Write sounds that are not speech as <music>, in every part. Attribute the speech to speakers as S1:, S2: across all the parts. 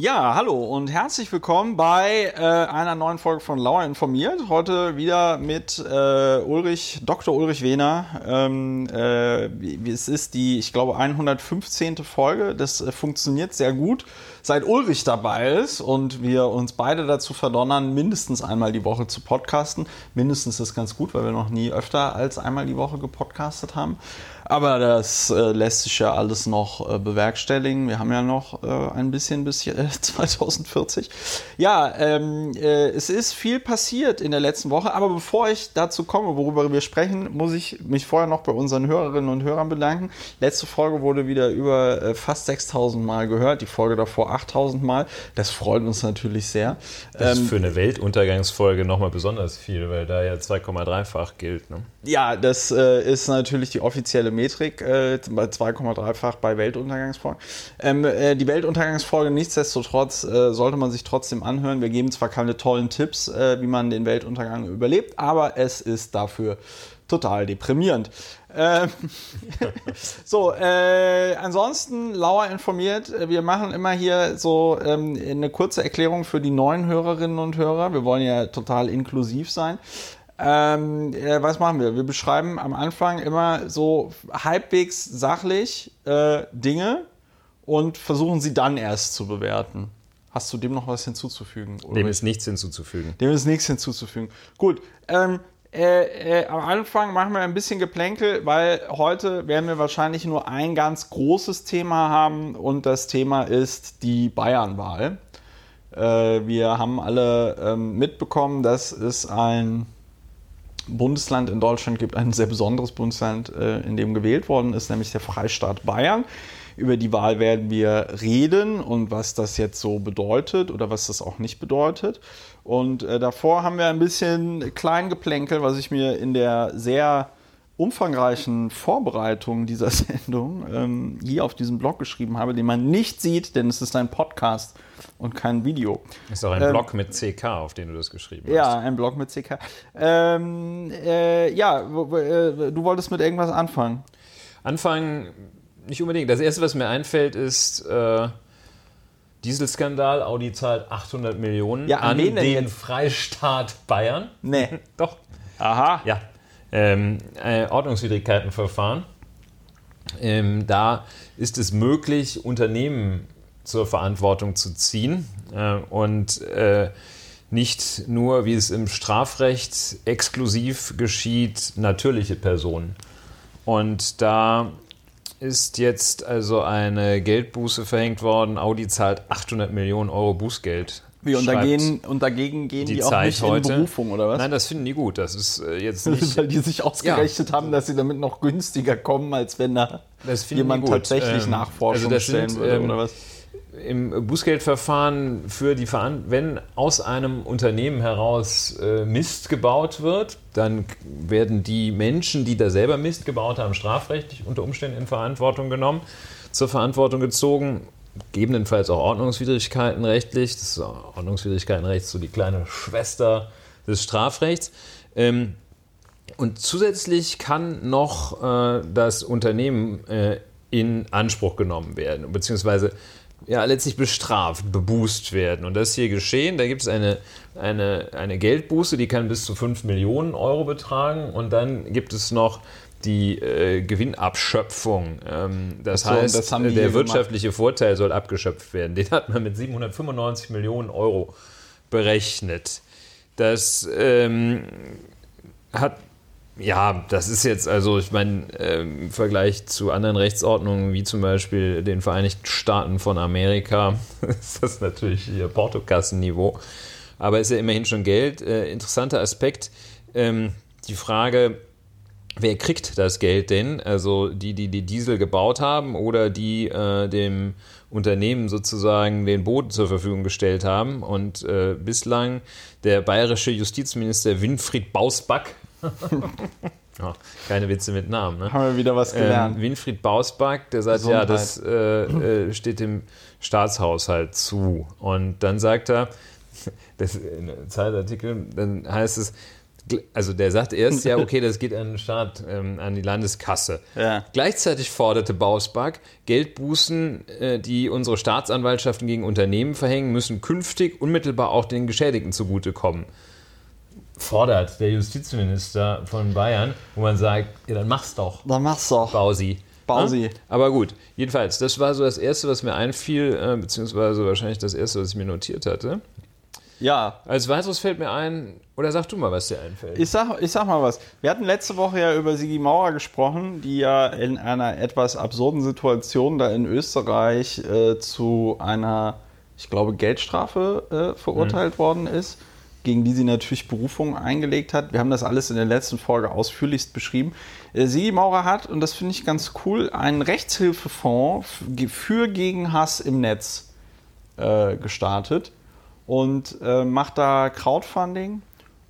S1: Ja, hallo und herzlich willkommen bei äh, einer neuen Folge von Lauer informiert. Heute wieder mit äh, Ulrich, Dr. Ulrich Wehner. Ähm, äh, es ist die, ich glaube, 115. Folge. Das äh, funktioniert sehr gut, seit Ulrich dabei ist und wir uns beide dazu verdonnern, mindestens einmal die Woche zu podcasten. Mindestens ist ganz gut, weil wir noch nie öfter als einmal die Woche gepodcastet haben. Aber das äh, lässt sich ja alles noch äh, bewerkstelligen. Wir haben ja noch äh, ein bisschen bis hier, <laughs> 2040. Ja, ähm, äh, es ist viel passiert in der letzten Woche. Aber bevor ich dazu komme, worüber wir sprechen, muss ich mich vorher noch bei unseren Hörerinnen und Hörern bedanken. Letzte Folge wurde wieder über äh, fast 6000 Mal gehört. Die Folge davor 8000 Mal. Das freut uns natürlich sehr.
S2: Das ist ähm, für eine Weltuntergangsfolge nochmal besonders viel, weil da ja 2,3-fach gilt. Ne?
S1: Ja, das äh, ist natürlich die offizielle Metrik, äh, 2,3-fach bei Weltuntergangsfolgen. Ähm, äh, die Weltuntergangsfolge nichtsdestotrotz äh, sollte man sich trotzdem anhören. Wir geben zwar keine tollen Tipps, äh, wie man den Weltuntergang überlebt, aber es ist dafür total deprimierend. Ähm, <laughs> so, äh, ansonsten Lauer informiert. Wir machen immer hier so ähm, eine kurze Erklärung für die neuen Hörerinnen und Hörer. Wir wollen ja total inklusiv sein. Ähm, äh, was machen wir? Wir beschreiben am Anfang immer so halbwegs sachlich äh, Dinge und versuchen sie dann erst zu bewerten. Hast du dem noch was hinzuzufügen?
S2: Ulrich? Dem ist nichts hinzuzufügen.
S1: Dem ist nichts hinzuzufügen. Gut. Ähm, äh, äh, am Anfang machen wir ein bisschen Geplänkel, weil heute werden wir wahrscheinlich nur ein ganz großes Thema haben und das Thema ist die Bayernwahl. Äh, wir haben alle ähm, mitbekommen, dass es ein Bundesland in Deutschland gibt, ein sehr besonderes Bundesland, äh, in dem gewählt worden ist, nämlich der Freistaat Bayern. Über die Wahl werden wir reden und was das jetzt so bedeutet oder was das auch nicht bedeutet. Und äh, davor haben wir ein bisschen Kleingeplänkel, was ich mir in der sehr umfangreichen Vorbereitung dieser <laughs> Sendung ähm, hier auf diesem Blog geschrieben habe, den man nicht sieht, denn es ist ein Podcast und kein Video.
S2: Ist auch ein ähm, Blog mit CK, auf den du das geschrieben hast.
S1: Ja, ein Blog mit CK. Ähm, äh, ja, äh, du wolltest mit irgendwas anfangen.
S2: Anfangen nicht unbedingt. Das erste, was mir einfällt, ist äh, Dieselskandal. Audi zahlt 800 Millionen
S1: ja,
S2: an, an den Freistaat Bayern.
S1: Nee. <laughs>
S2: Doch.
S1: Aha.
S2: Ja ähm, äh, Ordnungswidrigkeitenverfahren. Ähm, da ist es möglich, Unternehmen zur Verantwortung zu ziehen äh, und äh, nicht nur, wie es im Strafrecht exklusiv geschieht, natürliche Personen. Und da ist jetzt also eine Geldbuße verhängt worden. Audi zahlt 800 Millionen Euro Bußgeld
S1: wie, und, dagegen, und dagegen gehen die, die auch Zeit nicht heute. in Berufung, oder was?
S2: Nein, das finden die gut. Das ist äh, jetzt <laughs> nicht.
S1: Weil die sich ausgerechnet ja. haben, dass sie damit noch günstiger kommen, als wenn da jemand tatsächlich ähm, Nachforschung also stellen sind, würde, ähm, oder was?
S2: Im Bußgeldverfahren für die Veran wenn aus einem Unternehmen heraus äh, Mist gebaut wird, dann werden die Menschen, die da selber Mist gebaut haben, strafrechtlich unter Umständen in Verantwortung genommen, zur Verantwortung gezogen gegebenenfalls auch Ordnungswidrigkeiten rechtlich. Das ist Ordnungswidrigkeitenrecht so die kleine Schwester des Strafrechts. Ähm, und zusätzlich kann noch äh, das Unternehmen äh, in Anspruch genommen werden, beziehungsweise ja, letztlich bestraft, bebußt werden. Und das ist hier geschehen. Da gibt es eine, eine, eine Geldbuße, die kann bis zu 5 Millionen Euro betragen. Und dann gibt es noch die äh, Gewinnabschöpfung. Ähm, das so, heißt, das der wirtschaftliche gemacht. Vorteil soll abgeschöpft werden. Den hat man mit 795 Millionen Euro berechnet. Das ähm, hat, ja, das ist jetzt, also ich meine, äh, im Vergleich zu anderen Rechtsordnungen, wie zum Beispiel den Vereinigten Staaten von Amerika, <laughs> ist das natürlich hier Portokassenniveau. Aber ist ja immerhin schon Geld. Äh, interessanter Aspekt, ähm, die Frage, Wer kriegt das Geld denn? Also die, die die Diesel gebaut haben oder die äh, dem Unternehmen sozusagen den Boden zur Verfügung gestellt haben. Und äh, bislang der bayerische Justizminister Winfried Bausback, <laughs> oh, keine Witze mit Namen, ne?
S1: haben wir wieder was gelernt.
S2: Ähm, Winfried Bausback, der sagt, Gesundheit. ja, das äh, äh, steht dem Staatshaushalt zu. Und dann sagt er, <laughs> das in einem Zeitartikel, dann heißt es, also der sagt erst, ja, okay, das geht an den Staat, ähm, an die Landeskasse.
S1: Ja.
S2: Gleichzeitig forderte Bausback, Geldbußen, äh, die unsere Staatsanwaltschaften gegen Unternehmen verhängen, müssen künftig unmittelbar auch den Geschädigten zugutekommen. Fordert der Justizminister von Bayern, wo man sagt, ja, dann mach's doch,
S1: Dann mach's doch.
S2: Bausi.
S1: Bausi.
S2: Ja? Aber gut, jedenfalls, das war so das Erste, was mir einfiel, äh, beziehungsweise wahrscheinlich das Erste, was ich mir notiert hatte.
S1: Ja,
S2: Als weiteres fällt mir ein, oder sag du mal, was dir einfällt.
S1: Ich sag, ich sag mal was. Wir hatten letzte Woche ja über Sigi Maurer gesprochen, die ja in einer etwas absurden Situation da in Österreich äh, zu einer, ich glaube, Geldstrafe äh, verurteilt worden ist, gegen die sie natürlich Berufung eingelegt hat. Wir haben das alles in der letzten Folge ausführlichst beschrieben. Äh, Sigi Maurer hat, und das finde ich ganz cool, einen Rechtshilfefonds für gegen Hass im Netz äh, gestartet und äh, macht da Crowdfunding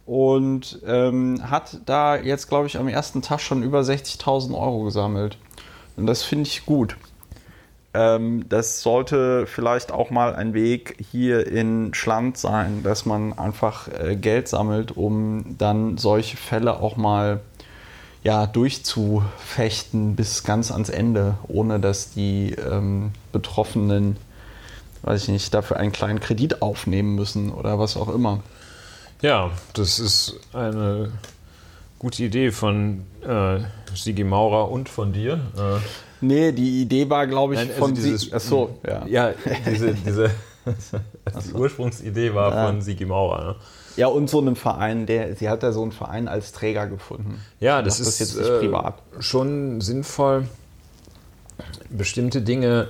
S1: und ähm, hat da jetzt, glaube ich, am ersten Tag schon über 60.000 Euro gesammelt. Und das finde ich gut. Ähm, das sollte vielleicht auch mal ein Weg hier in Schland sein, dass man einfach äh, Geld sammelt, um dann solche Fälle auch mal ja, durchzufechten bis ganz ans Ende, ohne dass die ähm, Betroffenen, weiß ich nicht, dafür einen kleinen Kredit aufnehmen müssen oder was auch immer.
S2: Ja, das ist eine gute Idee von äh, Sigi Maurer und von dir. Äh,
S1: Nee, die Idee war, glaube ich,
S2: Nein, also
S1: von
S2: dieses-
S1: Sie. Achso, ja.
S2: ja, diese, diese <laughs> <laughs> die Ursprungsidee war von Sigi Maurer. Ne?
S1: Ja, und so einem Verein, der, sie hat ja so einen Verein als Träger gefunden.
S2: Ja, das ist
S1: jetzt nicht
S2: äh,
S1: privat.
S2: schon sinnvoll, bestimmte Dinge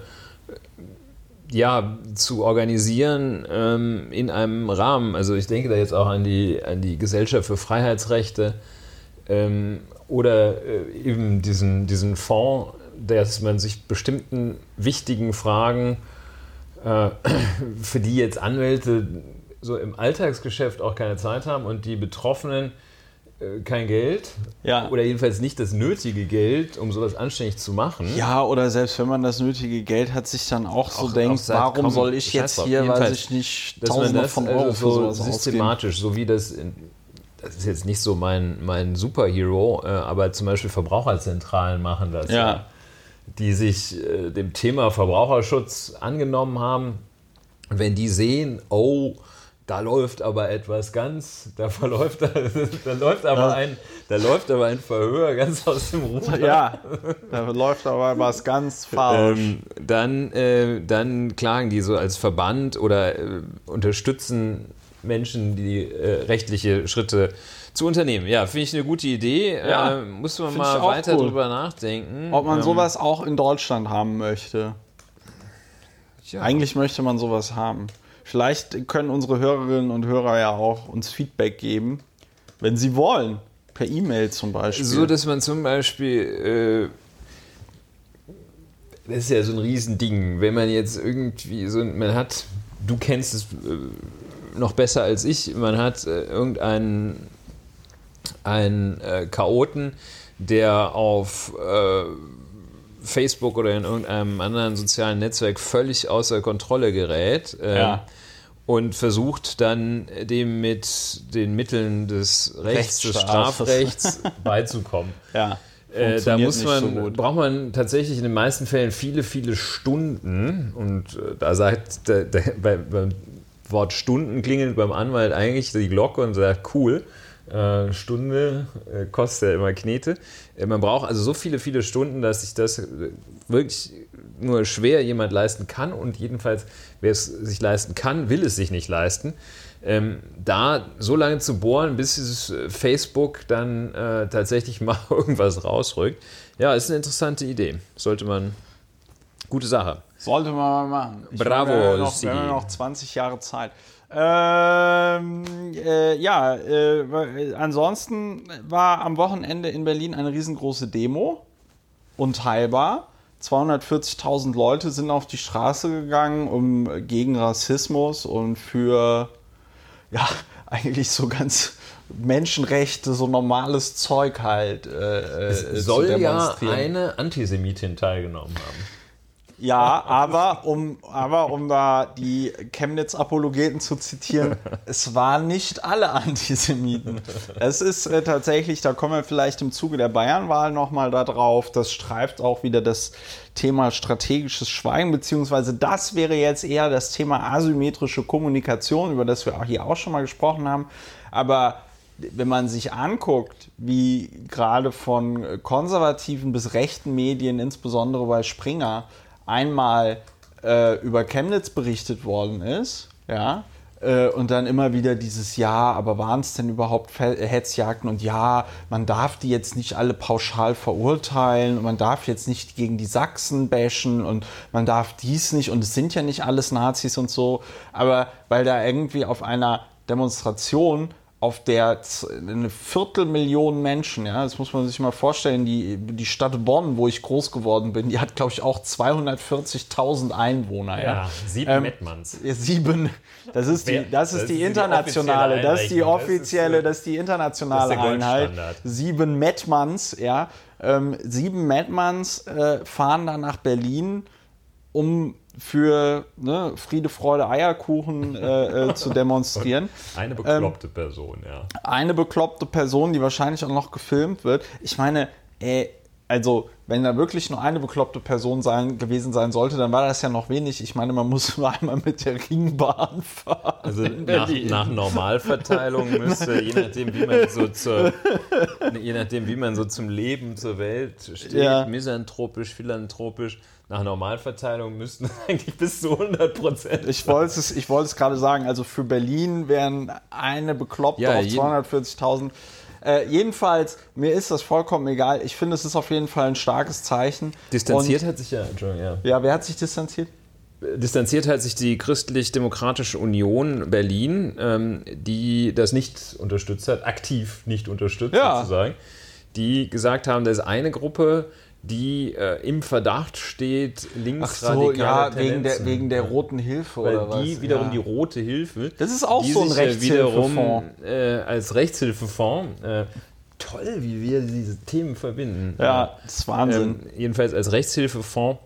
S2: ja, zu organisieren ähm, in einem Rahmen. Also ich denke da jetzt auch an die, an die Gesellschaft für Freiheitsrechte ähm, oder äh, eben diesen, diesen Fonds, dass man sich bestimmten wichtigen Fragen, äh, <clears throat> für die jetzt Anwälte so im Alltagsgeschäft auch keine Zeit haben und die Betroffenen äh, kein Geld
S1: Ja.
S2: oder jedenfalls nicht das nötige Geld, um sowas anständig zu machen.
S1: Ja, oder selbst wenn man das nötige Geld hat, sich dann auch so
S2: Auch-
S1: denkt,
S2: auch sagt,
S1: warum
S2: komm,
S1: soll ich jetzt hier, weiß ich nicht, Tausende
S2: das
S1: von
S2: also
S1: Euro für
S2: so
S1: sowas ausgeben.
S2: systematisch, so wie das, das ist jetzt nicht so mein, mein Superhero, äh, aber zum Beispiel Verbraucherzentralen machen das,
S1: Ja.
S2: Die sich äh, dem Thema Verbraucherschutz angenommen haben. Wenn die sehen, oh, da läuft aber etwas ganz, da <laughs> verläuft, da, da läuft aber ein, da läuft aber ein Verhör ganz aus dem Ruder.
S1: Ja, da läuft aber was ganz falsch.
S2: Ähm, dann, äh, dann klagen die so als Verband oder äh, unterstützen Menschen, die äh, rechtliche Schritte zu unternehmen. Ja, finde ich eine gute Idee.
S1: Ja,
S2: äh, muss man mal weiter
S1: cool.
S2: drüber nachdenken.
S1: Ob man
S2: Ähm,
S1: sowas auch in Deutschland haben möchte.
S2: ja.
S1: Eigentlich möchte man sowas haben. Vielleicht können unsere Hörerinnen und Hörer ja auch uns Feedback geben, wenn sie wollen. Per E-Mail zum Beispiel.
S2: So, dass man zum Beispiel, äh, das ist ja so ein Riesending, wenn man jetzt irgendwie so, man hat, du kennst es äh, noch besser als ich, man hat äh, irgendeinen einen äh, Chaoten, der auf äh, Facebook oder in irgendeinem anderen sozialen Netzwerk völlig außer Kontrolle gerät. äh,
S1: Ja.
S2: Und versucht dann dem mit den Mitteln des Rechts, des. Strafrechts <laughs> beizukommen.
S1: ja.
S2: Äh, da muss man,
S1: so
S2: braucht man tatsächlich in den meisten Fällen viele, viele Stunden. Und äh, da sagt der, der, bei, beim Wort Stunden klingelt beim Anwalt eigentlich die Glocke und sagt, cool, Stunde äh, kostet ja immer Knete. Äh, man braucht also so viele, viele Stunden, dass sich das äh, wirklich nur schwer jemand leisten kann. Und jedenfalls, wer es sich leisten kann, will es sich nicht leisten. Ähm, da so lange zu bohren, bis dieses äh, Facebook dann äh, tatsächlich <laughs> mal irgendwas rausrückt. Ja, ist eine interessante Idee. Sollte man. Gute Sache.
S1: Sollte man mal machen. Ich
S2: Bravo,
S1: meine, noch,
S2: Sigi.
S1: wir haben noch 20 Jahre Zeit. Ähm, äh, ja, äh, ansonsten war am Wochenende in Berlin eine riesengroße Demo. Unteilbar. 240.000 Leute sind auf die Straße gegangen, um gegen Rassismus und für ja, <laughs> eigentlich so ganz Menschenrechte, so normales Zeug halt äh, äh, zu
S2: Soll ja eine Antisemitin teilgenommen haben.
S1: Ja, aber um, aber um da die Chemnitz-Apologeten zu zitieren, es waren nicht alle <laughs> Antisemiten. Es ist äh, tatsächlich, da kommen wir vielleicht im Zuge der Bayernwahl nochmal da drauf, das streift auch wieder das Thema strategisches Schweigen, beziehungsweise das wäre jetzt eher das Thema asymmetrische Kommunikation, über das wir auch hier auch schon mal gesprochen haben. Aber wenn man sich anguckt, wie gerade von konservativen bis rechten Medien, insbesondere bei Springer, einmal äh, über Chemnitz berichtet worden ist, ja, äh, und dann immer wieder dieses Ja, aber waren es denn überhaupt Hetzjagden? Und ja, man darf die jetzt nicht alle pauschal verurteilen und man darf jetzt nicht gegen die Sachsen bashen und man darf dies nicht und es sind ja nicht alles Nazis und so, aber weil da irgendwie auf einer Demonstration auf der eine Viertelmillion Menschen, ja, das muss man sich mal vorstellen, die, die Stadt Bonn, wo ich groß geworden bin, die hat, glaube ich, auch 240.000 Einwohner. Ja, ja
S2: sieben ähm, Mettmanns.
S1: Sieben, das ist die, das ist das die internationale, das ist die offizielle, das ist die internationale ist Einheit. Sieben Mettmanns, ja. Ähm, sieben Mettmanns äh, fahren dann nach Berlin, um für ne, Friede, Freude, Eierkuchen äh, äh, zu <laughs> demonstrieren.
S2: eine bekloppte ähm, Person, ja.
S1: Eine bekloppte Person, die wahrscheinlich auch noch gefilmt wird. Ich meine, ey, äh, also wenn da wirklich nur eine bekloppte Person sein, gewesen sein sollte, dann war das ja noch wenig. Ich meine, man muss <laughs> nur einmal mit der Ringbahn fahren.
S2: Also nach, nach, Normalverteilung <laughs> müsste, je nachdem, wie man so zur, je nachdem, wie man so zum Leben, zur Welt steht, ja. misanthropisch, philanthropisch, nach Normalverteilung müssten <laughs> eigentlich bis zu 100 Prozent.
S1: Ich wollte es, ich wollte es gerade sagen. Also für Berlin wären eine Bekloppte ja, auf 240.000. Äh, jedenfalls, mir ist das vollkommen egal. Ich finde, es ist auf jeden Fall ein starkes Zeichen.
S2: Distanziert Und, hat sich ja, Entschuldigung, ja.
S1: Ja, wer hat sich distanziert?
S2: Distanziert hat sich die Christlich-Demokratische Union Berlin, ähm, die das nicht unterstützt hat, aktiv nicht unterstützt ja. sozusagen, die gesagt haben, da ist eine Gruppe, die äh, im Verdacht steht, linksradikale so, ja,
S1: wegen der, wegen der roten Hilfe Weil oder
S2: die
S1: was?
S2: wiederum ja. die rote Hilfe.
S1: Das ist auch so ein Rechtshilfefonds.
S2: Äh, als Rechtshilfefonds. Äh, toll, wie wir diese Themen verbinden.
S1: Ja, das ist Wahnsinn.
S2: Ähm, jedenfalls als Rechtshilfefonds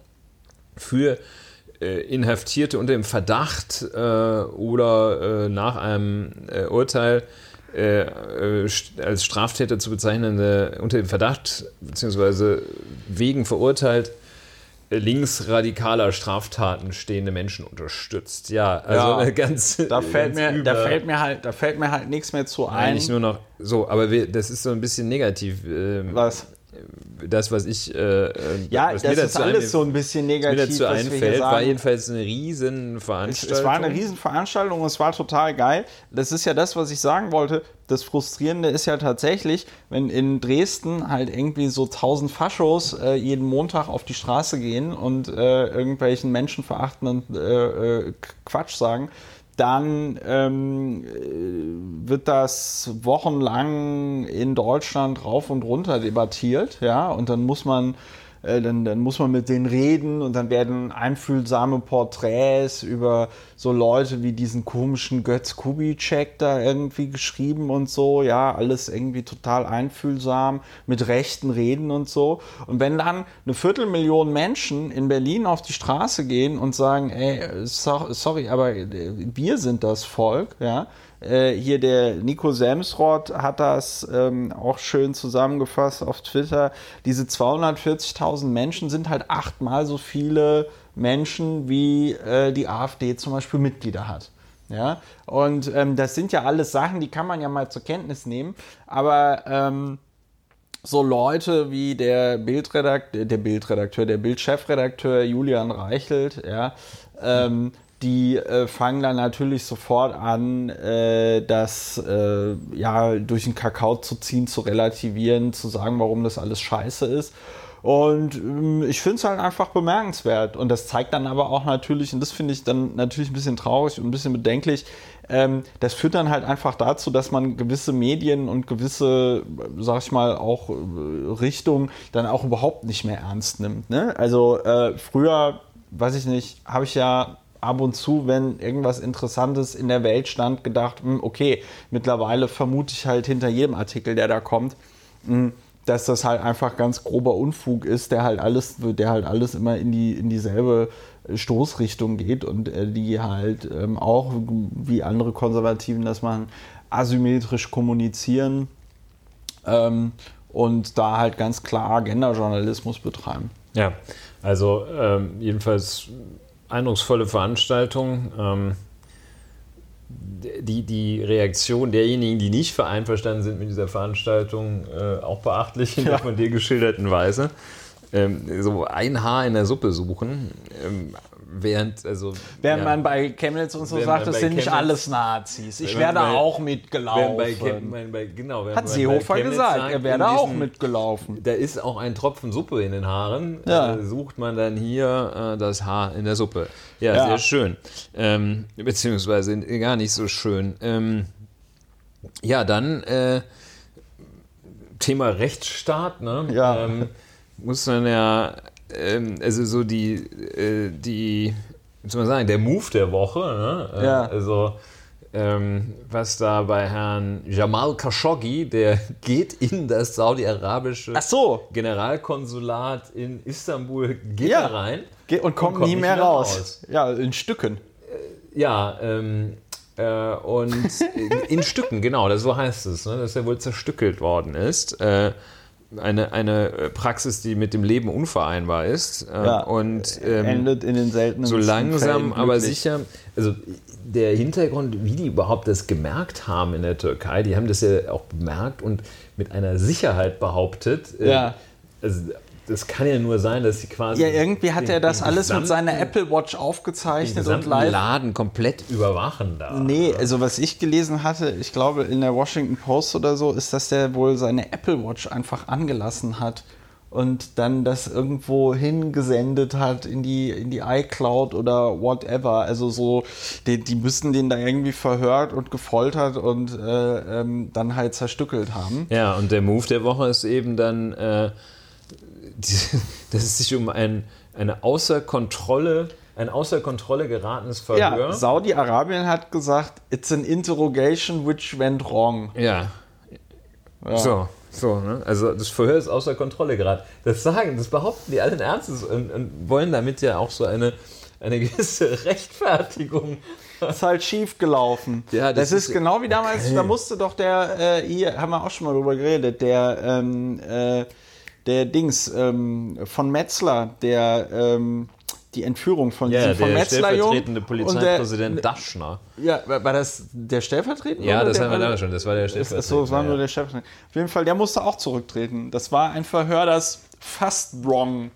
S2: für äh, Inhaftierte unter dem Verdacht äh, oder äh, nach einem Urteil äh, äh als Straftäter zu bezeichnende, unter dem Verdacht bzw. wegen verurteilt, äh, linksradikaler Straftaten stehende Menschen unterstützt. Ja, also
S1: ja,
S2: ganz.
S1: Da <laughs> fällt, ganz mir, da, fällt mir halt, da fällt mir halt nichts mehr zu ein.
S2: Eigentlich nur noch so, aber wir, das ist so ein bisschen negativ.
S1: Ähm, Was?
S2: Das, was ich. Äh, äh
S1: ja, was das ist alles so ein bisschen negativ.
S2: Was mir dazu einfällt, war jedenfalls eine riesen Veranstaltung.
S1: Es, es war eine riesen Veranstaltung und es war total geil. Das ist ja das, was ich sagen wollte. Das Frustrierende ist ja tatsächlich, wenn in Dresden halt irgendwie so tausend Faschos äh, jeden Montag auf die Straße gehen und äh, irgendwelchen menschenverachtenden äh, äh, Quatsch sagen dann ähm, äh, wird das wochenlang in Deutschland rauf und runter debattiert, ja, und dann muss man dann, dann muss man mit denen reden und dann werden einfühlsame Porträts über so Leute wie diesen komischen Götz Kubitschek da irgendwie geschrieben und so, ja, alles irgendwie total einfühlsam, mit rechten Reden und so. Und wenn dann eine Viertelmillion Menschen in Berlin auf die Straße gehen und sagen, ey, sorry, aber wir sind das Volk, ja, äh, hier der Nico Semsrott hat das ähm, auch schön zusammengefasst auf Twitter. Diese 240.000 Menschen sind halt achtmal so viele Menschen, wie äh, die AfD zum Beispiel Mitglieder hat. Ja, und ähm, das sind ja alles Sachen, die kann man ja mal zur Kenntnis nehmen, aber ähm, so Leute wie der Bildredakteur, der Bildredakteur, der Bildchefredakteur Julian Reichelt, ja, ähm, die äh, fangen dann natürlich sofort an, äh, das äh, ja durch den Kakao zu ziehen, zu relativieren, zu sagen, warum das alles scheiße ist. Und ähm, ich finde es halt einfach bemerkenswert. Und das zeigt dann aber auch natürlich, und das finde ich dann natürlich ein bisschen traurig und ein bisschen bedenklich, ähm, das führt dann halt einfach dazu, dass man gewisse Medien und gewisse, sag ich mal, auch äh, Richtungen dann auch überhaupt nicht mehr ernst nimmt. Ne? Also äh, früher, weiß ich nicht, habe ich ja ab und zu, wenn irgendwas Interessantes in der Welt stand, gedacht, hm, okay, mittlerweile vermute ich halt hinter jedem Artikel, der da kommt, hm, dass das halt einfach ganz grober Unfug ist, der halt alles, der halt alles immer in die in dieselbe Stoßrichtung geht und äh, die halt ähm, auch wie andere Konservativen, dass man asymmetrisch kommunizieren ähm, und da halt ganz klar Agenda-Journalismus betreiben.
S2: Ja, also ähm, jedenfalls eindrucksvolle Veranstaltung. Ähm, die, die Reaktion derjenigen, die nicht vereinverstanden sind mit dieser Veranstaltung, äh, auch beachtlich in der von dir geschilderten Weise. Ähm, so ein Haar in der Suppe suchen. Ähm, während, also,
S1: während ja, man bei Chemnitz und so sagt, das sind Chemnitz, nicht alles Nazis. Ich wäre da auch mitgelaufen.
S2: Bei, bei, genau,
S1: Hat Seehofer gesagt, sagt, er wäre da auch mitgelaufen.
S2: Da ist auch ein Tropfen Suppe in den Haaren. Ja. Äh, sucht man dann hier äh, das Haar in der Suppe. Ja, ja. sehr schön. Ähm, beziehungsweise gar nicht so schön. Ähm, ja, dann äh, Thema Rechtsstaat. Ne?
S1: Ja.
S2: Ähm, muss man ja ähm, also so die, äh, die, wie soll man sagen, der Move der Woche, ne? Äh, ja. also ähm, was da bei Herrn Jamal Khashoggi, der <laughs> geht in das saudi-arabische
S1: so.
S2: Generalkonsulat in Istanbul, geht ja. da rein
S1: und kommt, und kommt nie mehr raus. raus. Ja, in Stücken.
S2: Äh, ja, ähm, äh, und <laughs> in, in, Stücken, genau, das so heißt es, ne, dass er wohl zerstückelt worden ist. Äh, eine, eine Praxis, die mit dem Leben unvereinbar ist.
S1: Äh, ja, und ähm, endet in den seltenen
S2: So langsam, aber sicher. Also der Hintergrund, wie die überhaupt das gemerkt haben in der Türkei, die haben das ja auch bemerkt und mit einer Sicherheit behauptet.
S1: Äh, ja.
S2: Also das kann ja nur sein, dass sie quasi.
S1: Ja, irgendwie hat den, er das alles mit seiner Apple Watch aufgezeichnet
S2: und live. Laden komplett überwachen da.
S1: Nee, also was ich gelesen hatte, ich glaube in der Washington Post oder so, ist, dass der wohl seine Apple Watch einfach angelassen hat und dann das irgendwo hingesendet hat in die, in die iCloud oder whatever. Also so, die, die müssen den da irgendwie verhört und gefoltert und äh, ähm, dann halt zerstückelt haben.
S2: Ja, und der Move der Woche ist eben dann. Äh, <laughs> dass es sich um ein, eine außer Kontrolle ein außer Kontrolle geratenes Verhör.
S1: Ja, Saudi-Arabien hat gesagt, it's an interrogation which went wrong.
S2: Ja. ja. So, so, ne? Also das Verhör ist außer Kontrolle geraten. Das sagen, das behaupten die allen Ernstes und, und wollen damit ja auch so eine, eine <laughs> gewisse Rechtfertigung
S1: das ist halt schief gelaufen.
S2: Ja,
S1: das, das ist, ist, genau wie damals, okay. da musste doch der, äh, hier haben wir auch schon mal drüber geredet, der ähm, äh, der Dings ähm, von Metzler, der ähm, die Entführung von
S2: ja,
S1: diesem von
S2: der stellvertretende Polizeipräsident der, Daschner.
S1: Ja, war das der stellvertretende?
S2: Ja, das haben wir damals schon. Das war der
S1: Stellvertretende. Achso, das war nur der Stellvertretende. Auf jeden Fall, der musste auch zurücktreten. Das war ein Verhör, das fast wrong,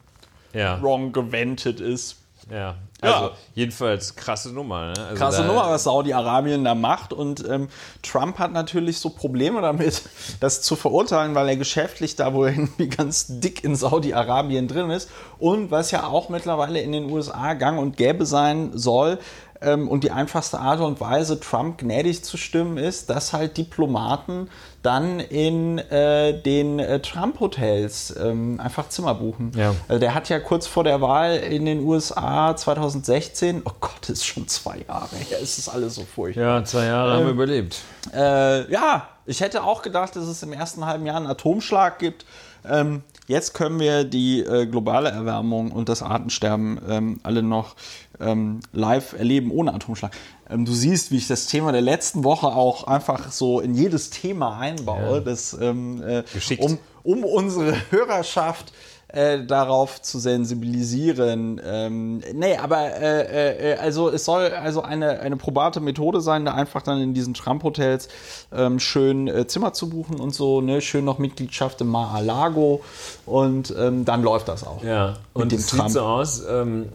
S2: ja.
S1: wrong gewendet ist.
S2: Ja, also ja. jedenfalls krasse Nummer. Ne? Also
S1: krasse Nummer, was Saudi-Arabien da macht. Und ähm, Trump hat natürlich so Probleme damit, <laughs> das zu verurteilen, weil er geschäftlich da wohl <laughs> irgendwie ganz dick in Saudi-Arabien drin ist. Und was ja auch mittlerweile in den USA gang und gäbe sein soll, und die einfachste Art und Weise, Trump gnädig zu stimmen, ist, dass halt Diplomaten dann in äh, den äh, Trump-Hotels ähm, einfach Zimmer buchen.
S2: Ja.
S1: Also der hat ja kurz vor der Wahl in den USA 2016, oh Gott, das ist schon zwei Jahre her, es ist alles so furchtbar.
S2: Ja, zwei Jahre ähm, haben wir ähm, überlebt.
S1: Äh, ja, ich hätte auch gedacht, dass es im ersten halben Jahr einen Atomschlag gibt. Ähm, jetzt können wir die äh, globale Erwärmung und das Artensterben ähm, alle noch ähm, live erleben ohne Atomschlag. Ähm, du siehst, wie ich das Thema der letzten Woche auch einfach so in jedes Thema einbaue, ja. das, ähm, äh, um, um unsere Hörerschaft äh, darauf zu sensibilisieren. Ähm, nee, aber äh, äh, also es soll also eine, eine probate Methode sein, da einfach dann in diesen Trump-Hotels ähm, schön äh, Zimmer zu buchen und so, ne? schön noch Mitgliedschaft im Mar-a-Lago und ähm, dann läuft das auch.
S2: Ja, und es sieht so aus, ähm,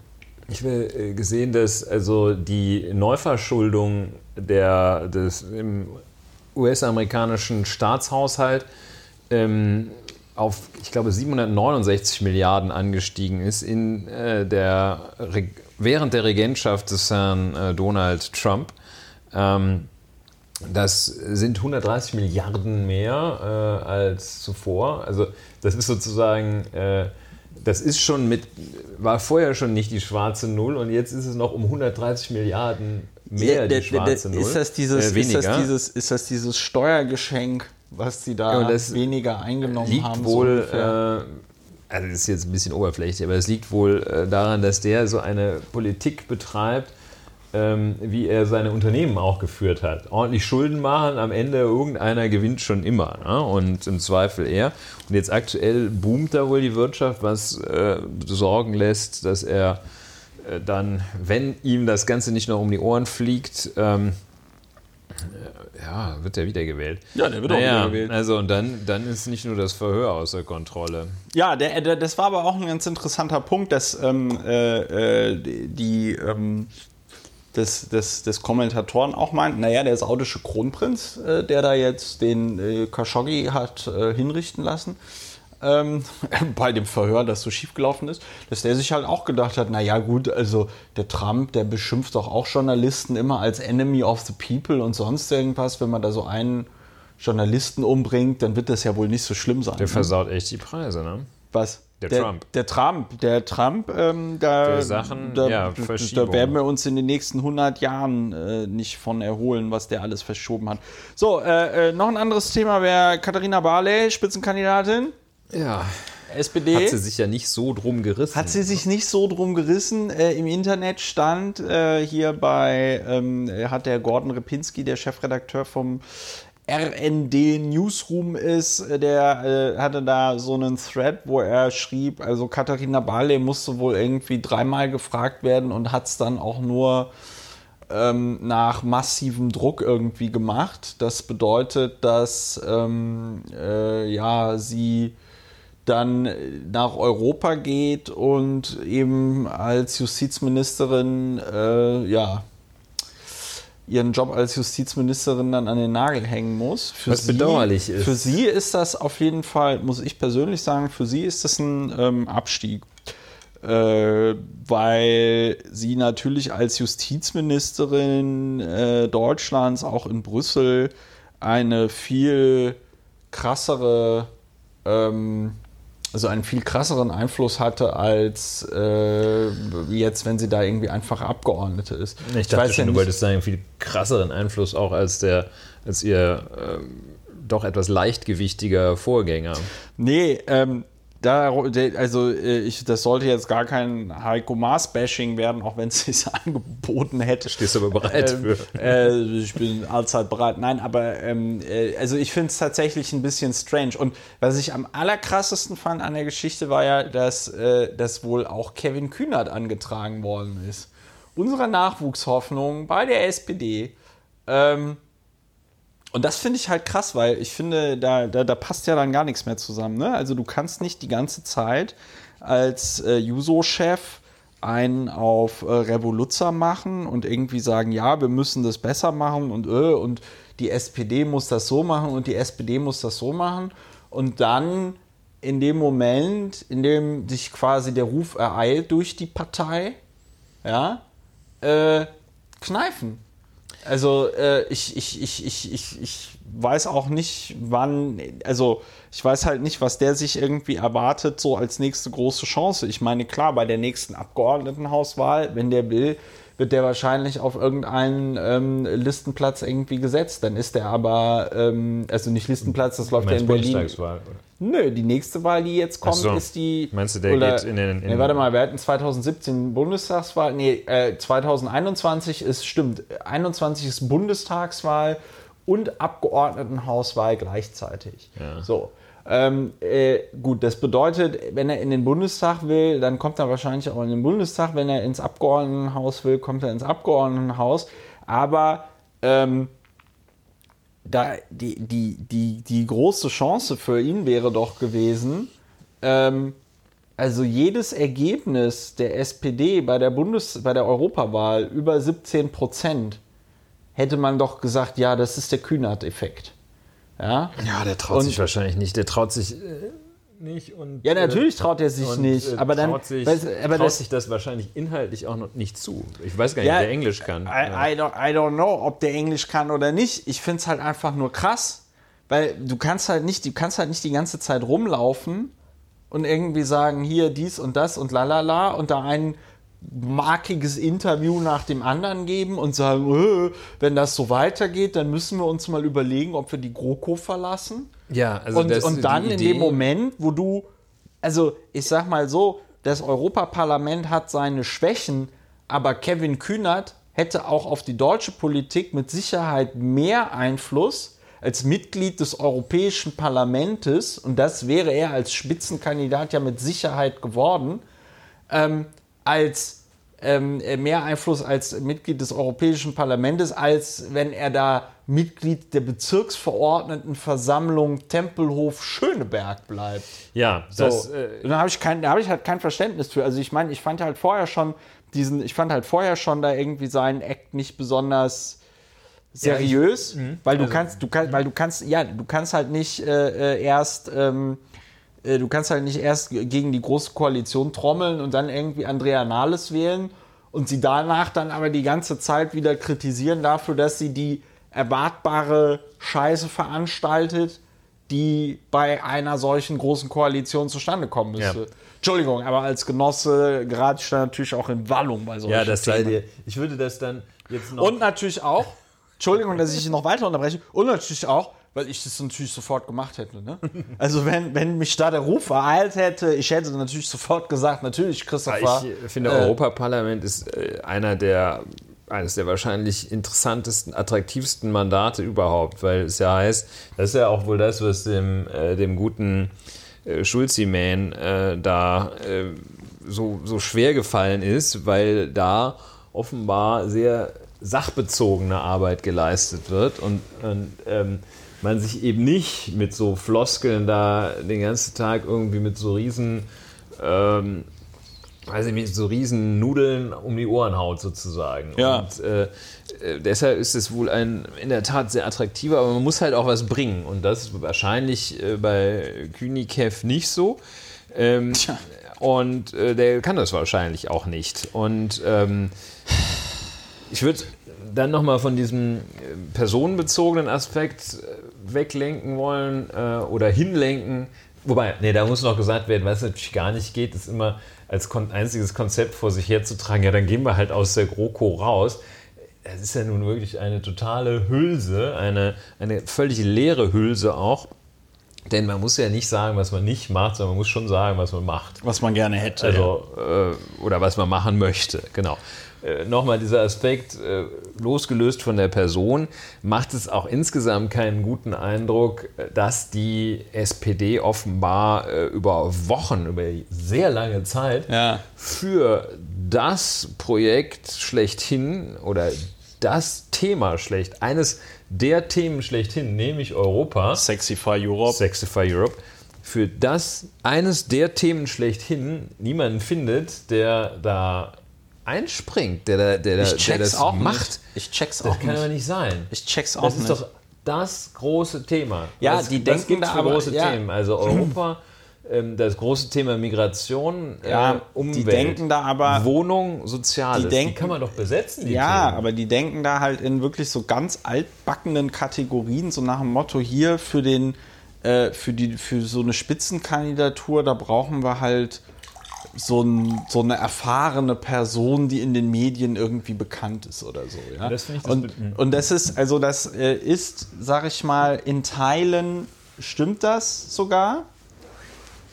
S2: ich habe äh, gesehen, dass also die Neuverschuldung der, des US-amerikanischen Staatshaushalt ähm, auf, ich glaube, 769 Milliarden angestiegen ist in, äh, der, während der Regentschaft des Herrn äh, Donald Trump. Ähm, das sind 130 Milliarden mehr äh, als zuvor. Also das ist sozusagen äh, das ist schon mit, war vorher schon nicht die schwarze Null und jetzt ist es noch um 130 Milliarden mehr ja, die schwarze Null.
S1: Ist das dieses, äh, ist das dieses, ist das dieses Steuergeschenk was sie da
S2: Ja,
S1: weniger eingenommen
S2: liegt
S1: haben. so
S2: wohl,
S1: ungefähr.
S2: äh, also das ist jetzt ein bisschen oberflächlich, aber es liegt wohl äh, daran, dass der so eine Politik betreibt, ähm, wie er seine Unternehmen auch geführt hat. Ordentlich Schulden machen, am Ende irgendeiner gewinnt schon immer ne? und im Zweifel er. Und jetzt aktuell boomt da wohl die Wirtschaft, was äh, sorgen lässt, dass er äh, dann, wenn ihm das Ganze nicht noch um die Ohren fliegt, ähm, äh, ja, wird er wiedergewählt.
S1: Ja, der wird auch
S2: naja,
S1: wiedergewählt.
S2: Also und dann, dann ist nicht nur das Verhör außer Kontrolle.
S1: Ja, der, der, das war aber auch ein ganz interessanter Punkt, dass ähm, äh, äh, die ähm, des, des, des Kommentatoren auch meinten, naja, der saudische Kronprinz, äh, der da jetzt den äh, Khashoggi hat äh, hinrichten lassen, ähm, <laughs> bei dem Verhör, das so schiefgelaufen ist, dass der sich halt auch gedacht hat, naja gut, also der Trump, der beschimpft doch auch Journalisten immer als Enemy of the People und sonst irgendwas, wenn man da so einen Journalisten umbringt, dann wird das ja wohl nicht so schlimm sein.
S2: Der
S1: ne?
S2: versaut echt die Preise, ne?
S1: Was?
S2: Der Trump.
S1: Der Trump. Der Trump, ähm, da,
S2: Der Sachen,
S1: da,
S2: ja,
S1: da werden wir uns in den nächsten 100 Jahren äh, nicht von erholen, was der alles verschoben hat. So, äh, äh, noch ein anderes Thema wäre Katharina Barley, Spitzenkandidatin,
S2: Ja.
S1: SPD.
S2: Hat sie sich ja nicht so drum gerissen.
S1: Hat sie sich nicht so drum gerissen. Äh, Im Internet stand äh, hier bei, ähm, hat der Gordon Repinski, der Chefredakteur vom RND Newsroom ist, äh, der äh, hatte da so einen Thread, wo er schrieb, also Katharina Barley musste wohl irgendwie dreimal gefragt werden und hat es dann auch nur ähm, nach massivem Druck irgendwie gemacht. Das bedeutet, dass ähm, äh, ja sie dann nach Europa geht und eben als Justizministerin äh, ja ihren Job als Justizministerin dann an den Nagel hängen muss. Für
S2: Was bedauerlich ist.
S1: Für sie ist das auf jeden Fall, muss ich persönlich sagen, für sie ist das ein ähm, Abstieg. Äh, weil sie natürlich als Justizministerin äh, Deutschlands auch in Brüssel eine viel krassere ähm, also einen viel krasseren Einfluss hatte als äh, jetzt, wenn sie da irgendwie einfach Abgeordnete ist.
S2: Ich dachte
S1: weiß
S2: schon, du
S1: nicht-
S2: wolltest sagen, viel krasseren Einfluss auch als der, als ihr ähm, doch etwas leichtgewichtiger Vorgänger.
S1: Nee, ähm, da, also äh, ich, das sollte jetzt gar kein Heiko Maas-Bashing werden, auch wenn es <laughs> sich angeboten hätte.
S2: Stehst du aber bereit
S1: Ähm,
S2: für.
S1: äh, ich bin allzeit bereit. Nein, aber ähm, äh, also ich finde es tatsächlich ein bisschen strange. Und was ich am allerkrassesten fand an der Geschichte war ja, dass, äh, dass wohl auch Kevin Kühnert angetragen worden ist. Unsere Nachwuchshoffnung bei der SPD. Ähm, und das finde ich halt krass, weil ich finde, da, da, da passt ja dann gar nichts mehr zusammen. Ne? Also du kannst nicht die ganze Zeit als äh, Juso-Chef einen auf äh, Revoluzzer machen und irgendwie sagen, ja, wir müssen das besser machen und äh, und die SPD muss das so machen und die SPD muss das so machen. Und dann in dem Moment, in dem sich quasi der Ruf ereilt durch die Partei, ja, äh, kneifen. Also äh, ich, ich, ich, ich, ich, ich weiß auch nicht, wann, also ich weiß halt nicht, was der sich irgendwie erwartet, so als nächste große Chance. Ich meine, klar, bei der nächsten Abgeordnetenhauswahl, wenn der will, wird der wahrscheinlich auf irgendeinen ähm, Listenplatz irgendwie gesetzt. Dann ist der aber, ähm, also nicht Listenplatz, das läuft ja in Berlin.
S2: Oder?
S1: Nö, die nächste Wahl, die jetzt kommt,
S2: so.
S1: ist die.
S2: Meinst du, der geht in den- in-
S1: nee, warte mal, wir hatten 2017 Bundestagswahl. Nee, äh, 2021 ist, stimmt, 21 ist Bundestagswahl und Abgeordnetenhauswahl gleichzeitig.
S2: Ja.
S1: So. Ähm, äh, gut, das bedeutet, wenn er in den Bundestag will, dann kommt er wahrscheinlich auch in den Bundestag. Wenn er ins Abgeordnetenhaus will, kommt er ins Abgeordnetenhaus. Aber ähm, da die, die, die, die große Chance für ihn wäre doch gewesen, ähm, also jedes Ergebnis der SPD bei der Bundes-, bei der Europawahl über 17 Prozent hätte man doch gesagt, ja, das ist der Kühnert-Effekt. Ja?
S2: Ja, der traut
S1: Und-
S2: sich wahrscheinlich nicht. Der traut sich äh, nicht. Und,
S1: Ja, natürlich
S2: äh,
S1: traut er sich
S2: und,
S1: nicht,
S2: äh,
S1: aber dann-
S2: traut sich,
S1: weißt- aber
S2: traut
S1: das-
S2: sich das wahrscheinlich inhaltlich auch noch nicht zu. Ich weiß gar nicht,
S1: Ja,
S2: ob der Englisch kann.
S1: I, I, don't, I don't know, ob der Englisch kann oder nicht. Ich finde es halt einfach nur krass, weil du kannst halt nicht, du kannst halt nicht die ganze Zeit rumlaufen und irgendwie sagen, hier dies und das und lalala und da einen markiges Interview nach dem anderen geben und sagen, äh, wenn das so weitergeht, dann müssen wir uns mal überlegen, ob wir die GroKo verlassen.
S2: Ja, also
S1: und,
S2: das-
S1: und dann in dem Moment, wo du, also ich sag mal so, das Europaparlament hat seine Schwächen, aber Kevin Kühnert hätte auch auf die deutsche Politik mit Sicherheit mehr Einfluss als Mitglied des Europäischen Parlaments, und das wäre er als Spitzenkandidat ja mit Sicherheit geworden, ähm, als ähm, äh, mehr Einfluss als Mitglied des Europäischen Parlaments, als wenn er da Mitglied der Bezirksverordnetenversammlung Tempelhof Schöneberg bleibt.
S2: Ja,
S1: So.
S2: das, äh,
S1: Und da habe ich, kein, da hab ich halt kein Verständnis für. Also ich meine, ich fand halt vorher schon diesen, ich fand halt vorher schon da irgendwie seinen Act nicht besonders seriös, weil du kannst, du kannst, weil du kannst, ja, du kannst halt nicht äh, äh, erst, ähm, äh, du kannst halt nicht erst gegen die große Koalition trommeln und dann irgendwie Andrea Nahles wählen und sie danach dann aber die ganze Zeit wieder kritisieren dafür, dass sie die erwartbare Scheiße veranstaltet, die bei einer solchen großen Koalition zustande kommen müsste.
S2: Ja.
S1: Entschuldigung, aber als Genosse gerate ich da natürlich auch in Wallung bei solchen
S2: ja, das sei dir. Ich würde das dann jetzt noch.
S1: Und natürlich auch, Entschuldigung, dass ich noch weiter unterbreche, und natürlich auch, weil ich das natürlich sofort gemacht hätte. Ne? <laughs> Also wenn, wenn mich da der Ruf ereilt hätte, ich hätte natürlich sofort gesagt, natürlich, Christopher.
S2: Ich äh, finde,
S1: äh,
S2: Europaparlament ist äh, einer der eines der wahrscheinlich interessantesten, attraktivsten Mandate überhaupt, weil es ja heißt, das ist ja auch wohl das, was dem, äh, dem guten äh, Schulzi-Man äh, da äh, so, so schwer gefallen ist, weil da offenbar sehr sachbezogene Arbeit geleistet wird und, und ähm, man sich eben nicht mit so Floskeln da den ganzen Tag irgendwie mit so riesen ähm, weiß ich nicht, so riesen Nudeln um die Ohren haut sozusagen.
S1: Ja.
S2: Und äh, äh, deshalb ist es wohl ein in der Tat sehr attraktiver, aber man muss halt auch was bringen. Und das ist wahrscheinlich äh, bei Kühnikev nicht so. Ähm,
S1: Tja.
S2: und äh, der kann das wahrscheinlich auch nicht. Und ähm, ich würde dann nochmal von diesem äh, personenbezogenen Aspekt äh, weglenken wollen äh, oder hinlenken. Wobei, nee, da muss noch gesagt werden, was natürlich gar nicht geht, ist immer als kon einziges Konzept vor sich herzutragen, ja, dann gehen wir halt aus der GroKo raus. Das ist ja nun wirklich eine totale Hülse, eine, eine völlig leere Hülse auch. Denn man muss ja nicht sagen, was man nicht macht, sondern man muss schon sagen, was man macht.
S1: was man gerne hätte.
S2: Also, äh, oder was man machen möchte, genau. Äh, Nochmal dieser Aspekt, äh, losgelöst von der Person, macht es auch insgesamt keinen guten Eindruck, äh, dass die SPD offenbar äh, über Wochen, über sehr lange Zeit
S1: Ja.
S2: für das Projekt schlechthin oder das Thema schlecht, eines der Themen schlechthin, nämlich Europa,
S1: Sexify Europe.
S2: Sexify Europe, für das eines der Themen schlechthin niemanden findet, der da einspringt, der, da- der, der
S1: check's
S2: das
S1: auch
S2: macht.
S1: nicht. Ich check's
S2: Das
S1: auch
S2: kann aber
S1: nicht.
S2: nicht sein.
S1: Ich check's auch
S2: Das
S1: nicht.
S2: ist doch das große Thema.
S1: Ja,
S2: was,
S1: die
S2: was
S1: denken da aber-
S2: große
S1: ja.
S2: Themen. Also Europa, ähm, das große Thema Migration,
S1: Ja,
S2: äh, Umwelt,
S1: die denken da aber-
S2: Wohnung, Soziales.
S1: die denken-
S2: kann man doch besetzen, die
S1: Ja,
S2: Themen.
S1: aber die denken da halt in wirklich so ganz altbackenen Kategorien, so nach dem Motto hier für den, äh, für die, für so eine Spitzenkandidatur, da brauchen wir halt so, ein, so eine erfahrene Person, die in den Medien irgendwie bekannt ist oder so. Ja?
S2: Das finde ich das
S1: und,
S2: mhm.
S1: und das ist, also das äh, ist, sag ich mal, in Teilen stimmt das sogar.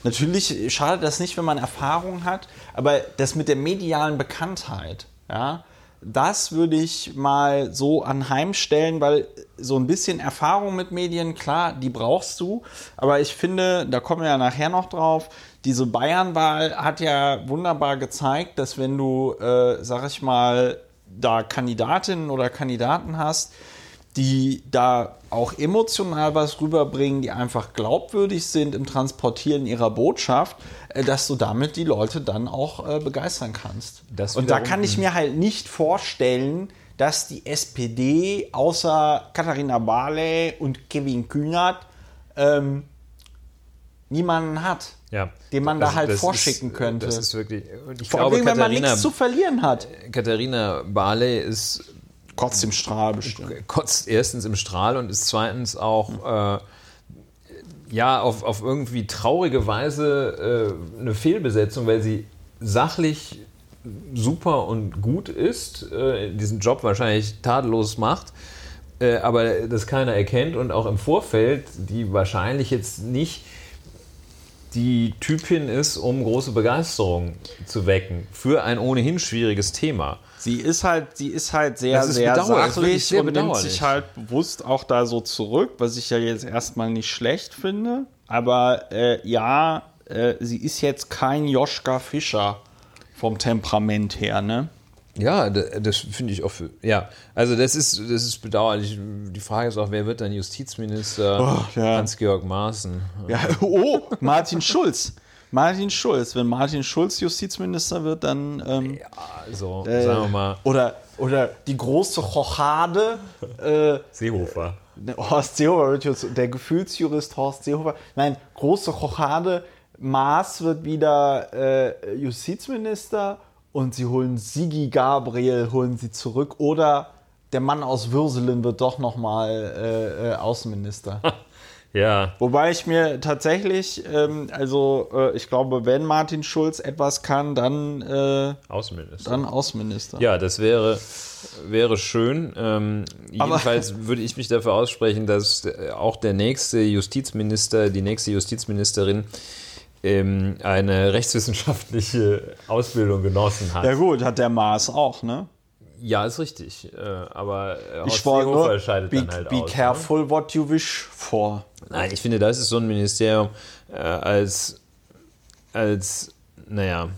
S1: Natürlich schadet das nicht, wenn man Erfahrung hat, aber das mit der medialen Bekanntheit, ja, das würde ich mal so anheimstellen, weil so ein bisschen Erfahrung mit Medien, klar, die brauchst du, aber ich finde, da kommen wir ja nachher noch drauf, diese Bayernwahl hat ja wunderbar gezeigt, dass wenn du, äh, sag ich mal, da Kandidatinnen oder Kandidaten hast, die da auch emotional was rüberbringen, die einfach glaubwürdig sind im Transportieren ihrer Botschaft, äh, dass du damit die Leute dann auch äh, begeistern kannst. Und da kann ich mir halt nicht vorstellen, dass die SPD außer Katharina Barley und Kevin Kühnert ähm, niemanden hat,
S2: ja.
S1: den man da
S2: Also
S1: halt
S2: das
S1: vorschicken
S2: ist,
S1: könnte.
S2: Das ist wirklich. Und ich
S1: Vor
S2: glaube,
S1: allem, wenn man nichts zu verlieren hat.
S2: Katharina Barley ist
S1: Kotzt im Strahl bestimmt.
S2: kotzt erstens im Strahl und ist zweitens auch äh, ja auf, auf irgendwie traurige Weise äh, eine Fehlbesetzung, weil sie sachlich super und gut ist, äh, diesen Job wahrscheinlich tadellos macht, äh, aber das keiner erkennt und auch im Vorfeld, die wahrscheinlich jetzt nicht die Typin ist, um große Begeisterung zu wecken für ein ohnehin schwieriges Thema.
S1: Sie ist halt, sie ist halt sehr,
S2: ist
S1: sehr sachlich
S2: sehr
S1: und nimmt sich halt bewusst auch da so zurück, was ich ja jetzt erstmal nicht schlecht finde. Aber äh, ja, äh, sie ist jetzt kein Joschka Fischer vom Temperament her, ne?
S2: Ja, das finde ich auch für. Ja, also das ist, das ist bedauerlich. Die Frage ist auch, wer wird dann Justizminister?
S1: Oh, ja.
S2: Hans-Georg Maaßen.
S1: Ja, <laughs> oh, Martin Schulz. Martin Schulz. Wenn Martin Schulz Justizminister wird, dann. Ähm,
S2: Also,
S1: äh,
S2: sagen wir mal,
S1: Oder, oder die große Chochade. Äh,
S2: Seehofer.
S1: Horst Seehofer wird jetzt, der Gefühlsjurist Horst Seehofer. Nein, große Chochade. Maas wird wieder äh, Justizminister und sie holen Sigi Gabriel, holen sie zurück. Oder der Mann aus Würselen wird doch nochmal äh, äh, Außenminister. <laughs>
S2: Ja,
S1: Wobei ich mir tatsächlich, ähm, also äh, ich glaube, wenn Martin Schulz etwas kann, dann, äh,
S2: Außenminister.
S1: dann Außenminister.
S2: Ja, das wäre, wäre schön. Ähm, jedenfalls <laughs> würde ich mich dafür aussprechen, dass äh, auch der nächste Justizminister, die nächste Justizministerin eine rechtswissenschaftliche Ausbildung genossen hat.
S1: Ja gut, hat der Maas auch, ne?
S2: Ja, ist richtig. Äh, aber äh, Horst
S1: Ich wollte
S2: Seehofer scheidet
S1: be,
S2: dann halt
S1: be
S2: aus. Ne?
S1: careful what you wish for.
S2: Nein, ich finde, das ist so ein Ministerium äh, als, als, naja,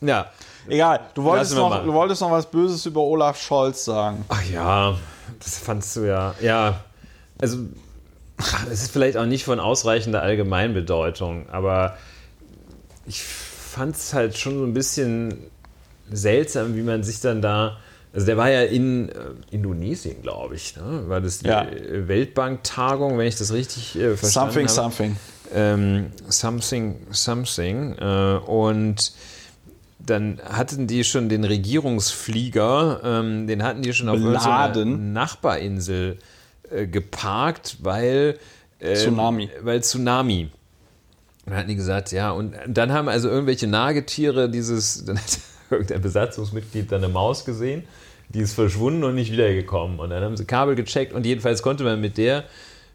S2: ja.
S1: Egal, du wolltest, noch,
S2: mal.
S1: du wolltest noch was Böses über Olaf Scholz sagen.
S2: Ach ja, das fandst du ja. Ja, also es ist vielleicht auch nicht von ausreichender Allgemeinbedeutung, aber ich fand es halt schon so ein bisschen seltsam, wie man sich dann da. Also der war ja in äh, Indonesien, glaube ich. Ne? War das die
S1: Ja.
S2: Weltbank-Tagung, wenn ich das richtig äh, verstanden
S1: Something,
S2: habe?
S1: something.
S2: ähm, Something Something äh, und dann hatten die schon den Regierungsflieger, ähm, den hatten die schon auf
S1: Beladen.
S2: Nachbarinsel äh, geparkt, weil ähm,
S1: Tsunami.
S2: Weil Tsunami. Und dann hatten die gesagt, ja, und dann haben also irgendwelche Nagetiere dieses, <laughs> dann hat irgendein Besatzungsmitglied dann eine Maus gesehen, die ist verschwunden und nicht wiedergekommen. Und dann haben sie Kabel gecheckt und jedenfalls konnte man mit der,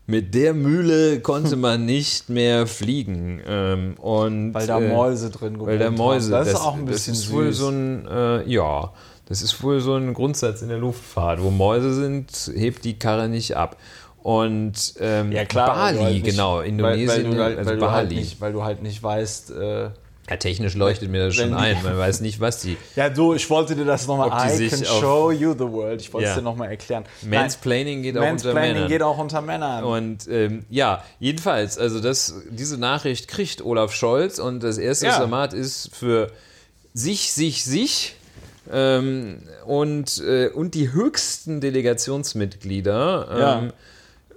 S2: mit der Mühle konnte man nicht mehr fliegen. Ähm, und,
S1: Weil da
S2: äh,
S1: Mäuse drin
S2: weil da
S1: gewohnt
S2: Mäuse,
S1: haben. Das, ist auch ein bisschen
S2: das ist wohl
S1: süß.
S2: so ein, äh, ja, das ist wohl so ein Grundsatz in der Luftfahrt. Wo Mäuse sind, hebt die Karre nicht ab. Und ähm,
S1: ja, klar, weil
S2: Bali,
S1: halt nicht-
S2: genau,
S1: weil,
S2: Indonesien,
S1: weil, du halt,
S2: also
S1: weil, du halt
S2: Bali.
S1: nicht, weil du halt nicht weißt. Äh,
S2: ja, technisch leuchtet mir das schon ein. Man <laughs> weiß nicht, was die.
S1: ja, du, ich wollte dir das nochmal. I can show you the world. Ich wollte es
S2: Ja.
S1: dir nochmal erklären.
S2: Mansplaining geht auch
S1: Nein,
S2: unter
S1: Mansplaining
S2: Männern.
S1: geht auch unter Männern.
S2: Und ähm, ja, jedenfalls, also das, diese Nachricht kriegt Olaf Scholz und das erste,
S1: Ja.
S2: macht, ist für sich, sich, sich ähm, und, äh, und die höchsten Delegationsmitglieder
S1: Ja.
S2: ähm,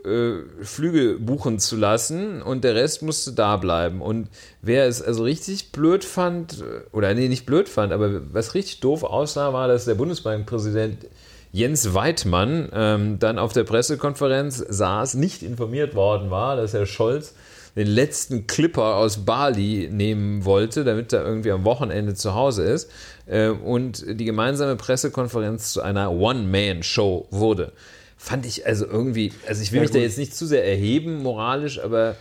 S2: äh, Flüge buchen zu lassen und der Rest musste da bleiben. Und wer es also richtig blöd fand, äh, oder nee, nicht blöd fand, aber was richtig doof aussah, war, dass der Bundesbankpräsident Jens Weidmann ähm, dann auf der Pressekonferenz saß, nicht informiert worden war, dass Herr Scholz den letzten Clipper aus Bali nehmen wollte, damit er irgendwie am Wochenende zu Hause ist äh, und die gemeinsame Pressekonferenz zu einer One-Man-Show wurde. Fand ich also irgendwie, also ich will
S1: Ja,
S2: mich da
S1: gut.
S2: jetzt nicht zu sehr erheben moralisch, aber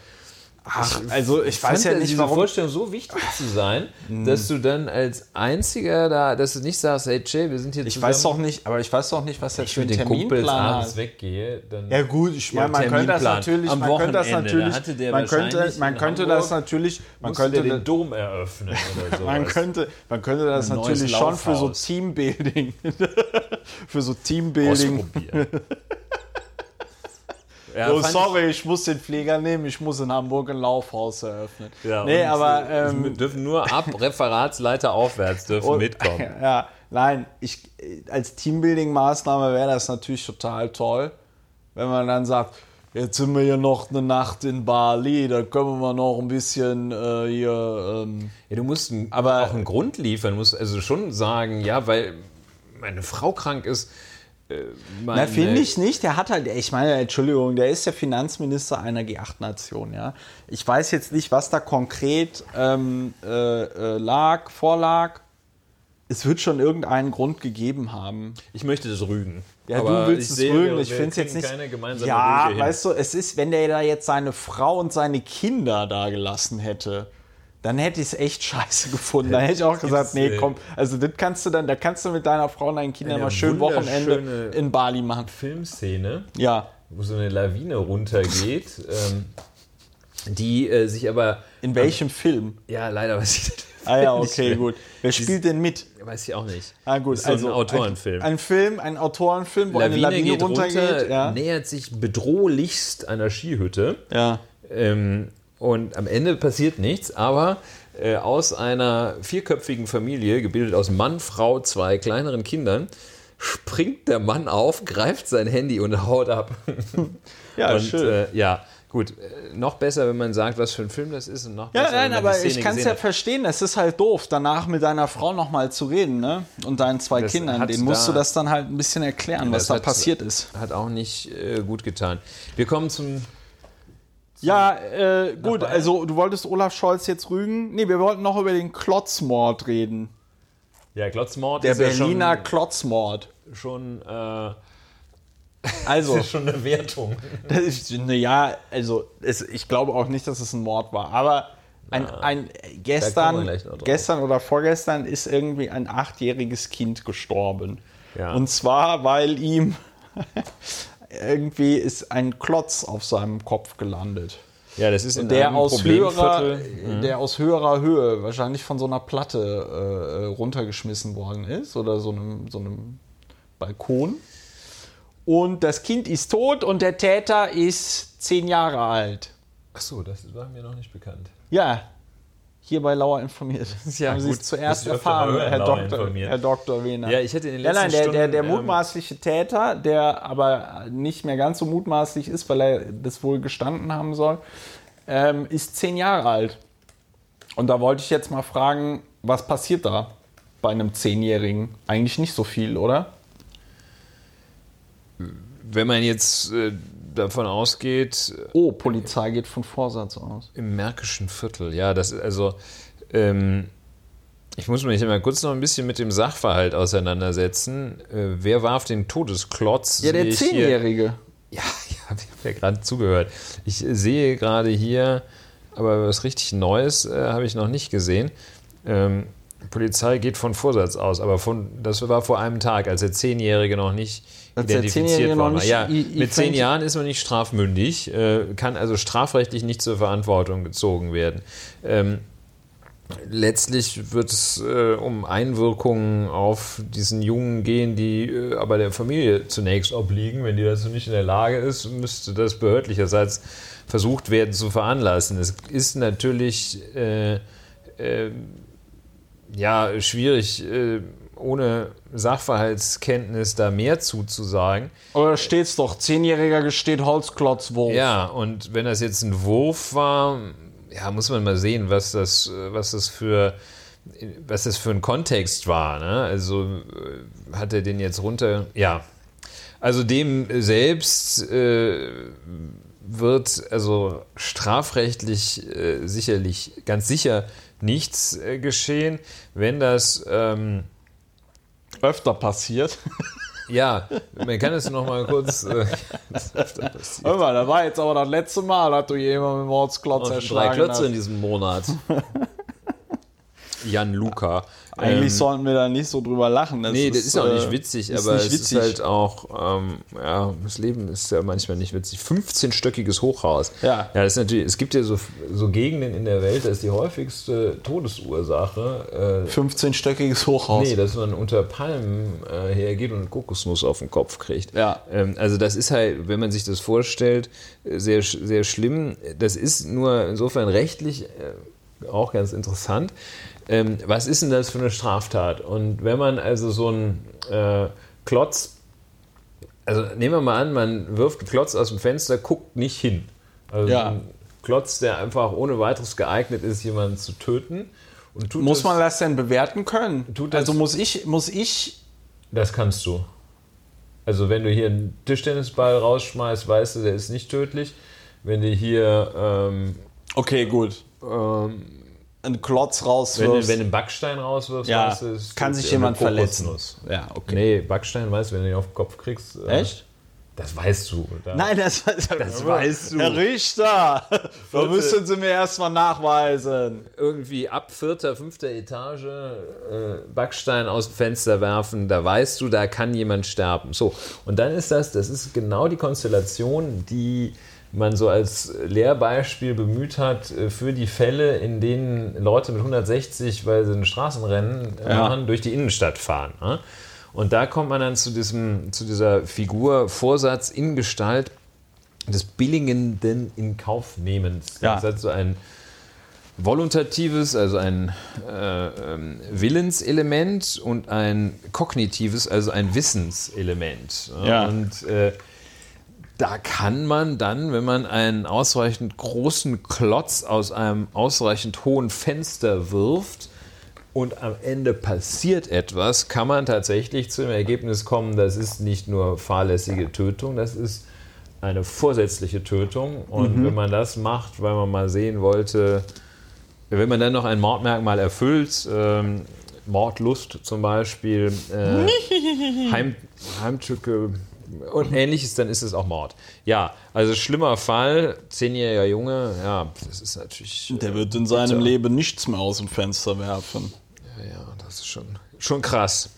S1: Ach, also ich
S2: fand
S1: weiß ja nicht,
S2: diese
S1: warum.
S2: Vorstellung so wichtig zu sein, dass du dann als einziger da, dass du nicht sagst, hey Jay, wir sind hier
S1: Ich
S2: zusammen.
S1: weiß doch nicht, aber ich weiß doch nicht, was
S2: ich
S1: für
S2: den Kumpels abends weggehe, dann
S1: Ja gut, ich meine,
S2: Ja,
S1: man könnte das natürlich,
S2: Am
S1: man könnte das
S2: da
S1: natürlich,
S2: der
S1: man könnte, man könnte das natürlich, man könnte
S2: den Dom eröffnen oder <laughs> so.
S1: man könnte, man könnte das
S2: Ein
S1: natürlich schon für so. Teambuilding, <laughs> für so Teambuilding.
S2: ausprobieren. <laughs> Ja,
S1: Oh,
S2: fand
S1: sorry, ich muss den Flieger nehmen, ich muss in Hamburg ein Laufhaus eröffnen.
S2: Ich, ja,
S1: nee, aber ähm,
S2: dürfen nur ab <laughs> Referatsleiter aufwärts dürfen
S1: und-
S2: mitkommen. <laughs>
S1: Ja, nein, ich, als Teambuilding-Maßnahme wäre das natürlich total toll, wenn man dann sagt, jetzt sind wir hier noch eine Nacht in Bali, da können wir noch ein bisschen äh, hier. Ähm,
S2: Ja, du musst
S1: Aber-
S2: auch einen Grund liefern, musst also schon sagen, ja, weil meine Frau krank ist. Äh,
S1: Na,
S2: meine-
S1: finde ich nicht. Der hat halt, ich meine, Entschuldigung, der ist der Finanzminister einer G8-Nation, ja. Ich weiß jetzt nicht, was da konkret ähm, äh, äh, lag, vorlag. es wird schon irgendeinen Grund gegeben haben.
S2: Ich möchte das rügen.
S1: Ja,
S2: Aber
S1: du willst es
S2: sehe,
S1: rügen, ich finde es jetzt nicht. Ja, weißt du, es ist, wenn der da jetzt seine Frau und seine Kinder da gelassen hätte, dann hätte ich es echt scheiße gefunden. Dann hätte ich auch gesagt, nee, komm, also das kannst du dann, da kannst du mit deiner Frau und deinen Kindern mal schön Wochenende in Bali machen.
S2: Filmszene,
S1: Ja.
S2: wo so eine Lawine runtergeht, ähm, die äh, sich aber.
S1: In welchem Film?
S2: Ja, leider weiß ich das
S1: Ah ja, okay, <laughs> gut. Wer spielt denn mit?
S2: Weiß ich auch nicht.
S1: Ah gut,
S2: ist so ein Autorenfilm.
S1: Ein, ein Film, ein Autorenfilm, wo eine Lawine
S2: geht
S1: runtergeht.
S2: runter,
S1: ja.
S2: nähert sich bedrohlichst einer Skihütte.
S1: ja.
S2: Ähm, und am Ende passiert nichts, aber äh, aus einer vierköpfigen Familie, gebildet aus Mann, Frau, zwei kleineren Kindern, springt der Mann auf, greift sein Handy und haut ab. <laughs>
S1: Ja,
S2: und,
S1: schön.
S2: Äh, ja, gut. Äh, noch besser, wenn man sagt, was für ein Film das ist und noch
S1: Ja,
S2: besser,
S1: nein,
S2: man die
S1: aber ich kann es ja verstehen. Es ist halt doof, danach mit deiner Frau nochmal zu reden, ne? Und deinen zwei
S2: Das
S1: Kindern. Denen musst
S2: da-
S1: du das dann halt ein bisschen erklären, was da passiert ist.
S2: Hat auch nicht äh, gut getan. Wir kommen zum.
S1: Ja, äh, gut,
S2: Bayern?
S1: also du wolltest Olaf Scholz jetzt rügen. Nee, wir wollten noch über den Klotzmord reden.
S2: Ja, Glotzmord
S1: Der
S2: ist ja
S1: Berliner Klotzmord.
S2: schon, schon, äh, <laughs>
S1: Also,
S2: ist schon eine Wertung.
S1: das ist, ne, ja, also es, ich glaube auch nicht, dass es ein Mord war, aber ein, ein
S2: Da kommen wir
S1: gestern, gestern oder vorgestern ist irgendwie ein achtjähriges Kind gestorben.
S2: Ja.
S1: Und zwar, weil ihm <laughs> irgendwie ist ein Klotz auf seinem Kopf gelandet.
S2: Ja, das ist in
S1: Der
S2: einem
S1: aus, höherer,
S2: Problemviertel.
S1: der aus höherer Höhe wahrscheinlich von so einer Platte äh, äh, runtergeschmissen worden ist oder so einem, so einem Balkon. Und das Kind ist tot und der Täter ist zehn Jahre alt.
S2: Achso, das war mir noch nicht bekannt.
S1: Ja, hier bei Lauer informiert. <laughs>
S2: Ja,
S1: Haben Sie es zuerst erfahren, Herr Doktor. Herr Dr. Wehner.
S2: Ja, ich hätte in den
S1: Ja,
S2: letzten
S1: nein, der, der, der
S2: Stunden, ähm,
S1: mutmaßliche Täter, der aber nicht mehr ganz so mutmaßlich ist, weil er das wohl gestanden haben soll, ähm, ist zehn Jahre alt. Und da wollte ich jetzt mal fragen, was passiert da bei einem Zehnjährigen? Eigentlich nicht so viel, oder?
S2: Wenn man jetzt äh, davon ausgeht,
S1: Oh, Polizei geht von Vorsatz aus.
S2: im Märkischen Viertel, ja, das ist also. Ähm, ich muss mich mal kurz noch ein bisschen mit dem Sachverhalt auseinandersetzen. Äh, wer warf den Todesklotz?
S1: Ja, der Zehnjährige.
S2: Ja, <laughs> ja, ich habe ja gerade zugehört. Ich sehe gerade hier, aber was richtig Neues äh, habe ich noch nicht gesehen. Ähm, Polizei geht von Vorsatz aus, aber von, das war vor einem Tag, als der Zehnjährige noch nicht
S1: Als
S2: identifiziert worden war. Ja,
S1: i- i-
S2: mit zehn Jahren ist man nicht strafmündig, äh, kann also strafrechtlich nicht zur Verantwortung gezogen werden. Ähm, Letztlich wird es äh, um Einwirkungen auf diesen Jungen gehen, die äh, aber der Familie zunächst obliegen. Wenn die dazu nicht in der Lage ist, müsste das behördlicherseits versucht werden zu veranlassen. Es ist natürlich äh, äh, ja, schwierig, äh, ohne Sachverhaltskenntnis da mehr zuzusagen.
S1: Oder da steht's doch, Zehnjähriger gesteht Holzklotzwurf.
S2: Ja, und wenn das jetzt ein Wurf war, ja, muss man mal sehen, was das, was das für was das für ein Kontext war. Ne? Also äh, hat er den jetzt runter? Ja. Also dem selbst äh, wird also strafrechtlich äh, sicherlich ganz sicher nichts äh, geschehen, wenn das ähm,
S1: Öfter passiert. <laughs>
S2: ja, man kann es noch mal kurz äh, das. <laughs>
S1: Hör mal, da war jetzt aber das letzte Mal, dass du jemanden mit dem
S2: Und drei
S1: erschlagen
S2: Klötze in
S1: hast.
S2: diesem Monat. <laughs> Jan Luca.
S1: Eigentlich
S2: Ähm,
S1: sollten wir da nicht so drüber lachen. Das
S2: Nee, das ist auch nicht
S1: äh,
S2: witzig,
S1: ist
S2: aber
S1: nicht
S2: es
S1: witzig.
S2: ist halt auch, ähm, ja, das Leben ist ja manchmal nicht witzig. 15-stöckiges Hochhaus.
S1: Ja.
S2: Ja, das ist natürlich, es gibt ja so, so Gegenden in der Welt, da ist die häufigste Todesursache, äh,
S1: 15-stöckiges Hochhaus.
S2: nee, dass man unter Palmen äh, hergeht und eine Kokosnuss auf den Kopf kriegt.
S1: Ja.
S2: Ähm, also das ist halt, wenn man sich das vorstellt, äh, sehr, sehr schlimm. Das ist nur insofern rechtlich äh, auch ganz interessant. Ähm, was ist denn das für eine Straftat? Und wenn man also so einen äh, Klotz, also nehmen wir mal an, man wirft einen Klotz aus dem Fenster, guckt nicht hin. Also
S1: Ja.
S2: ein Klotz, der einfach ohne weiteres geeignet ist, jemanden zu töten.
S1: Muss
S2: es-
S1: man das denn bewerten können?
S2: Das-
S1: also muss ich, muss ich,
S2: Das kannst du. Also wenn du hier einen Tischtennisball rausschmeißt, weißt du, der ist nicht tödlich. Wenn du hier ähm,
S1: okay, gut.
S2: ähm,
S1: einen Klotz
S2: Wenn, du-
S1: rauswirfst.
S2: wenn du einen Backstein rauswirfst,
S1: Ja,
S2: weißt du,
S1: kann sich jemand verletzen. Ja, okay.
S2: Nee, Backstein, weißt du, wenn du ihn auf den Kopf kriegst. äh,
S1: Echt?
S2: Das weißt du. Da-
S1: Nein, das, das,
S2: weißt du.
S1: Herr Richter, da müssen Sie mir erstmal nachweisen.
S2: irgendwie ab vierter, fünfter Etage äh, Backstein aus dem Fenster werfen, da weißt du, da kann jemand sterben. So, und dann ist das, das ist genau die Konstellation, die man so als Lehrbeispiel bemüht hat äh, für die Fälle, in denen Leute mit 160, weil sie ein Straßenrennen äh,
S1: Ja.
S2: machen, durch die Innenstadt fahren. Ne? Und da kommt man dann zu, diesem, zu dieser Figur Vorsatz in Gestalt des billigenden Inkaufnehmens.
S1: Ja.
S2: Das hat so ein voluntatives, also ein äh, ähm, Willenselement und ein kognitives, also ein Wissenselement.
S1: Ja.
S2: Und äh, da kann man dann, wenn man einen ausreichend großen Klotz aus einem ausreichend hohen Fenster wirft und am Ende passiert etwas, kann man tatsächlich zu dem Ergebnis kommen, das ist nicht nur fahrlässige Tötung, das ist eine vorsätzliche Tötung. Und wenn man das macht, weil man mal sehen wollte, wenn man dann noch ein Mordmerkmal erfüllt, ähm, Mordlust zum Beispiel, äh, <laughs> Heim, Heimtücke und ähnliches, dann ist es auch Mord. Ja, also schlimmer Fall, zehnjähriger Junge, ja, das ist natürlich.
S1: Der wird in seinem
S2: Bitter.
S1: Leben nichts mehr aus dem Fenster werfen.
S2: Ja, das ist schon, schon krass.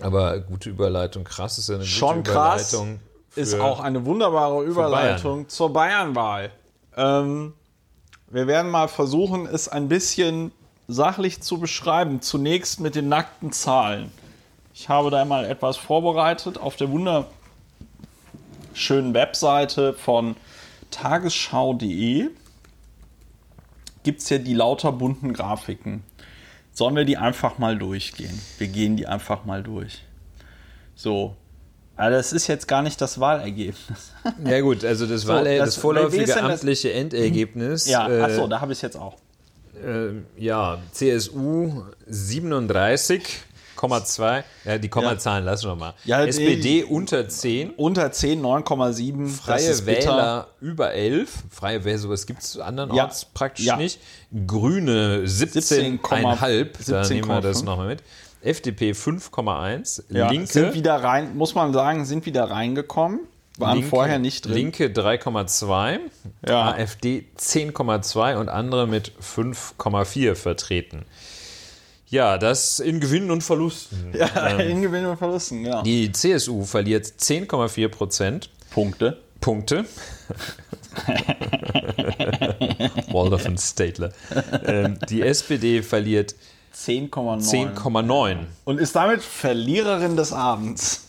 S2: Aber gute Überleitung, krass ist ja eine
S1: Schon
S2: gute
S1: krass
S2: Überleitung.
S1: Ist
S2: für-
S1: auch eine wunderbare Überleitung zur Bayernwahl. Ähm, wir werden mal versuchen, es ein bisschen sachlich zu beschreiben. Zunächst mit den nackten Zahlen. Ich habe da mal etwas vorbereitet auf der wunderschönen Webseite von tagesschau.de. Gibt es ja die lauter bunten Grafiken. Sollen wir die einfach mal durchgehen? Wir gehen die einfach mal durch. So. Aber das ist jetzt gar nicht das Wahlergebnis. <laughs>
S2: Ja gut, also das, Wahl,
S1: das-
S2: das, vorläufige
S1: das-
S2: amtliche Endergebnis.
S1: Ja,
S2: äh,
S1: achso, da habe ich es jetzt auch.
S2: äh, ja, CSU 37,2. Ja, die Kommazahlen lassen wir mal.
S1: Ja,
S2: SPD unter 10.
S1: Unter 10, 9,7. das
S2: Freie. Wähler über 11. Freie Wähler, sowas gibt es andernorts
S1: Ja.
S2: praktisch
S1: Ja.
S2: nicht. Grüne 17,5. Da nehmen wir das
S1: 17,5.
S2: nochmal mit. FDP 5,1.
S1: Ja,
S2: Linke,
S1: sind wieder rein, muss man sagen, sind wieder reingekommen. Waren
S2: Linke,
S1: vorher nicht drin.
S2: Linke 3,2.
S1: Ja.
S2: AfD 10,2 und andere mit 5,4 vertreten. Ja, das in Gewinnen und Verlusten. <laughs>
S1: Ja, in Gewinn und Verlusten, ja.
S2: Die CSU verliert 10,4 Prozent
S1: Punkte.
S2: Punkte. <laughs> Waldorf und Statler. Ähm, die SPD verliert
S1: 10,9.
S2: 10,9.
S1: Und ist damit Verliererin des Abends.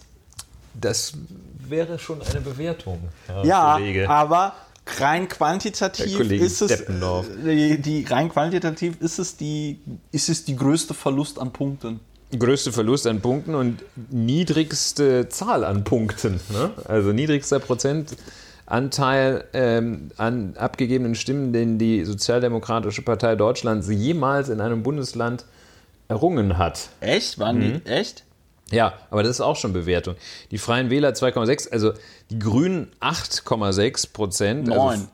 S2: Das wäre schon eine Bewertung, Herr
S1: Ja,
S2: Kollege.
S1: aber rein quantitativ ist es die, die rein quantitativ ist es die ist es die größte Verlust an Punkten.
S2: Größte Verlust an Punkten und niedrigste Zahl an Punkten. Ne? Also niedrigster Prozentanteil ähm, an abgegebenen Stimmen, den die Sozialdemokratische Partei Deutschlands jemals in einem Bundesland errungen hat.
S1: Echt? Waren
S2: Mhm.
S1: die echt?
S2: Ja, aber das ist auch schon Bewertung. Die Freien Wähler 2,6, also die Grünen 8,6 Prozent.
S1: Neun.
S2: Also,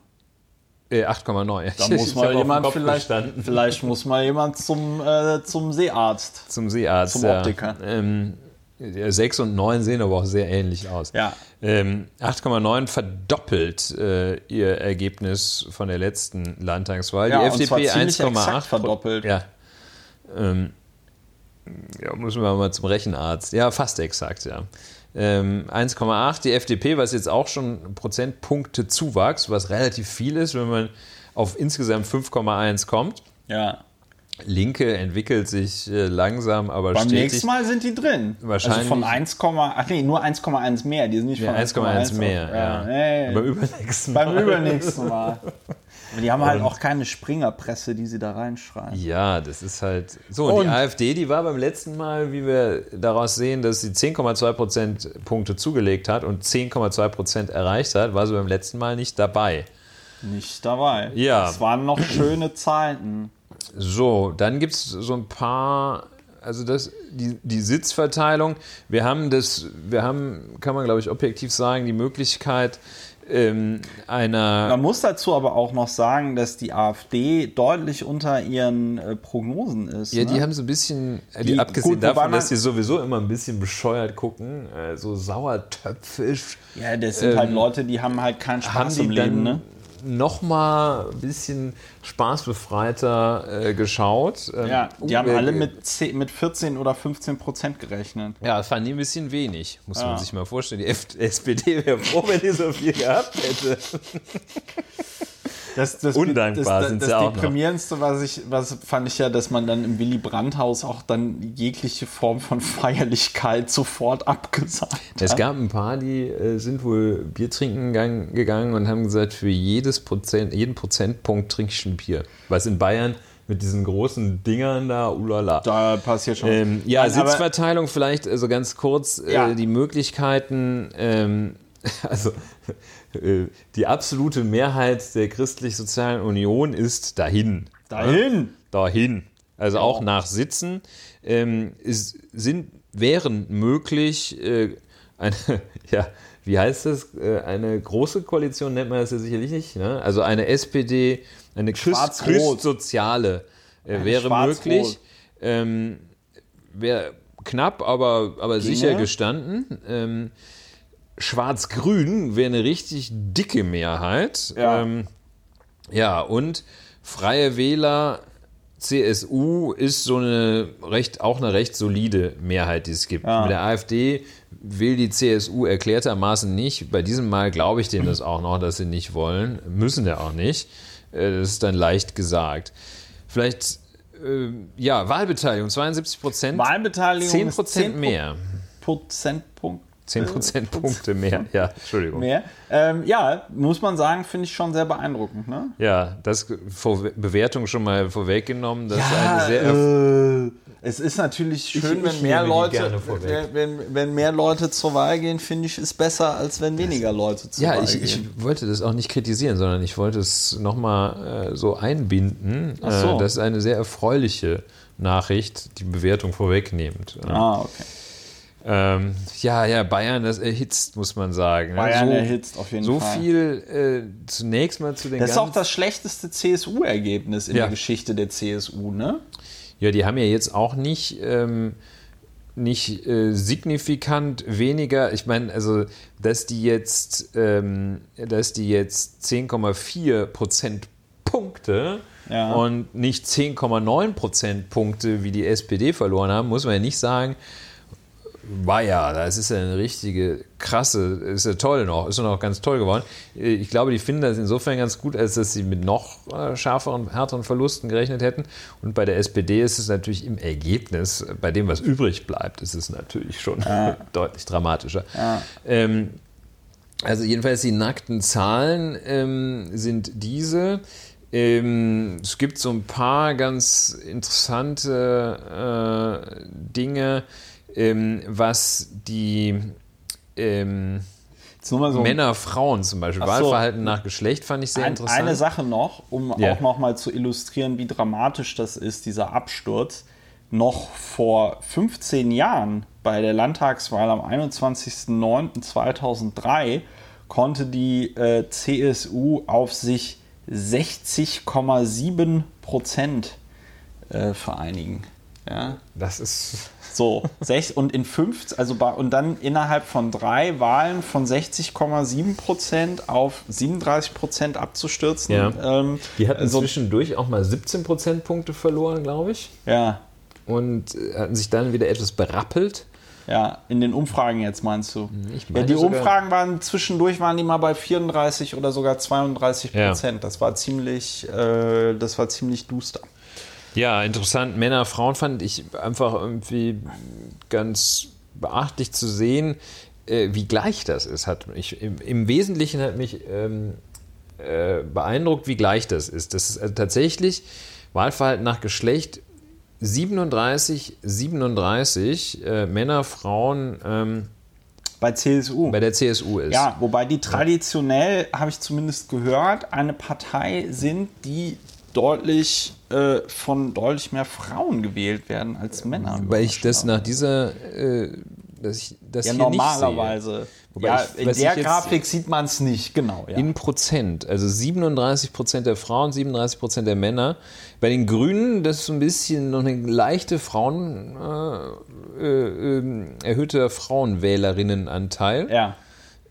S2: äh, 8,9.
S1: Da <laughs> muss mal jemand vielleicht,
S2: gestanden.
S1: vielleicht muss mal jemand zum, äh, zum Seearzt.
S2: Zum Seearzt.
S1: Zum
S2: ja.
S1: Optiker.
S2: Ähm, ja, 6 und 9 sehen aber auch sehr ähnlich aus.
S1: Ja.
S2: Ähm, 8,9 verdoppelt äh, ihr Ergebnis von der letzten Landtagswahl.
S1: Ja,
S2: die FDP
S1: ziemlich
S2: 1,8
S1: exakt verdoppelt.
S2: Ja. Ähm, ja, müssen wir mal zum Rechenarzt. Ja, fast exakt, ja. Ähm, 1,8. Die FDP, was jetzt auch schon Prozentpunkte Zuwachs, was relativ viel ist, wenn man auf insgesamt 5,1 kommt.
S1: Ja.
S2: Linke entwickelt sich äh, langsam, aber
S1: Beim
S2: stetig.
S1: nächsten Mal sind die drin.
S2: Wahrscheinlich-
S1: Also von 1, ach nee, nur 1,1 mehr. Die sind nicht
S2: Ja,
S1: von
S2: 1,1 mehr. Ja.
S1: Ja. Nee,
S2: Beim übernächsten Mal.
S1: beim übernächsten Mal. <laughs> Aber Die haben halt auch keine Springerpresse, die sie da reinschreiben.
S2: Ja, das ist halt. So, und,
S1: Und-
S2: die AfD, die war beim letzten Mal, wie wir daraus sehen, dass sie 10,2 Prozentpunkte zugelegt hat und 10,2 Prozent erreicht hat, war sie beim letzten Mal nicht dabei.
S1: Nicht dabei.
S2: Ja.
S1: Es waren noch schöne Zeiten.
S2: So, dann gibt es so ein paar also das, die, die Sitzverteilung, wir haben das, wir haben, kann man glaube ich objektiv sagen, die Möglichkeit, ähm, einer.
S1: Man muss dazu aber auch noch sagen, dass die AfD deutlich unter ihren äh, Prognosen ist.
S2: Ja,
S1: ne?
S2: die haben so ein bisschen, äh, die,
S1: Die-
S2: abgesehen
S1: gut,
S2: davon, dass die sowieso immer ein bisschen bescheuert gucken, äh, so sauertöpfisch,
S1: ja, das sind halt
S2: ähm,
S1: Leute, die haben halt keinen Spaß im Leben,
S2: dann
S1: ne?
S2: Noch mal ein bisschen spaßbefreiter äh, geschaut. Ähm,
S1: Ja, die
S2: uh,
S1: haben
S2: äh,
S1: alle mit, 10, mit 14 oder 15 Prozent gerechnet.
S2: Ja, das fanden die ein bisschen wenig, muss
S1: Ja.
S2: man sich mal vorstellen. Die F SPD wäre froh, wenn die so viel gehabt hätte. <laughs>
S1: Das, das,
S2: Undankbar
S1: das,
S2: sind's
S1: das,
S2: ja auch
S1: das
S2: noch.
S1: deprimierendste, was ich, was fand ich ja, dass man dann im Willy Brandt-Haus auch dann jegliche Form von Feierlichkeit sofort abgesagt
S2: Es
S1: hat.
S2: gab ein paar, die äh, sind wohl Bier trinken gang- gegangen und haben gesagt, für jedes Prozent, jeden Prozentpunkt trinke ich ein Bier. Was in Bayern mit diesen großen Dingern da, ulala.
S1: Da passiert schon.
S2: Ähm, ja,
S1: Nein,
S2: Sitzverteilung vielleicht also ganz kurz.
S1: Ja.
S2: Äh, die Möglichkeiten, ähm, <laughs> also äh, die absolute Mehrheit der Christlich-Sozialen Union ist dahin.
S1: Dahin?
S2: Dahin. Also auch nach Sitzen. Ähm, ist, sind, wären möglich eine, <laughs> ja, wie heißt das? Äh, Eine große Koalition nennt man das ja sicherlich nicht. Ne? Also eine SPD, eine Christ. Christsoziale äh, wäre möglich. Ähm, wäre knapp, aber, aber sicher gestanden. Ähm, Schwarz-Grün wäre eine richtig dicke Mehrheit.
S1: Ja.
S2: Ähm, ja, und Freie Wähler, CSU ist so eine recht, auch eine recht solide Mehrheit, die es gibt.
S1: Ja.
S2: Mit der AfD will die CSU erklärtermaßen nicht. Bei diesem Mal glaube ich denen das auch noch, dass sie nicht wollen. Müssen ja auch nicht. Äh, Das ist dann leicht gesagt. Vielleicht, äh, ja, Wahlbeteiligung, 72 Prozent.
S1: Wahlbeteiligung
S2: 10
S1: ist
S2: Prozent
S1: 10
S2: mehr.
S1: Prozentpunkt
S2: 10 Prozentpunkte mehr. Ja, Entschuldigung.
S1: mehr. Ähm, ja, muss man sagen, finde ich schon sehr beeindruckend. Ne?
S2: Ja, das vor Bewertung schon mal vorweggenommen. Das ist eine sehr
S1: äh, es ist natürlich schön,
S2: ich
S1: wenn mehr Leute,
S2: gerne vorweg.
S1: wenn, wenn, wenn mehr Leute zur Wahl gehen, finde ich, ist besser, als wenn weniger Leute zur
S2: Ja,
S1: Wahl
S2: ich,
S1: gehen.
S2: ich wollte das auch nicht kritisieren, sondern ich wollte es nochmal äh, so einbinden.
S1: Ach so.
S2: Äh, das ist eine sehr erfreuliche Nachricht, die Bewertung vorwegnehmend.
S1: ah, okay.
S2: Ähm, ja, ja, Bayern, das erhitzt, muss man sagen. ne?
S1: Bayern
S2: so,
S1: erhitzt auf jeden
S2: so
S1: Fall.
S2: viel äh, zunächst mal zu den
S1: Das ist auch das schlechteste CSU-Ergebnis in
S2: Ja.
S1: der Geschichte der CSU, ne?
S2: Ja, die haben ja jetzt auch nicht, ähm, nicht äh, signifikant weniger. Ich meine, also, dass die jetzt, ähm, dass die jetzt 10,4 Prozentpunkte
S1: Ja.
S2: und nicht 10,9 Prozentpunkte wie die SPD verloren haben, muss man ja nicht sagen. War ja, das ist ja eine richtige krasse, ist ja toll noch, ist ja noch ganz toll geworden. Ich glaube, die finden das insofern ganz gut, als dass sie mit noch äh, schärferen, härteren Verlusten gerechnet hätten. Und bei der SPD ist es natürlich im Ergebnis, bei dem, was übrig bleibt, ist es natürlich schon <laughs> deutlich dramatischer. Ähm, also jedenfalls die nackten Zahlen ähm, sind diese. Ähm, es gibt so ein paar ganz interessante äh, Dinge, ähm, was die ähm,
S1: so
S2: Männer, Frauen zum Beispiel,
S1: so.
S2: Wahlverhalten nach Geschlecht fand ich sehr
S1: ein,
S2: interessant.
S1: eine Sache noch, um
S2: Ja.
S1: auch noch mal zu illustrieren, wie dramatisch das ist, dieser Absturz. Noch vor 15 Jahren bei der Landtagswahl am 21.09.2003 konnte die äh, CSU auf sich 60,7 Prozent äh, vereinigen. Ja?
S2: das ist
S1: So, sech, und in fünf, also bei, und dann innerhalb von drei Wahlen von 60,7 Prozent auf 37 Prozent abzustürzen.
S2: Ja.
S1: Ähm,
S2: Die hatten
S1: also,
S2: zwischendurch auch mal 17 Prozentpunkte verloren, glaube ich.
S1: ja,
S2: Und äh, hatten sich dann wieder etwas berappelt.
S1: ja, in den Umfragen jetzt meinst du? ja,
S2: meine
S1: die
S2: sogar-
S1: Umfragen waren zwischendurch waren die mal bei 34 oder sogar 32
S2: Ja.
S1: Prozent. Das war ziemlich, äh, das war ziemlich duster.
S2: Ja, interessant. Männer, Frauen fand ich einfach irgendwie ganz beachtlich zu sehen, äh, wie gleich das ist. Hat mich, im, Im Wesentlichen hat mich ähm, äh, beeindruckt, wie gleich das ist. Das ist also tatsächlich Wahlverhalten nach Geschlecht 37, 37 äh, Männer, Frauen ähm,
S1: Bei CSU.
S2: bei der CSU ist.
S1: Ja, wobei die traditionell, habe ich zumindest gehört, eine Partei sind, die deutlich äh, von deutlich mehr Frauen gewählt werden als Männer.
S2: Weil ich das nach dieser, äh, dass ich das
S1: ja,
S2: hier
S1: normalerweise.
S2: nicht sehe. Wobei
S1: ja,
S2: ich-
S1: in der Grafik sieht man es nicht, genau. Ja.
S2: In Prozent, also 37 Prozent der Frauen, 37 Prozent der Männer. Bei den Grünen, das ist so ein bisschen noch eine leichte Frauen, äh, äh, erhöhter Frauenwählerinnenanteil.
S1: ja.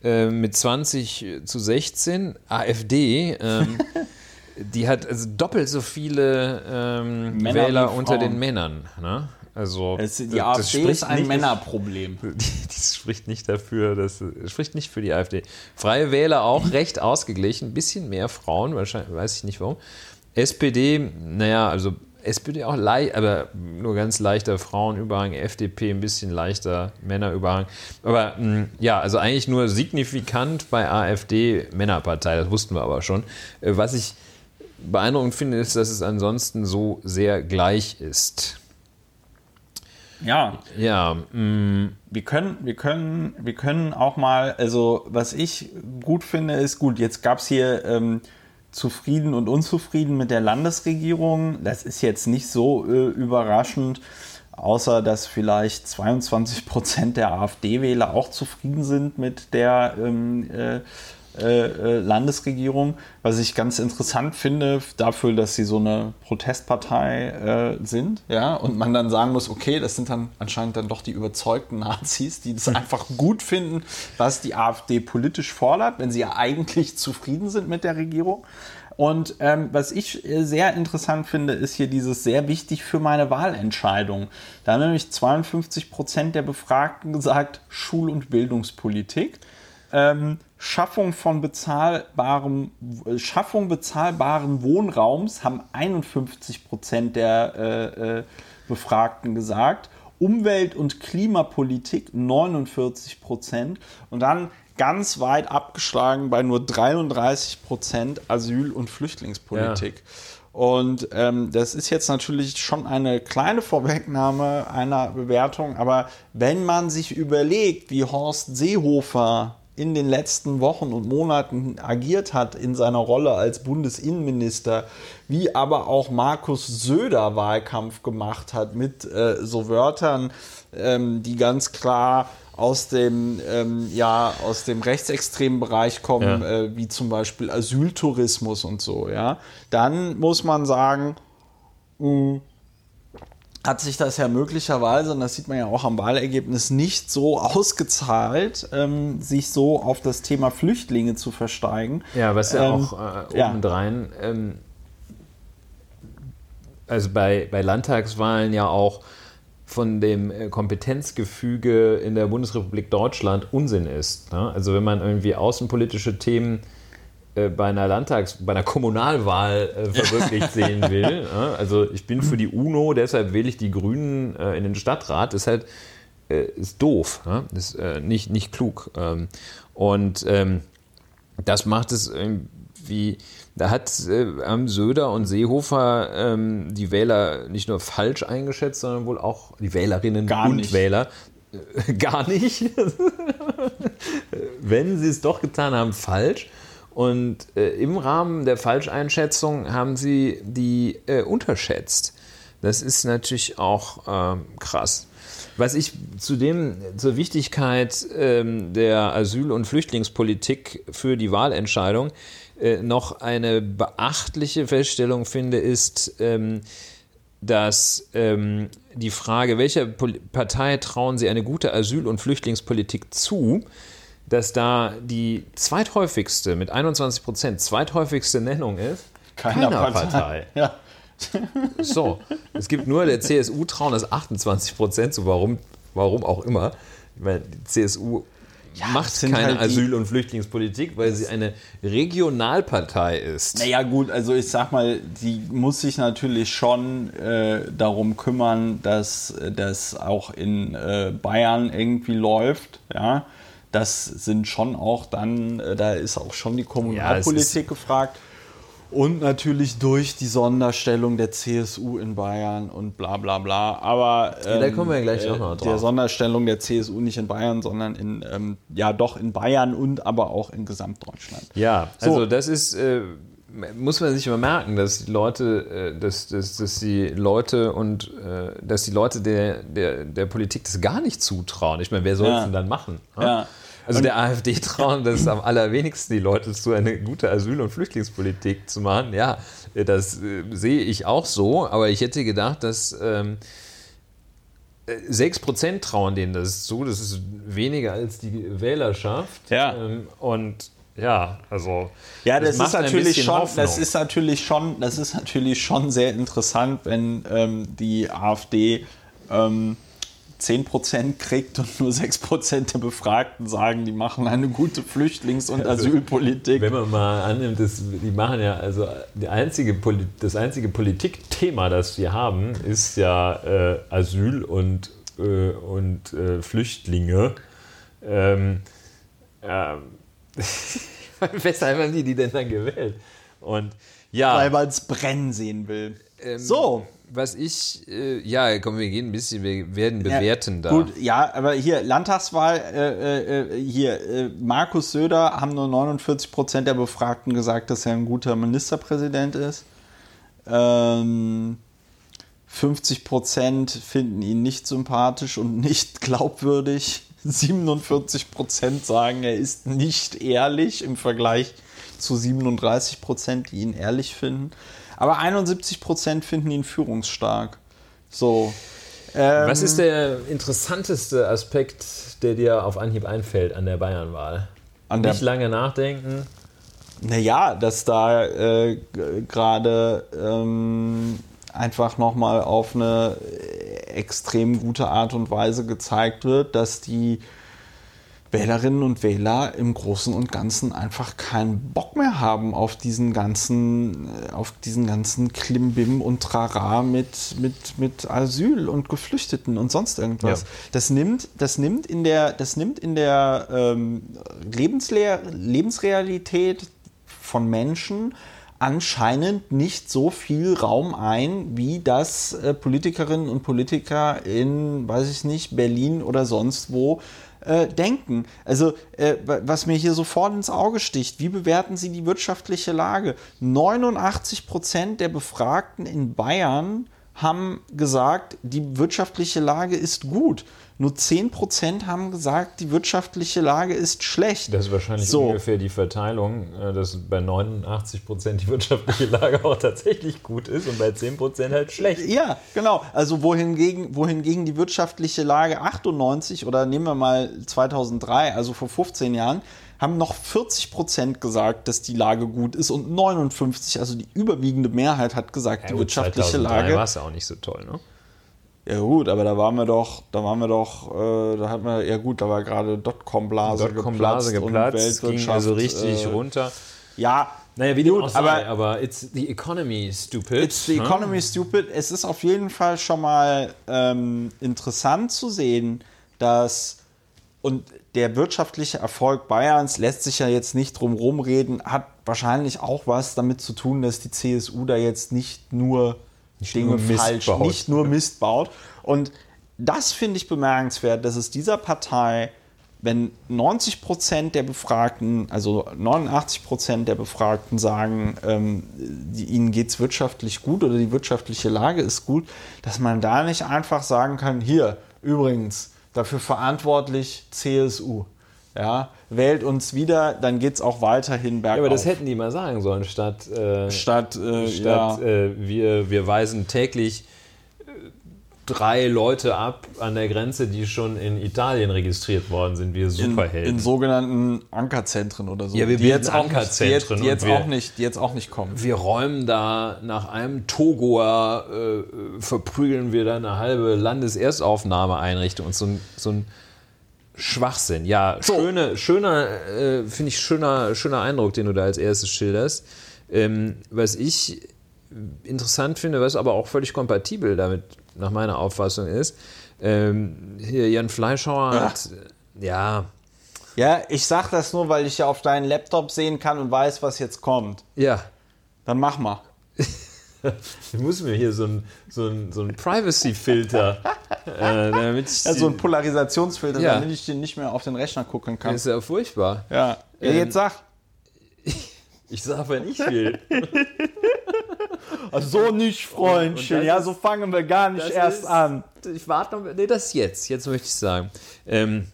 S2: äh, mit 20 zu 16. AfD, ähm, <laughs> die hat also doppelt so viele ähm,
S1: Männer
S2: Wähler unter den Männern. Ne? Also
S1: Es, die
S2: das-
S1: AfD
S2: spricht
S1: ist ein
S2: nicht-
S1: Männerproblem. <laughs>
S2: Das spricht nicht dafür, das spricht nicht für die AfD. Freie Wähler auch recht ausgeglichen, ein bisschen mehr Frauen, wahrscheinlich, weiß ich nicht warum. SPD, naja, also SPD auch leicht, aber nur ganz leichter Frauenüberhang, FDP ein bisschen leichter Männerüberhang. Aber mh, ja, also eigentlich nur signifikant bei AfD Männerpartei, das wussten wir aber schon. Äh, Was ich beeindruckend finde, ist, dass es ansonsten so sehr gleich ist.
S1: Ja,
S2: Ja, mh,
S1: wir können, wir können, wir können auch mal, also was ich gut finde, ist gut, jetzt gab es hier ähm, zufrieden und unzufrieden mit der Landesregierung. Das ist jetzt nicht so äh, überraschend, außer dass vielleicht 22 Prozent der AfD-Wähler auch zufrieden sind mit der ähm, äh, äh, äh, Landesregierung, was ich ganz interessant finde dafür, dass sie so eine Protestpartei äh, sind, ja, und man dann sagen muss, okay, das sind dann anscheinend dann doch die überzeugten Nazis, die das <laughs> einfach gut finden, was die AfD politisch fordert, wenn sie ja eigentlich zufrieden sind mit der Regierung. Und ähm, was ich äh, sehr interessant finde, ist hier dieses sehr wichtig für meine Wahlentscheidung. Da haben nämlich 52 Prozent der Befragten gesagt, Schul- und Bildungspolitik ähm, Schaffung von bezahlbarem, äh, Schaffung bezahlbaren Wohnraums haben 51 Prozent der äh, äh, Befragten gesagt. Umwelt- und Klimapolitik 49 Prozent. Und dann ganz weit abgeschlagen bei nur 33 Prozent Asyl- und Flüchtlingspolitik. Und ähm, das ist jetzt natürlich schon eine kleine Vorwegnahme einer Bewertung, aber wenn man sich überlegt, wie Horst Seehofer in den letzten Wochen und Monaten agiert hat in seiner Rolle als Bundesinnenminister, wie aber auch Markus Söder Wahlkampf gemacht hat mit äh, so Wörtern, ähm, die ganz klar aus dem, ähm, ja, aus dem rechtsextremen Bereich kommen,
S2: Ja.
S1: äh, wie zum Beispiel Asyltourismus und so, ja, dann muss man sagen, mh, hat sich das ja möglicherweise, und das sieht man ja auch am Wahlergebnis, nicht so ausgezahlt, ähm, sich so auf das Thema Flüchtlinge zu versteigen.
S2: Ja, was ja
S1: Ähm,
S2: auch äh,
S1: ja.
S2: obendrein, ähm, also bei, bei Landtagswahlen ja auch von dem äh, Kompetenzgefüge in der Bundesrepublik Deutschland Unsinn ist. Ne? Also wenn man irgendwie außenpolitische Themen bei einer Landtags-, bei einer Kommunalwahl äh, <laughs> verwirklicht sehen will. Also ich bin für die UNO, deshalb wähle ich die Grünen äh, in den Stadtrat. Das ist halt äh, ist doof, ne? das ist äh, nicht, nicht klug. Ähm, und ähm, das macht es irgendwie, da hat äh, haben Söder und Seehofer ähm, die Wähler nicht nur falsch eingeschätzt, sondern wohl auch die Wählerinnen
S1: Gar
S2: und
S1: nicht.
S2: Wähler äh, <laughs> gar nicht. <laughs> Wenn sie es doch getan haben, falsch. Und äh, im Rahmen der Falscheinschätzung haben sie die äh, unterschätzt. Das ist natürlich auch ähm, krass. Was ich zudem zur Wichtigkeit ähm, der Asyl- und Flüchtlingspolitik für die Wahlentscheidung äh, noch eine beachtliche Feststellung finde, ist, ähm, dass ähm, die Frage, welcher Partei trauen Sie eine gute Asyl- und Flüchtlingspolitik zu, dass da die zweithäufigste, mit 21 Prozent, zweithäufigste Nennung ist,
S1: Keiner Partei. <laughs> Ja.
S2: so, es gibt nur der CSU trauen das 28 Prozent zu, warum, warum auch immer. Weil die CSU macht
S1: das sind
S2: keine
S1: halt
S2: Asyl- und Flüchtlingspolitik, weil sie eine Regionalpartei ist.
S1: Naja, gut, also ich sag mal, die muss sich natürlich schon äh, darum kümmern, dass das auch in äh, Bayern irgendwie läuft. Ja, das sind schon auch dann, äh, da ist auch schon die Kommunalpolitik gefragt. Und natürlich durch die Sonderstellung der CSU in Bayern und bla bla bla. Aber ähm,
S2: da kommen wir ja gleich auch noch
S1: der
S2: drauf.
S1: Sonderstellung der CSU nicht in Bayern, sondern in, ähm, ja doch in Bayern und aber auch in Gesamtdeutschland.
S2: Ja,
S1: So.
S2: also das ist, äh, muss man sich immer merken, dass die Leute, äh, dass, dass, dass die Leute und äh, dass die Leute der, der, der Politik das gar nicht zutrauen. Ich meine, wer soll es
S1: Ja.
S2: denn dann machen? ne?
S1: Ja.
S2: Also der AfD trauen das am allerwenigsten die Leute zu, eine gute Asyl- und Flüchtlingspolitik zu machen. Ja, das äh, sehe ich auch so, aber ich hätte gedacht, dass ähm, äh, 6% trauen denen das zu. Das ist weniger als die Wählerschaft.
S1: Ja.
S2: Ähm, und ja, also
S1: Ja, das,
S2: macht
S1: ist natürlich schon,
S2: Hoffnung.
S1: das ist natürlich schon, das ist natürlich schon sehr interessant, wenn ähm, die AfD ähm, 10% kriegt und nur 6% der Befragten sagen, die machen eine gute Flüchtlings- und
S2: Also,
S1: Asylpolitik.
S2: Wenn man mal annimmt, dass die machen ja, also einzige das einzige Politikthema, das wir haben, ist ja äh, Asyl und, äh, und äh, Flüchtlinge. Ähm, ähm, weshalb haben die die denn dann gewählt? Und ja,
S1: weil man es brennen sehen will.
S2: ähm,
S1: so.
S2: Was ich, äh, ja, komm, wir gehen ein bisschen, wir werden bewerten da.
S1: Gut, ja, aber hier Landtagswahl, äh, äh, hier äh, Markus Söder haben nur 49 Prozent der Befragten gesagt, dass er ein guter Ministerpräsident ist. Ähm, 50 Prozent finden ihn nicht sympathisch und nicht <laughs> glaubwürdig. 47 Prozent sagen, er ist nicht ehrlich im Vergleich zu 37 Prozent, die ihn ehrlich finden. Aber 71 Prozent finden ihn führungsstark. So. Ähm,
S2: Was ist der interessanteste Aspekt, der dir auf Anhieb einfällt an der Bayernwahl?
S1: An der-
S2: Nicht lange nachdenken.
S1: Naja, dass da äh, gerade ähm, einfach nochmal auf eine äh, extrem gute Art und Weise gezeigt wird, dass die Wählerinnen und Wähler im Großen und Ganzen einfach keinen Bock mehr haben auf diesen ganzen, äh, auf diesen ganzen Klimbim und Trara mit, mit, mit Asyl und Geflüchteten und sonst irgendwas.
S2: Ja.
S1: Das nimmt, das nimmt in der, das nimmt in der ähm, Lebensrealität von Menschen anscheinend nicht so viel Raum ein, wie das äh, Politikerinnen und Politiker in, weiß ich nicht, Berlin oder sonst wo äh, denken. Also, äh, wa- was mir hier sofort ins Auge sticht, wie bewerten Sie die wirtschaftliche Lage? 89 Prozent der Befragten in Bayern haben gesagt, die wirtschaftliche Lage ist gut. Nur 10% haben gesagt, die wirtschaftliche Lage ist schlecht.
S2: Das ist wahrscheinlich
S1: So.
S2: ungefähr die Verteilung, äh, dass bei 89 Prozent die wirtschaftliche Lage auch tatsächlich gut ist und bei 10 Prozent halt schlecht.
S1: Ja, genau. Also wohingegen, wohingegen die wirtschaftliche Lage 98 oder nehmen wir mal 2003, also vor 15 Jahren, haben noch 40 Prozent gesagt, dass die Lage gut ist und 59, also die überwiegende Mehrheit hat gesagt, die wirtschaftliche Lage.
S2: war es ja auch nicht so toll, ne?
S1: Ja gut, aber da waren wir doch, da waren wir doch, äh, da hatten wir, ja gut, da war gerade Dotcom-Blase
S2: Dotcom-Blase
S1: geplatzt,
S2: geplatzt,
S1: und
S2: ging also richtig
S1: äh,
S2: runter.
S1: Ja,
S2: Naja, wie auch
S1: aber-
S2: sei, aber it's the economy, stupid.
S1: It's the economy stupid. Es ist auf jeden Fall schon mal ähm, interessant zu sehen, dass und der wirtschaftliche Erfolg Bayerns lässt sich ja jetzt nicht drum rumreden, hat wahrscheinlich auch was damit zu tun, dass die CSU da jetzt nicht nur Dinge
S2: nur Mist
S1: falsch,
S2: baut.
S1: nicht nur Mist baut. Und das finde ich bemerkenswert, dass es dieser Partei, wenn 90 Prozent der Befragten, also 89 Prozent der Befragten sagen, ähm, die, ihnen geht es wirtschaftlich gut oder die wirtschaftliche Lage ist gut, dass man da nicht einfach sagen kann, hier, übrigens, dafür verantwortlich CSU. Ja, wählt uns wieder, dann geht es auch weiterhin bergauf.
S2: Ja, aber das hätten die mal sagen sollen, statt, äh,
S1: statt, äh,
S2: statt
S1: ja,
S2: äh, wir, wir weisen täglich äh, drei Leute ab an der Grenze, die schon in Italien registriert worden sind, wir
S1: in,
S2: Superhelden.
S1: in sogenannten Ankerzentren oder so.
S2: Ja, wir
S1: die jetzt auch nicht, die
S2: Ankerzentren
S1: jetzt, die jetzt
S2: wir-
S1: auch nicht, die jetzt auch nicht kommen.
S2: wir räumen da nach einem Togoer, äh, verprügeln wir da eine halbe Landeserstaufnahmeeinrichtung und so ein, so ein Schwachsinn. Ja, schöne, schöner, äh, finde ich schöner, schöner Eindruck, den du da als erstes schilderst. Ähm, was ich interessant finde, was aber auch völlig kompatibel damit nach meiner Auffassung ist, ähm, hier Jan Fleischhauer hat, ja,
S1: Ja, ich sag das nur, weil ich ja auf deinen Laptop sehen kann und weiß, was jetzt kommt.
S2: ja,
S1: Dann mach mal. <laughs> <laughs>
S2: Ich muss mir hier so ein, so ein, so ein Privacy-Filter, äh, damit ich <laughs>
S1: Ja, so ein Polarisationsfilter,
S2: Ja.
S1: damit ich den nicht mehr auf den Rechner gucken kann.
S2: ist ja furchtbar.
S1: Ja. ja
S2: Ähm,
S1: jetzt sag. <laughs>
S2: Ich sag, wenn ich will.
S3: so nicht, Freundchen. Ja, so fangen wir gar nicht erst
S2: ist-
S3: an.
S2: Ich warte noch. Nee, das jetzt. Jetzt möchte ich sagen. Ähm,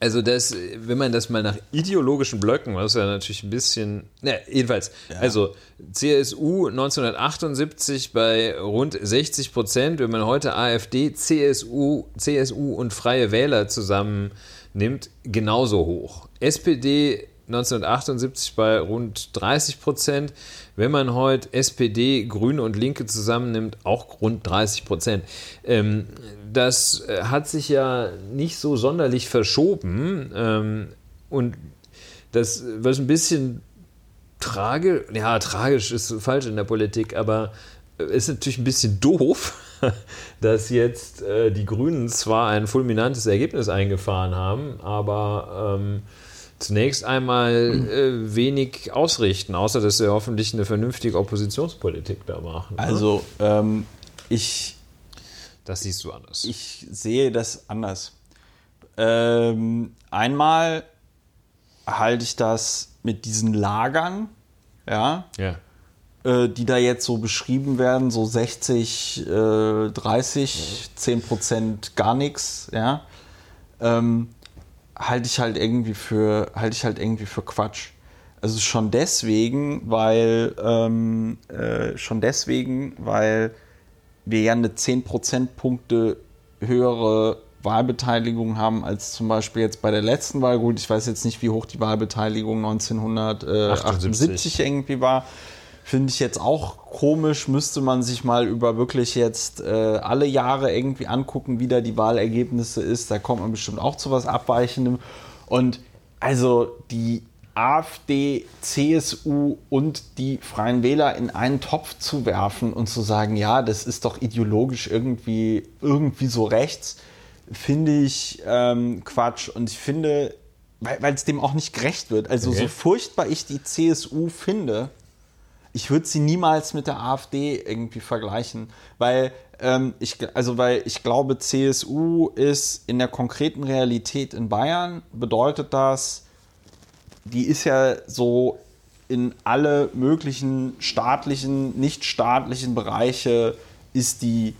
S2: also, das, wenn man das mal nach ideologischen Blöcken, was ja natürlich ein bisschen. Ne, jedenfalls. Also, CSU 1978 bei rund 60 Prozent. Wenn man heute AfD, CSU, CSU und Freie Wähler zusammennimmt, genauso hoch. SPD 1978 bei rund 30 Prozent. Wenn man heute SPD, Grüne und Linke zusammennimmt, auch rund 30 Prozent. Ähm, das äh, hat sich ja nicht so sonderlich verschoben. Ähm, und das, was ein bisschen tragisch, ja, tragisch ist falsch in der Politik, aber äh, ist natürlich ein bisschen doof, <laughs> dass jetzt äh, die Grünen zwar ein fulminantes Ergebnis eingefahren haben, aber ähm, zunächst einmal äh, wenig ausrichten, außer dass sie hoffentlich eine vernünftige Oppositionspolitik da machen. ne?
S1: Also, ähm, ich,
S2: das siehst du anders.
S1: ich sehe das anders. Ähm, einmal halte ich das mit diesen Lagern, ja,
S2: ja.
S1: äh, die da jetzt so beschrieben werden, so 60, äh, 30, 10 Prozent gar nichts, ja, ähm, halte ich halt irgendwie für, halte ich halt irgendwie für Quatsch. Also schon deswegen, weil, ähm, äh, schon deswegen, weil wir ja eine 10 Prozentpunkte höhere Wahlbeteiligung haben als zum Beispiel jetzt bei der letzten Wahl. Gut, ich weiß jetzt nicht, wie hoch die Wahlbeteiligung 1978 irgendwie war. Finde ich jetzt auch komisch. Müsste man sich mal über wirklich jetzt äh, alle Jahre irgendwie angucken, wie da die Wahlergebnisse ist. Da kommt man bestimmt auch zu was Abweichendem. Und also die AfD, CSU und die Freien Wähler in einen Topf zu werfen und zu sagen, ja, das ist doch ideologisch irgendwie, irgendwie so rechts, finde ich ähm, Quatsch. Und ich finde, weil es dem auch nicht gerecht wird. Also
S2: Okay.
S1: so furchtbar ich die CSU finde, ich würde sie niemals mit der AfD irgendwie vergleichen, weil ähm, ich, also weil ich glaube, CSU ist in der konkreten Realität in Bayern bedeutet das, die ist ja so in alle möglichen staatlichen, nichtstaatlichen Bereiche ist die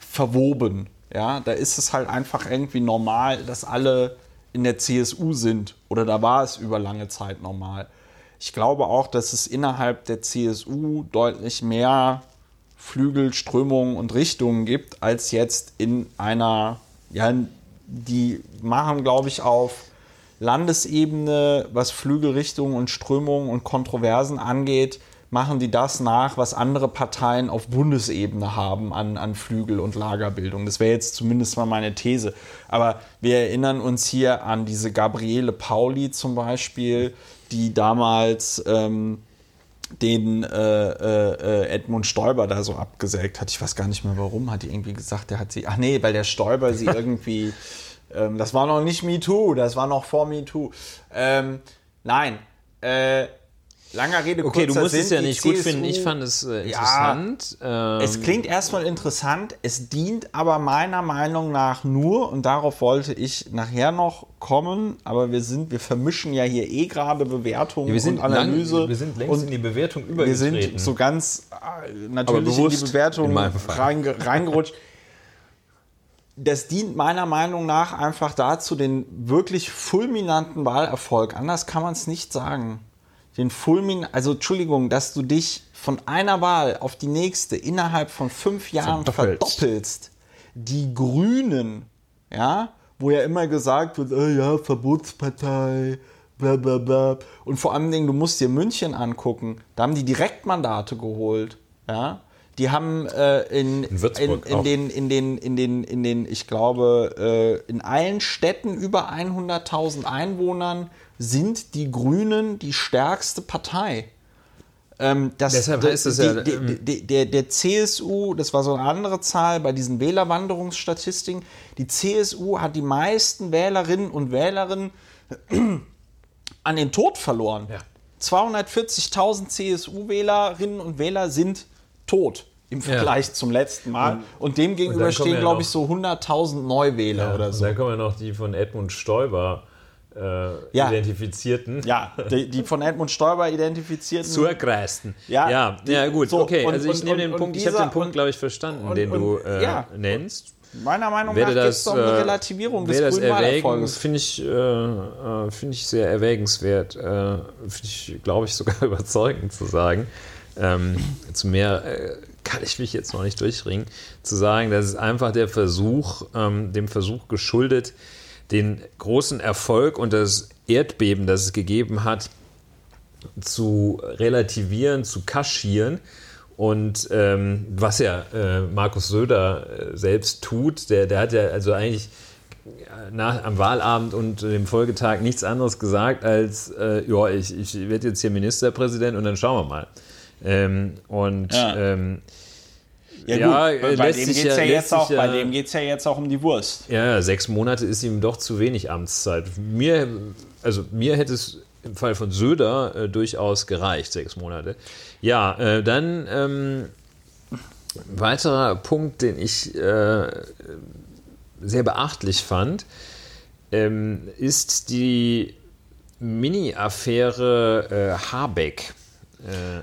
S1: verwoben. Ja, da ist es halt einfach irgendwie normal, dass alle in der CSU sind oder da war es über lange Zeit normal. Ich glaube auch, dass es innerhalb der CSU deutlich mehr Flügel, Strömungen und Richtungen gibt, als jetzt in einer, ja, die machen, glaube ich, auf Landesebene, was Flügelrichtungen und Strömungen und Kontroversen angeht, machen die das nach, was andere Parteien auf Bundesebene haben an, an Flügel- und Lagerbildung. Das wäre jetzt zumindest mal meine These. Aber wir erinnern uns hier an diese Gabriele Pauli zum Beispiel, die damals ähm, den äh, äh, Edmund Stoiber da so abgesägt hat. Ich weiß gar nicht mehr warum, hat die irgendwie gesagt, der hat sie, ach nee, weil der Stoiber sie <laughs> irgendwie, ähm, das war noch nicht MeToo, das war noch vor MeToo. Ähm, nein, äh, langer Rede,
S2: Okay, du
S1: kurzer
S2: musst
S1: Sinn,
S2: es ja nicht gut
S1: CSU
S2: finden. Ich fand es äh,
S1: Ja,
S2: interessant. Ähm,
S1: es klingt erstmal interessant, es dient aber meiner Meinung nach nur, und darauf wollte ich nachher noch kommen, aber wir sind, wir vermischen ja hier eh gerade Bewertung
S2: wir sind
S1: und Analyse.
S2: lang, wir sind längst in die Bewertung
S1: wir
S2: übergetreten.
S1: sind so ganz äh, natürlich in die Bewertung
S2: in
S1: reinge reingerutscht. Das dient meiner Meinung nach einfach dazu, den wirklich fulminanten Wahlerfolg, anders kann man es nicht sagen, den fulmin, also Entschuldigung, dass du dich von einer Wahl auf die nächste innerhalb von fünf Jahren
S2: Verdoppelst.
S1: verdoppelst. Die Grünen, ja, wo ja immer gesagt wird, äh, ja, Verbotspartei, bla bla bla. Und vor allen Dingen, du musst dir München angucken, da haben die Direktmandate geholt, ja. Die haben äh, in,
S2: In
S1: in, in, den, in, den, in, den, in den, ich glaube, äh, in allen Städten über 100.000 Einwohnern sind die Grünen die stärkste Partei. Ähm, das,
S2: Deshalb
S1: der-
S2: heißt es ja,
S1: die-
S2: ähm,
S1: die- der, der CSU, das war so eine andere Zahl bei diesen Wählerwanderungsstatistiken, die CSU hat die meisten Wählerinnen und Wählerinnen <clears throat> an den Tod verloren.
S2: Ja.
S1: 240.000 CSU-Wählerinnen und Wähler sind tot im Vergleich zum letzten Mal. Und dem gegenüber stehen,
S2: ja
S1: glaube ich, so 100.000 Neuwähler oder
S2: und
S1: so.
S2: dann kommen ja noch die von Edmund Stoiber, äh,
S1: Ja.
S2: identifizierten.
S1: Ja, <laughs> die, die von Edmund Stoiber identifizierten.
S2: Zurkreisten.
S1: Ja,
S2: ja, ja, gut,
S1: so,
S2: okay.
S1: und-
S2: also ich
S1: und-
S2: nehme den Punkt, ich habe
S1: dieser-
S2: den Punkt, glaube ich, verstanden,
S1: und-
S2: den du äh,
S1: ja.
S2: nennst.
S1: Meiner Meinung nach
S2: das,
S1: es um eine
S2: äh,
S1: Relativierung des
S2: das
S1: grünen
S2: erwägen,
S1: Wahlerfolges.
S2: finde ich, äh, äh, finde ich sehr erwägenswert. Äh, finde ich, glaube ich, sogar <laughs> überzeugend zu sagen. Ähm, zu mehr äh, kann ich mich jetzt noch nicht durchringen. Zu sagen, das ist einfach der Versuch, ähm, dem Versuch geschuldet, den großen Erfolg und das Erdbeben, das es gegeben hat, zu relativieren, zu kaschieren. Und ähm, was ja äh, Markus Söder äh, selbst tut, der, der hat ja also eigentlich nach, am Wahlabend und dem Folgetag nichts anderes gesagt als, äh, ja, ich, ich werde jetzt hier Ministerpräsident und dann schauen wir mal. Ähm, und
S1: Ja.
S2: ähm,
S1: Ja,
S2: Ja, äh,
S1: bei dem geht es
S2: ja-
S1: jetzt auch,
S2: ja-
S1: bei dem geht's ja jetzt auch um die Wurst.
S2: ja, sechs Monate ist ihm doch zu wenig Amtszeit. Mir, also mir hätte es im Fall von Söder äh, durchaus gereicht, sechs Monate. Ja, äh, dann ähm, weiterer Punkt, den ich äh, sehr beachtlich fand, ähm, ist die Mini-Affäre äh, Habeck.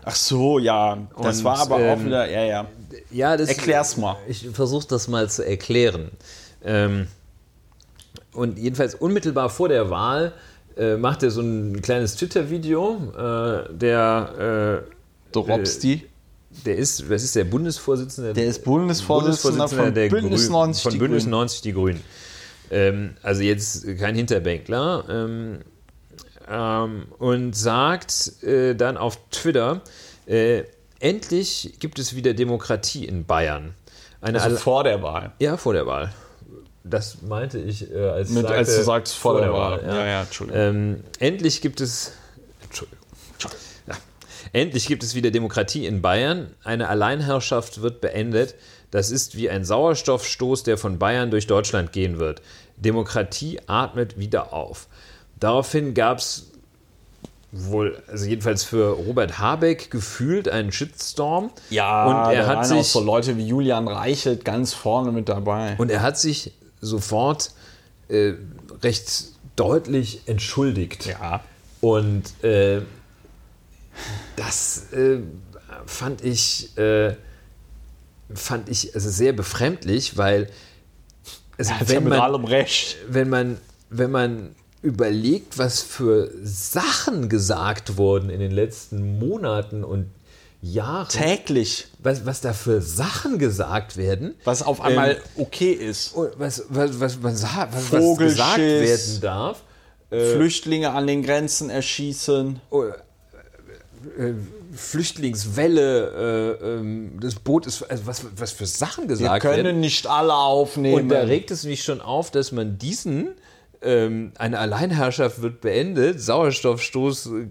S1: Ach so, ja. Das
S2: Und,
S1: war aber auch
S2: ähm,
S1: wieder, ja, ja.
S2: Ja, das,
S1: Erklär's mal.
S2: Ich versuche das mal zu erklären. Ähm, und jedenfalls unmittelbar vor der Wahl äh, macht er so ein kleines Twitter-Video. Äh, der, äh,
S1: Dorobsti.
S2: der ist, was ist der Bundesvorsitzende?
S1: Der ist Bundesvorsitzender von Bündnis
S2: Grünen-
S1: 90
S2: Von
S1: Die
S2: Bündnis
S1: Grünen.
S2: 90 Die Grünen. Ähm, also jetzt kein Hinterbänkler. Ähm, ähm, und sagt äh, dann auf Twitter, äh, endlich gibt es wieder Demokratie in Bayern. Eine
S1: Also vor der Wahl.
S2: ja, vor der Wahl. Das meinte ich, äh, als,
S1: Mit,
S2: sagte,
S1: als du sagst, vor, der, Wahl.
S2: ja.
S1: Ja, ja, Entschuldigung.
S2: Ähm, endlich gibt es. Entschuldigung. Ja. Endlich gibt es wieder Demokratie in Bayern. Eine Alleinherrschaft wird beendet. Das ist wie ein Sauerstoffstoß, der von Bayern durch Deutschland gehen wird. Demokratie atmet wieder auf. Daraufhin gab es wohl, also jedenfalls für Robert Habeck gefühlt einen Shitstorm.
S1: ja,
S2: und er hat
S1: waren auch
S2: sich
S1: so Leute wie Julian Reichelt ganz vorne mit dabei.
S2: Und er hat sich sofort äh, recht deutlich entschuldigt.
S1: ja.
S2: Und äh, das äh, fand ich, äh, fand ich also sehr befremdlich, weil also
S1: Hat ja
S2: wenn, man, wenn, man, wenn man überlegt, was für Sachen gesagt wurden in den letzten Monaten und Jahren,
S1: Täglich.
S2: was, was da für Sachen gesagt werden,
S1: Was auf einmal okay ist.
S2: was, was, was, was, was, was gesagt werden darf.
S1: Flüchtlinge an den Grenzen erschießen.
S2: Flüchtlingswelle, äh, ähm, das Boot ist, also was, was für Sachen
S1: Wir
S2: gesagt
S1: können
S2: werden.
S1: nicht alle aufnehmen.
S2: Und da regt es mich schon auf, dass man diesen, ähm, eine Alleinherrschaft wird beendet, Sauerstoffstoß äh,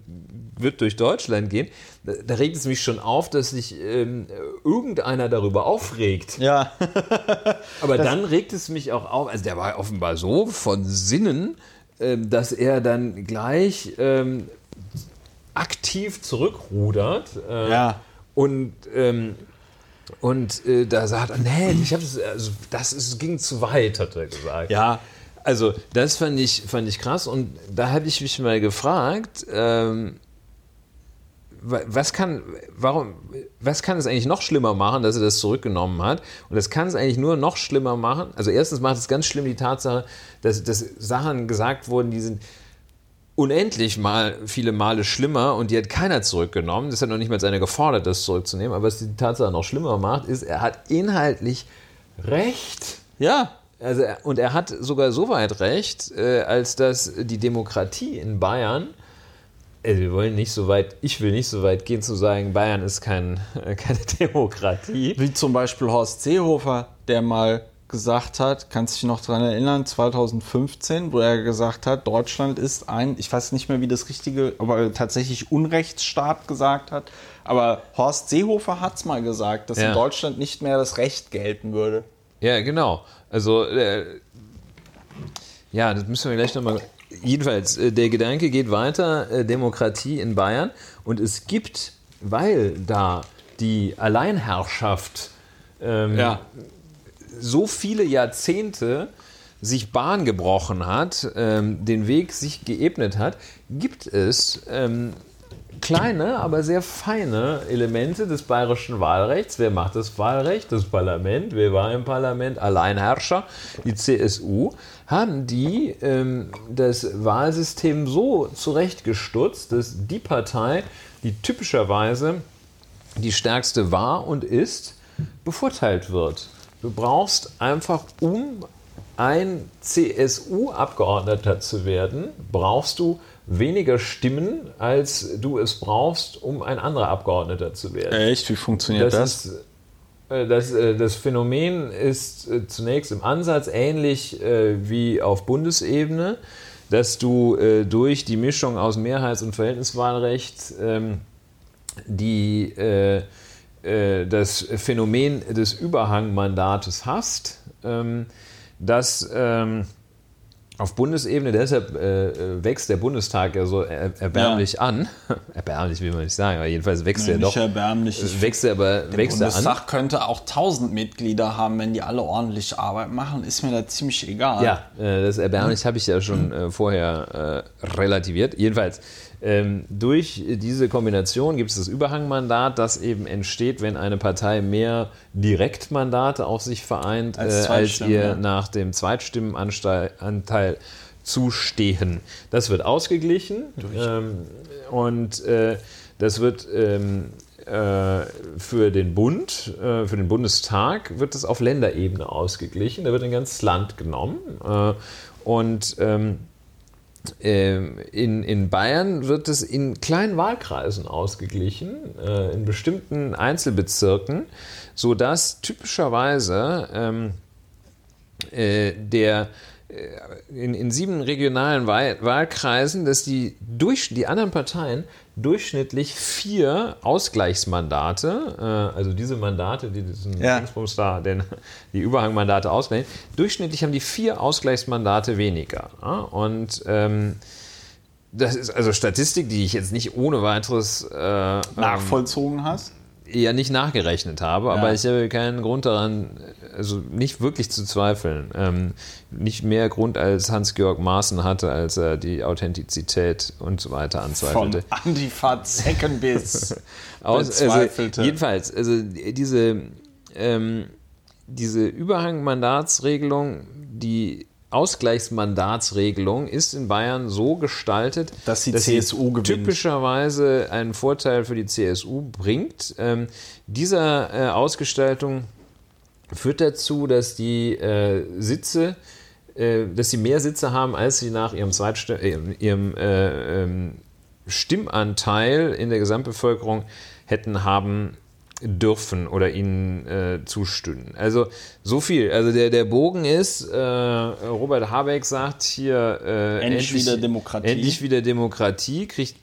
S2: wird durch Deutschland gehen. Da, da regt es mich schon auf, dass sich ähm, irgendeiner darüber aufregt.
S1: ja. <laughs>
S2: Aber dann regt es mich auch auf, also der war offenbar so von Sinnen, ähm, dass er dann gleich ähm, aktiv zurückrudert äh,
S1: Ja.
S2: und, ähm, und äh, da sagt er, nee, ich habe das, also das ist, ging zu weit, hat er gesagt.
S1: Ja.
S2: Also das fand ich, fand ich krass und da habe ich mich mal gefragt, ähm, wa- was kann, warum, was kann es eigentlich noch schlimmer machen, dass er das zurückgenommen hat? Und das kann es eigentlich nur noch schlimmer machen. Also erstens macht es ganz schlimm die Tatsache, dass, dass Sachen gesagt wurden, die sind unendlich mal viele Male schlimmer und die hat keiner zurückgenommen. Das hat noch nicht mal einer gefordert, das zurückzunehmen. Aber was die Tatsache noch schlimmer macht, ist, er hat inhaltlich recht.
S1: Ja.
S2: Also, und er hat sogar so weit recht, äh, als dass die Demokratie in Bayern, äh, wir wollen nicht so weit, ich will nicht so weit gehen zu sagen, Bayern ist kein, äh, <laughs> keine Demokratie.
S1: Wie zum Beispiel Horst Seehofer, der mal gesagt hat, kannst du dich noch daran erinnern, 2015, wo er gesagt hat, Deutschland ist ein, ich weiß nicht mehr, wie das richtige, aber tatsächlich Unrechtsstaat gesagt hat. Aber Horst Seehofer hat es mal gesagt, dass
S2: Ja.
S1: in Deutschland nicht mehr das Recht gelten würde.
S2: Ja, genau. Also, äh, ja, das müssen wir gleich nochmal. Jedenfalls, äh, der Gedanke geht weiter: äh, Demokratie in Bayern. Und es gibt, weil da die Alleinherrschaft ähm,
S1: Ja.
S2: so viele Jahrzehnte sich Bahn gebrochen hat, ähm, den Weg sich geebnet hat, gibt es ähm, kleine, aber sehr feine Elemente des bayerischen Wahlrechts. Wer macht das Wahlrecht? Das Parlament. Wer war im Parlament? Alleinherrscher, die CSU. Haben die ähm, das Wahlsystem so zurechtgestutzt, dass die Partei, die typischerweise die stärkste war und ist, bevorteilt wird. Du brauchst einfach, um ein CSU-Abgeordneter zu werden, brauchst du weniger Stimmen, als du es brauchst, um ein anderer Abgeordneter zu werden.
S1: Echt? Wie funktioniert das?
S2: Ist, äh, das, äh, das Phänomen ist äh, zunächst im Ansatz ähnlich wie auf Bundesebene, dass du durch die Mischung aus Mehrheits- und Verhältniswahlrecht ähm, die, das Phänomen des Überhangmandates hast, ähm, das ähm, auf Bundesebene, deshalb äh, wächst der Bundestag ja so er erbärmlich ja. an. <laughs> erbärmlich will man nicht sagen, aber jedenfalls wächst
S1: nee,
S2: er doch.
S1: erbärmlich.
S2: Ich wächst er aber
S1: der
S2: wächst
S1: Bundestag
S2: an.
S1: könnte auch 1000 Mitglieder haben, wenn die alle ordentlich Arbeit machen, ist mir da ziemlich egal.
S2: Ja, äh, das erbärmlich habe ich ja schon äh, vorher äh, relativiert. Jedenfalls, ähm, durch diese Kombination gibt es das Überhangmandat, das eben entsteht, wenn eine Partei mehr Direktmandate auf sich vereint, als, äh, als ihr ja. nach dem Zweitstimmenanteil zustehen. Das wird ausgeglichen ähm, und äh, das wird ähm, äh, für den Bund, äh, für den Bundestag wird das auf Länderebene ausgeglichen. Da wird ein ganzes Land genommen äh, und ähm, ähm, in, in Bayern wird es in kleinen Wahlkreisen ausgeglichen, äh, in bestimmten Einzelbezirken, sodass typischerweise ähm, äh, der äh, in, in sieben regionalen Wahlkreisen, dass die, durch, die anderen Parteien durchschnittlich vier Ausgleichsmandate, äh, also diese Mandate, die diesen
S1: ja.
S2: Da, den, die Überhangmandate ausgleichen, durchschnittlich haben die vier Ausgleichsmandate weniger. Ja? Und ähm, das ist also Statistik, die ich jetzt nicht ohne weiteres äh,
S1: nachvollzogen ähm, hast
S2: eher nicht nachgerechnet habe, ja. aber ich habe keinen Grund daran, also nicht wirklich zu zweifeln. Ähm, nicht mehr Grund als Hans-Georg Maaßen hatte, als er die Authentizität und so weiter anzweifelte.
S1: Von Antifa Zeckenbiss <laughs>
S2: Aus, also, jedenfalls, also diese, ähm, diese Überhangmandatsregelung, die Ausgleichsmandatsregelung ist in Bayern so gestaltet,
S1: dass die dass CSU gewinnt.
S2: typischerweise einen Vorteil für die CSU bringt. Ähm, dieser äh, Ausgestaltung führt dazu, dass die äh, Sitze, äh, dass sie mehr Sitze haben, als sie nach ihrem, Zweitstimm äh, ihrem äh, ähm, Stimmanteil in der Gesamtbevölkerung hätten haben dürfen oder ihnen äh, zustimmen. Also so viel. Also der, der Bogen ist, äh, Robert Habeck sagt hier
S1: äh, endlich, endlich, wieder Demokratie.
S2: Endlich wieder Demokratie, kriegt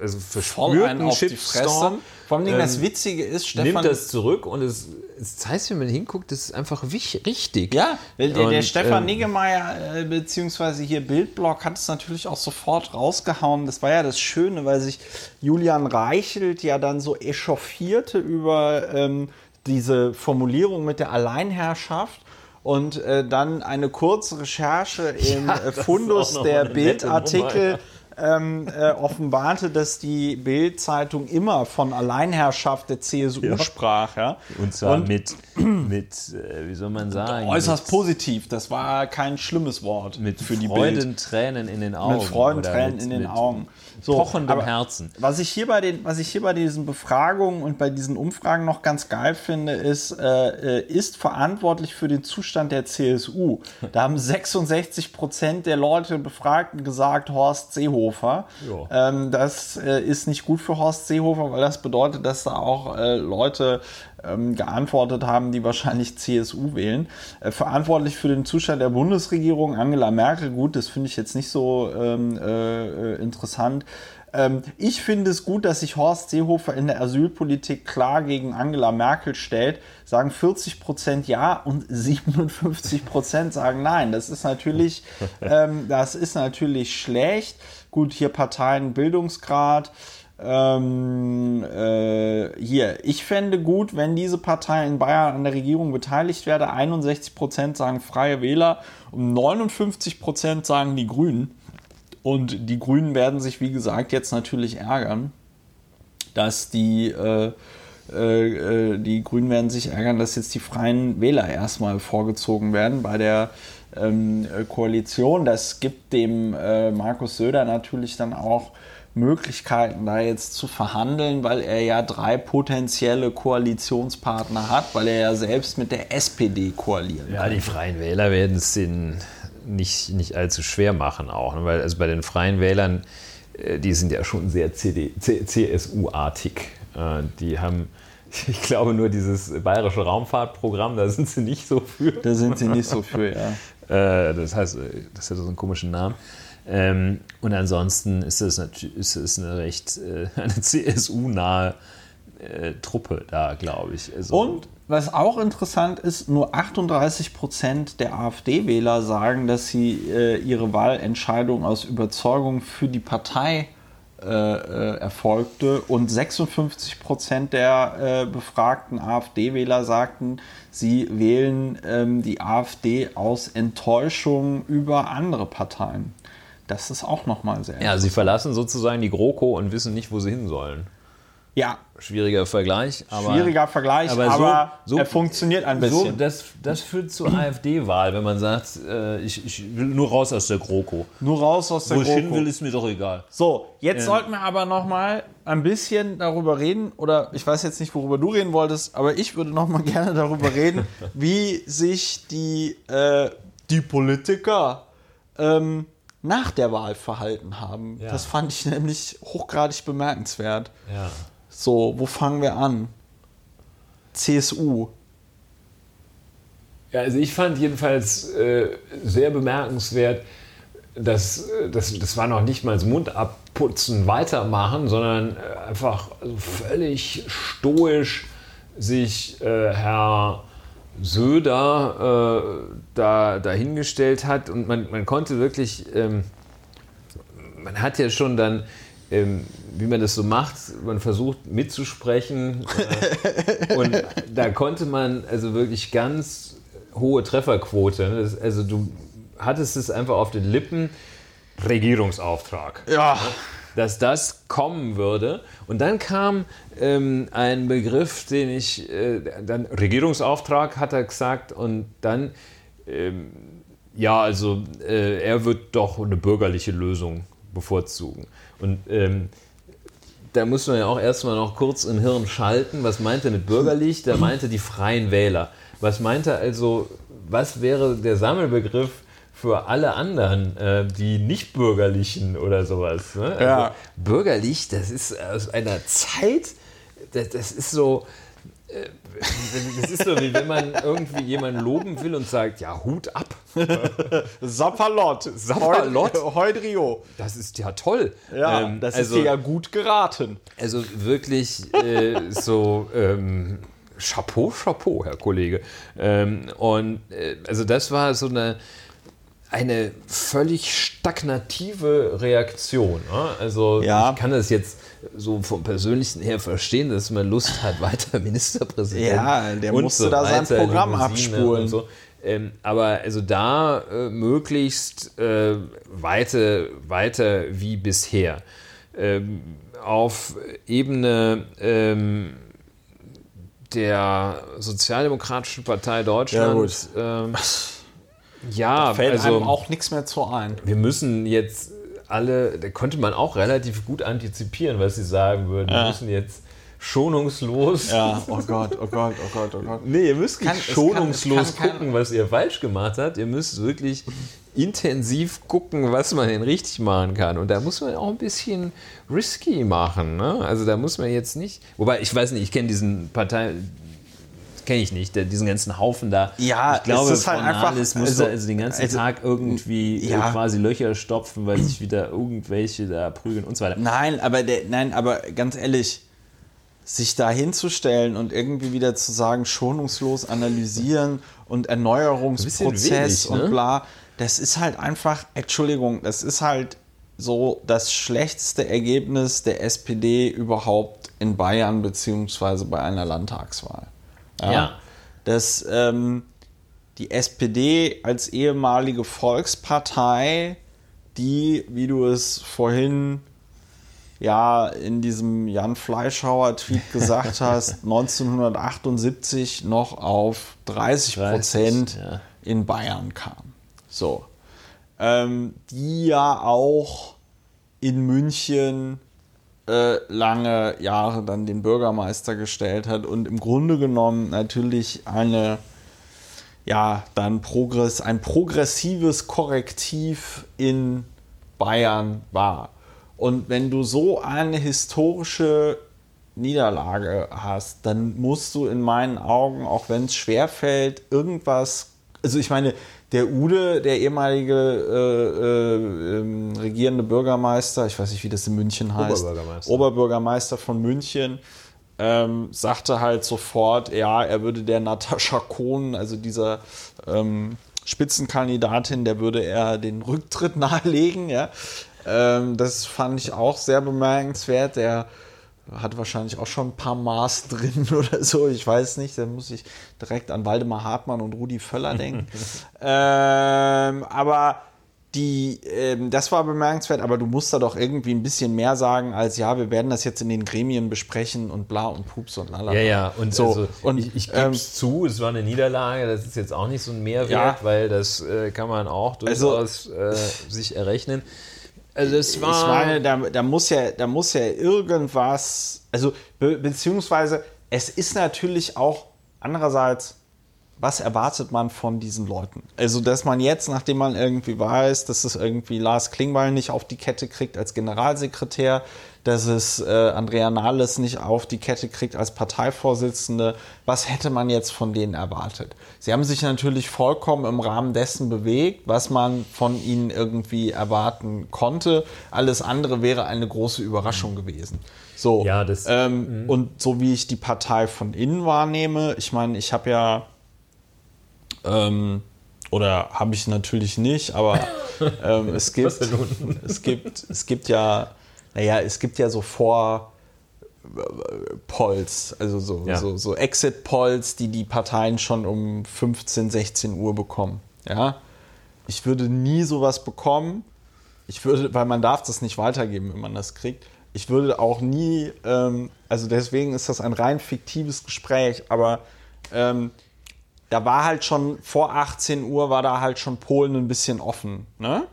S2: also verspürt einen
S1: auf die Fresse. Vor allem ähm, das Witzige ist,
S2: Stefan nimmt das zurück und es, es heißt, wenn man hinguckt, das ist einfach richtig.
S1: Ja, der, und, der Stefan ähm, Niggemeier äh, beziehungsweise hier Bildblock hat es natürlich auch sofort rausgehauen. Das war ja das Schöne, weil sich Julian Reichelt ja dann so echauffierte über ähm, diese Formulierung mit der Alleinherrschaft und äh, dann eine kurze Recherche im ja, Fundus der Bildartikel ähm, äh, offenbarte, dass die Bild-Zeitung immer von Alleinherrschaft der CSU ja. sprach. Ja?
S2: Und zwar Und, mit, mit äh, wie soll man sagen?
S1: Äußerst mit, positiv. Das war kein schlimmes Wort
S2: mit
S1: für die
S2: Freudentränen in den Augen.
S1: Mit Freudentränen in den Augen.
S2: So, pochendem Herzen.
S1: Was ich, hier bei den, was ich hier bei diesen Befragungen und bei diesen Umfragen noch ganz geil finde, ist, äh, äh ist verantwortlich für den Zustand der CSU. Da haben <laughs> 66 Prozent der Leute Befragten gesagt, Horst Seehofer. Ähm, das äh, ist nicht gut für Horst Seehofer, weil das bedeutet, dass da auch äh, Leute ähm, geantwortet haben, die wahrscheinlich <laughs> CSU wählen. Äh, verantwortlich für den Zustand der Bundesregierung Angela Merkel, gut, das finde ich jetzt nicht so ähm, äh, interessant. Ähm, ich finde es gut, dass sich Horst Seehofer in der Asylpolitik klar gegen Angela Merkel stellt. Sagen 40 Prozent ja und <laughs> 57 Prozent sagen nein. Das ist natürlich, <laughs> ähm, das ist natürlich schlecht. Gut, hier Parteien, Bildungsgrad. Ähm, äh, hier, ich fände gut, wenn diese Partei in Bayern an der Regierung beteiligt werde. 61% sagen Freie Wähler und 59% sagen die Grünen. Und die Grünen werden sich, wie gesagt, jetzt natürlich ärgern, dass die, äh, äh, die Grünen werden sich ärgern, dass jetzt die Freien Wähler erstmal vorgezogen werden bei der ähm, Koalition. Das gibt dem äh, Markus Söder natürlich dann auch Möglichkeiten, da jetzt zu verhandeln, weil er ja drei potenzielle Koalitionspartner hat, weil er ja selbst mit der SPD koaliert.
S2: Ja, die Freien Wähler werden es den nicht, nicht allzu schwer machen auch, ne? weil also bei den Freien Wählern, äh, die sind ja schon sehr CSU-artig. Äh, die haben, <laughs> ich glaube, nur dieses bayerische Raumfahrtprogramm, da sind sie nicht so für.
S1: Da sind sie nicht so für, ja. <laughs>
S2: Äh, das heißt, das hat so einen komischen Namen. Ähm, und ansonsten ist es, ist es eine recht äh, <laughs> eine CSU-nahe äh, Truppe da, glaube ich.
S1: Also und was auch interessant ist, nur 38 Prozent der AfD-Wähler sagen, dass sie äh, ihre Wahlentscheidung aus Überzeugung für die Partei äh, äh, erfolgte und 56 Prozent der äh, befragten AfD-Wähler sagten, sie wählen ähm, die AfD aus Enttäuschung über andere Parteien. Das ist auch nochmal sehr.
S2: Ja, sie verlassen sozusagen die GroKo und wissen nicht, wo sie hin sollen.
S1: Ja.
S2: Schwieriger Vergleich.
S1: Aber, Schwieriger Vergleich, aber, aber so, er funktioniert ein bisschen. So,
S2: das, das führt zur AfD-Wahl, wenn man sagt, äh, ich, ich, will nur raus aus der GroKo.
S1: Nur raus aus der
S2: Wo GroKo. Wo ich hin will, ist mir doch egal.
S1: So, jetzt ähm. sollten wir aber noch mal ein bisschen darüber reden, oder ich weiß jetzt nicht, worüber du reden wolltest, aber ich würde noch mal <laughs> gerne darüber reden, wie sich die, äh, die Politiker ähm, nach der Wahl verhalten haben. Ja. Das fand ich nämlich hochgradig bemerkenswert.
S2: Ja.
S1: So, wo fangen wir an? CSU.
S2: Ja, also ich fand jedenfalls äh, sehr bemerkenswert, dass äh, das, das war noch nicht mal das Mundabputzen weitermachen, sondern äh, einfach völlig stoisch sich äh, Herr Söder äh, da dahingestellt hat und man, man konnte wirklich, ähm, man hat ja schon dann, ähm, wie man das so macht, man versucht mitzusprechen äh, und <laughs> da konnte man also wirklich ganz hohe Trefferquote, ne? das, also du hattest es einfach auf den Lippen, Regierungsauftrag.
S1: Ja. Ne?
S2: Dass das kommen würde. Und dann kam ähm, ein Begriff, den ich, äh, dann Regierungsauftrag hat er gesagt und dann, ähm, ja, also äh, er wird doch eine bürgerliche Lösung bevorzugen. Und ähm, da muss man ja auch erstmal noch kurz im Hirn schalten. Was meint er mit bürgerlich? Der meinte die freien Wähler. Was meint er also, was wäre der Sammelbegriff für alle anderen, äh, die nicht bürgerlichen oder sowas. Ne? Also
S1: ja.
S2: Bürgerlich, das ist aus einer Zeit, das, das ist so. Äh, das ist so, wie wenn man irgendwie jemanden loben will und sagt, ja, Hut ab.
S1: Sapperlot.
S2: Sapperlot.
S1: Heudrio.
S2: Das ist ja toll.
S1: Ja, ähm, das also, ist dir ja gut geraten.
S2: Also wirklich äh, so ähm, Chapeau, Chapeau, Herr Kollege. Ähm, und äh, also das war so eine eine völlig stagnative Reaktion. Ne? Also
S1: ja.
S2: ich kann das jetzt so vom Persönlichen her verstehen, dass man Lust hat, <laughs> weiter Ministerpräsident.
S1: Ja, der musste so da sein Programm abspulen.
S2: So. Ähm, aber also da äh, möglichst äh, weiter, weiter wie bisher. Ähm, auf Ebene ähm, der Sozialdemokratischen Partei Deutschland.
S1: Ja, ähm, <laughs>
S2: ja,
S1: da fällt
S2: also,
S1: einem auch nichts mehr zu ein.
S2: Wir müssen jetzt alle, da konnte man auch relativ gut antizipieren, was sie sagen würden. Ja. Wir müssen jetzt schonungslos.
S1: Ja, <laughs> oh Gott, oh Gott, oh Gott, oh Gott.
S2: Nee, ihr müsst nicht schonungslos kann, kann, gucken, was ihr falsch gemacht habt. Ihr müsst wirklich intensiv gucken, was man denn richtig machen kann. Und da muss man auch ein bisschen risky machen. Ne? Also da muss man jetzt nicht. Wobei, ich weiß nicht, ich kenne diesen Partei kenne ich nicht, diesen ganzen Haufen da.
S1: Ja,
S2: ich glaube,
S1: es ist halt einfach-
S2: muss
S1: also-
S2: also den ganzen
S1: also-
S2: Tag irgendwie äh,
S1: Ja.
S2: quasi Löcher stopfen, weil sich wieder irgendwelche da prügeln und so weiter.
S1: Nein, aber der, nein, aber ganz ehrlich, sich da hinzustellen und irgendwie wieder zu sagen, schonungslos analysieren und Erneuerungsprozess
S2: wenig, ne?
S1: und bla, das ist halt einfach, Entschuldigung, das ist halt so das schlechteste Ergebnis der SPD überhaupt in Bayern beziehungsweise bei einer Landtagswahl.
S2: Ja.
S1: Dass ähm, die SPD als ehemalige Volkspartei, die, wie du es vorhin ja in diesem Jan Fleischhauer-Tweet gesagt <laughs> hast, 1978 noch auf 30 Prozent
S2: 30, ja.
S1: in Bayern kam. So. Ähm, die ja auch in München lange Jahre dann den Bürgermeister gestellt hat und im Grunde genommen natürlich eine ja, dann Progress, ein progressives Korrektiv in Bayern war. Und wenn du so eine historische Niederlage hast, dann musst du in meinen Augen, auch wenn es schwerfällt, irgendwas. Also ich meine, der Ude, der ehemalige äh, äh, ähm, regierende Bürgermeister, ich weiß nicht, wie das in München heißt,
S2: Oberbürgermeister.
S1: Oberbürgermeister von München, ähm, sagte halt sofort, ja, er würde der Natascha Kohn, also dieser ähm, Spitzenkandidatin, der würde er den Rücktritt <laughs> nahelegen. Ja. Ähm, das fand ich auch sehr bemerkenswert. Der hat wahrscheinlich auch schon ein paar Maß <laughs> drin oder so. Ich weiß nicht. Da muss ich direkt an Waldemar Hartmann und Rudi Völler denken. <laughs> ähm, aber die, ähm, das war bemerkenswert, aber du musst da doch irgendwie ein bisschen mehr sagen als ja, wir werden das jetzt in den Gremien besprechen und bla und pups und lala.
S2: Ja, ja, und,
S1: so
S2: also,
S1: und
S2: ich, ich gebe
S1: ähm,
S2: es zu, es war eine Niederlage, das ist jetzt auch nicht so ein Mehrwert,
S1: Ja.
S2: weil das äh, kann man auch
S1: Also-
S2: durchaus äh, sich errechnen. Also es war...
S1: ich meine, da, da muss ja, da muss ja irgendwas, also be beziehungsweise es ist natürlich auch andererseits, was erwartet man von diesen Leuten? Also, dass man jetzt, nachdem man irgendwie weiß, dass es irgendwie Lars Klingbeil nicht auf die Kette kriegt als Generalsekretär, dass es äh, Andrea Nahles nicht auf die Kette kriegt als Parteivorsitzende, was hätte man jetzt von denen erwartet? Sie haben sich natürlich vollkommen im Rahmen dessen bewegt, was man von ihnen irgendwie erwarten konnte. Alles andere wäre eine große Überraschung gewesen. So,
S2: Ja, das-
S1: ähm, und so wie ich die Partei von innen wahrnehme, ich meine, ich habe ja ähm, oder habe ich natürlich nicht, aber <laughs> ähm, es gibt es gibt es gibt ja naja, es gibt ja so vor Polls, also so,
S2: Ja.
S1: so, so Exit-Polls, die die Parteien schon um 15, 16 Uhr bekommen. Ja? Ich würde nie sowas bekommen. Ich würde, weil man darf das nicht weitergeben, wenn man das kriegt. Ich würde auch nie, ähm, also deswegen ist das ein rein fiktives Gespräch, aber ähm, da war halt schon vor 18 Uhr war da halt schon Polen ein bisschen offen, ne?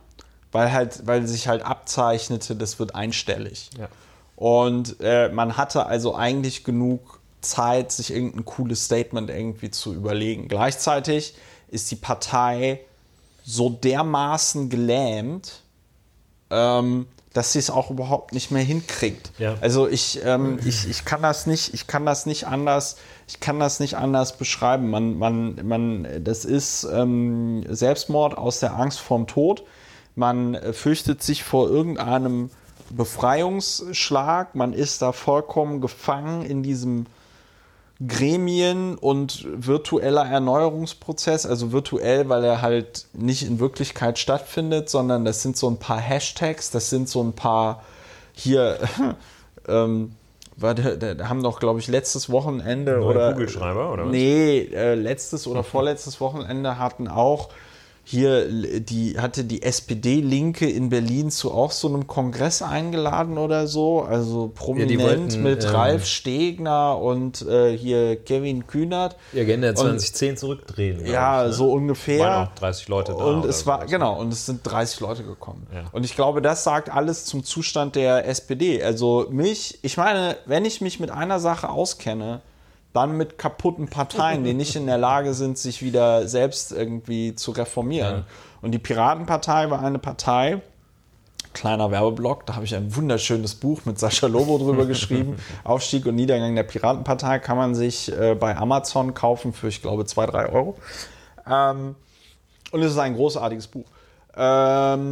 S1: Weil halt, weil sich halt abzeichnete, das wird einstellig.
S2: Ja.
S1: Und äh, man hatte also eigentlich genug Zeit, sich irgendein cooles Statement irgendwie zu überlegen. Gleichzeitig ist die Partei so dermaßen gelähmt, ähm, dass sie es auch überhaupt nicht mehr hinkriegt.
S2: Ja.
S1: Also ich, ähm, ich, ich kann das nicht, ich kann das nicht anders, ich kann das nicht anders beschreiben. Man, man, man, das ist ähm, Selbstmord aus der Angst vorm Tod. Man äh, fürchtet sich vor irgendeinem Befreiungsschlag. Man ist da vollkommen gefangen in diesem Gremien und virtueller Erneuerungsprozess, also virtuell, weil er halt nicht in Wirklichkeit stattfindet, sondern das sind so ein paar Hashtags, das sind so ein paar hier, <laughs> ähm, warte, da haben doch, glaube ich, letztes Wochenende
S2: Neue
S1: oder.
S2: Kugelschreiber, oder was?
S1: Nee, äh, letztes oder vorletztes Wochenende hatten auch hier, die hatte die SPD-Linke in Berlin zu auch so einem Kongress eingeladen oder so, also prominent
S2: wollten,
S1: mit
S2: ähm,
S1: Ralf Stegner und äh, hier Kevin Kühnert.
S2: Die Agenda
S1: Und-
S2: 2010 zurückdrehen. glaub
S1: Ja,
S2: ich, ne?
S1: so
S2: Waren
S1: ungefähr.
S2: auch 30 Leute da.
S1: Und es war,
S2: sowas.
S1: genau, und es sind 30 Leute gekommen.
S2: Ja.
S1: Und ich glaube, das sagt alles zum Zustand der SPD. Also mich, ich meine, wenn ich mich mit einer Sache auskenne, dann mit kaputten Parteien, die nicht in der Lage sind, sich wieder selbst irgendwie zu reformieren. Und die Piratenpartei war eine Partei, Kleiner Werbeblock, da habe ich ein wunderschönes Buch mit Sascha Lobo drüber <laughs> geschrieben. Aufstieg und Niedergang der Piratenpartei kann man sich äh, bei Amazon kaufen für, ich glaube, 2, 3 Euro. Ähm, und es ist ein großartiges Buch. Ähm,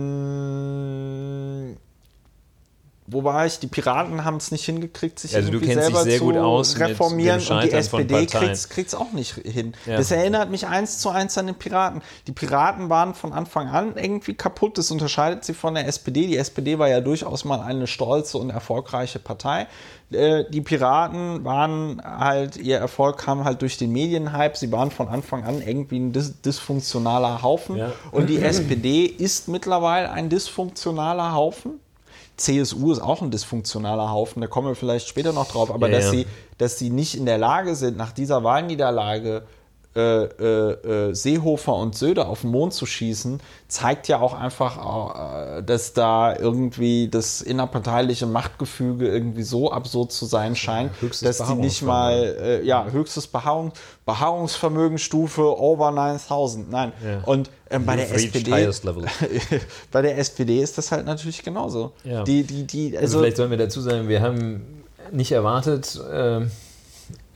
S1: wo war ich? Die Piraten haben es nicht hingekriegt, sich
S2: Also
S1: irgendwie selber
S2: sehr
S1: zu
S2: gut aus mit
S1: reformieren und die SPD kriegt es auch nicht hin.
S2: Ja.
S1: Das erinnert mich eins zu eins an den Piraten. Die Piraten waren von Anfang an irgendwie kaputt. Das unterscheidet sie von der SPD. Die SPD war ja durchaus mal eine stolze und erfolgreiche Partei. Äh, Die Piraten waren halt, ihr Erfolg kam halt durch den Medienhype. Sie waren von Anfang an irgendwie ein dis dysfunktionaler Haufen.
S2: Ja.
S1: Und die SPD ist mittlerweile ein dysfunktionaler Haufen. CSU ist auch ein dysfunktionaler Haufen, da kommen wir vielleicht später noch drauf, aber
S2: Ja,
S1: dass,
S2: ja.
S1: Sie, dass sie nicht in der Lage sind, nach dieser Wahlniederlage äh, äh, äh, Seehofer und Söder auf den Mond zu schießen, zeigt ja auch einfach, äh, dass da irgendwie das innerparteiliche Machtgefüge irgendwie so absurd zu sein scheint,
S2: höchstes
S1: dass die nicht mal, äh, ja, höchstes Beharrung, Beharrungsvermögensstufe over 9000. Nein.
S2: Ja.
S1: Und ähm, bei der SPD <laughs> bei der SPD ist das halt natürlich genauso.
S2: Ja.
S1: Die, die, die,
S2: Also
S1: also,
S2: vielleicht sollen wir dazu sagen, wir haben nicht erwartet, ähm,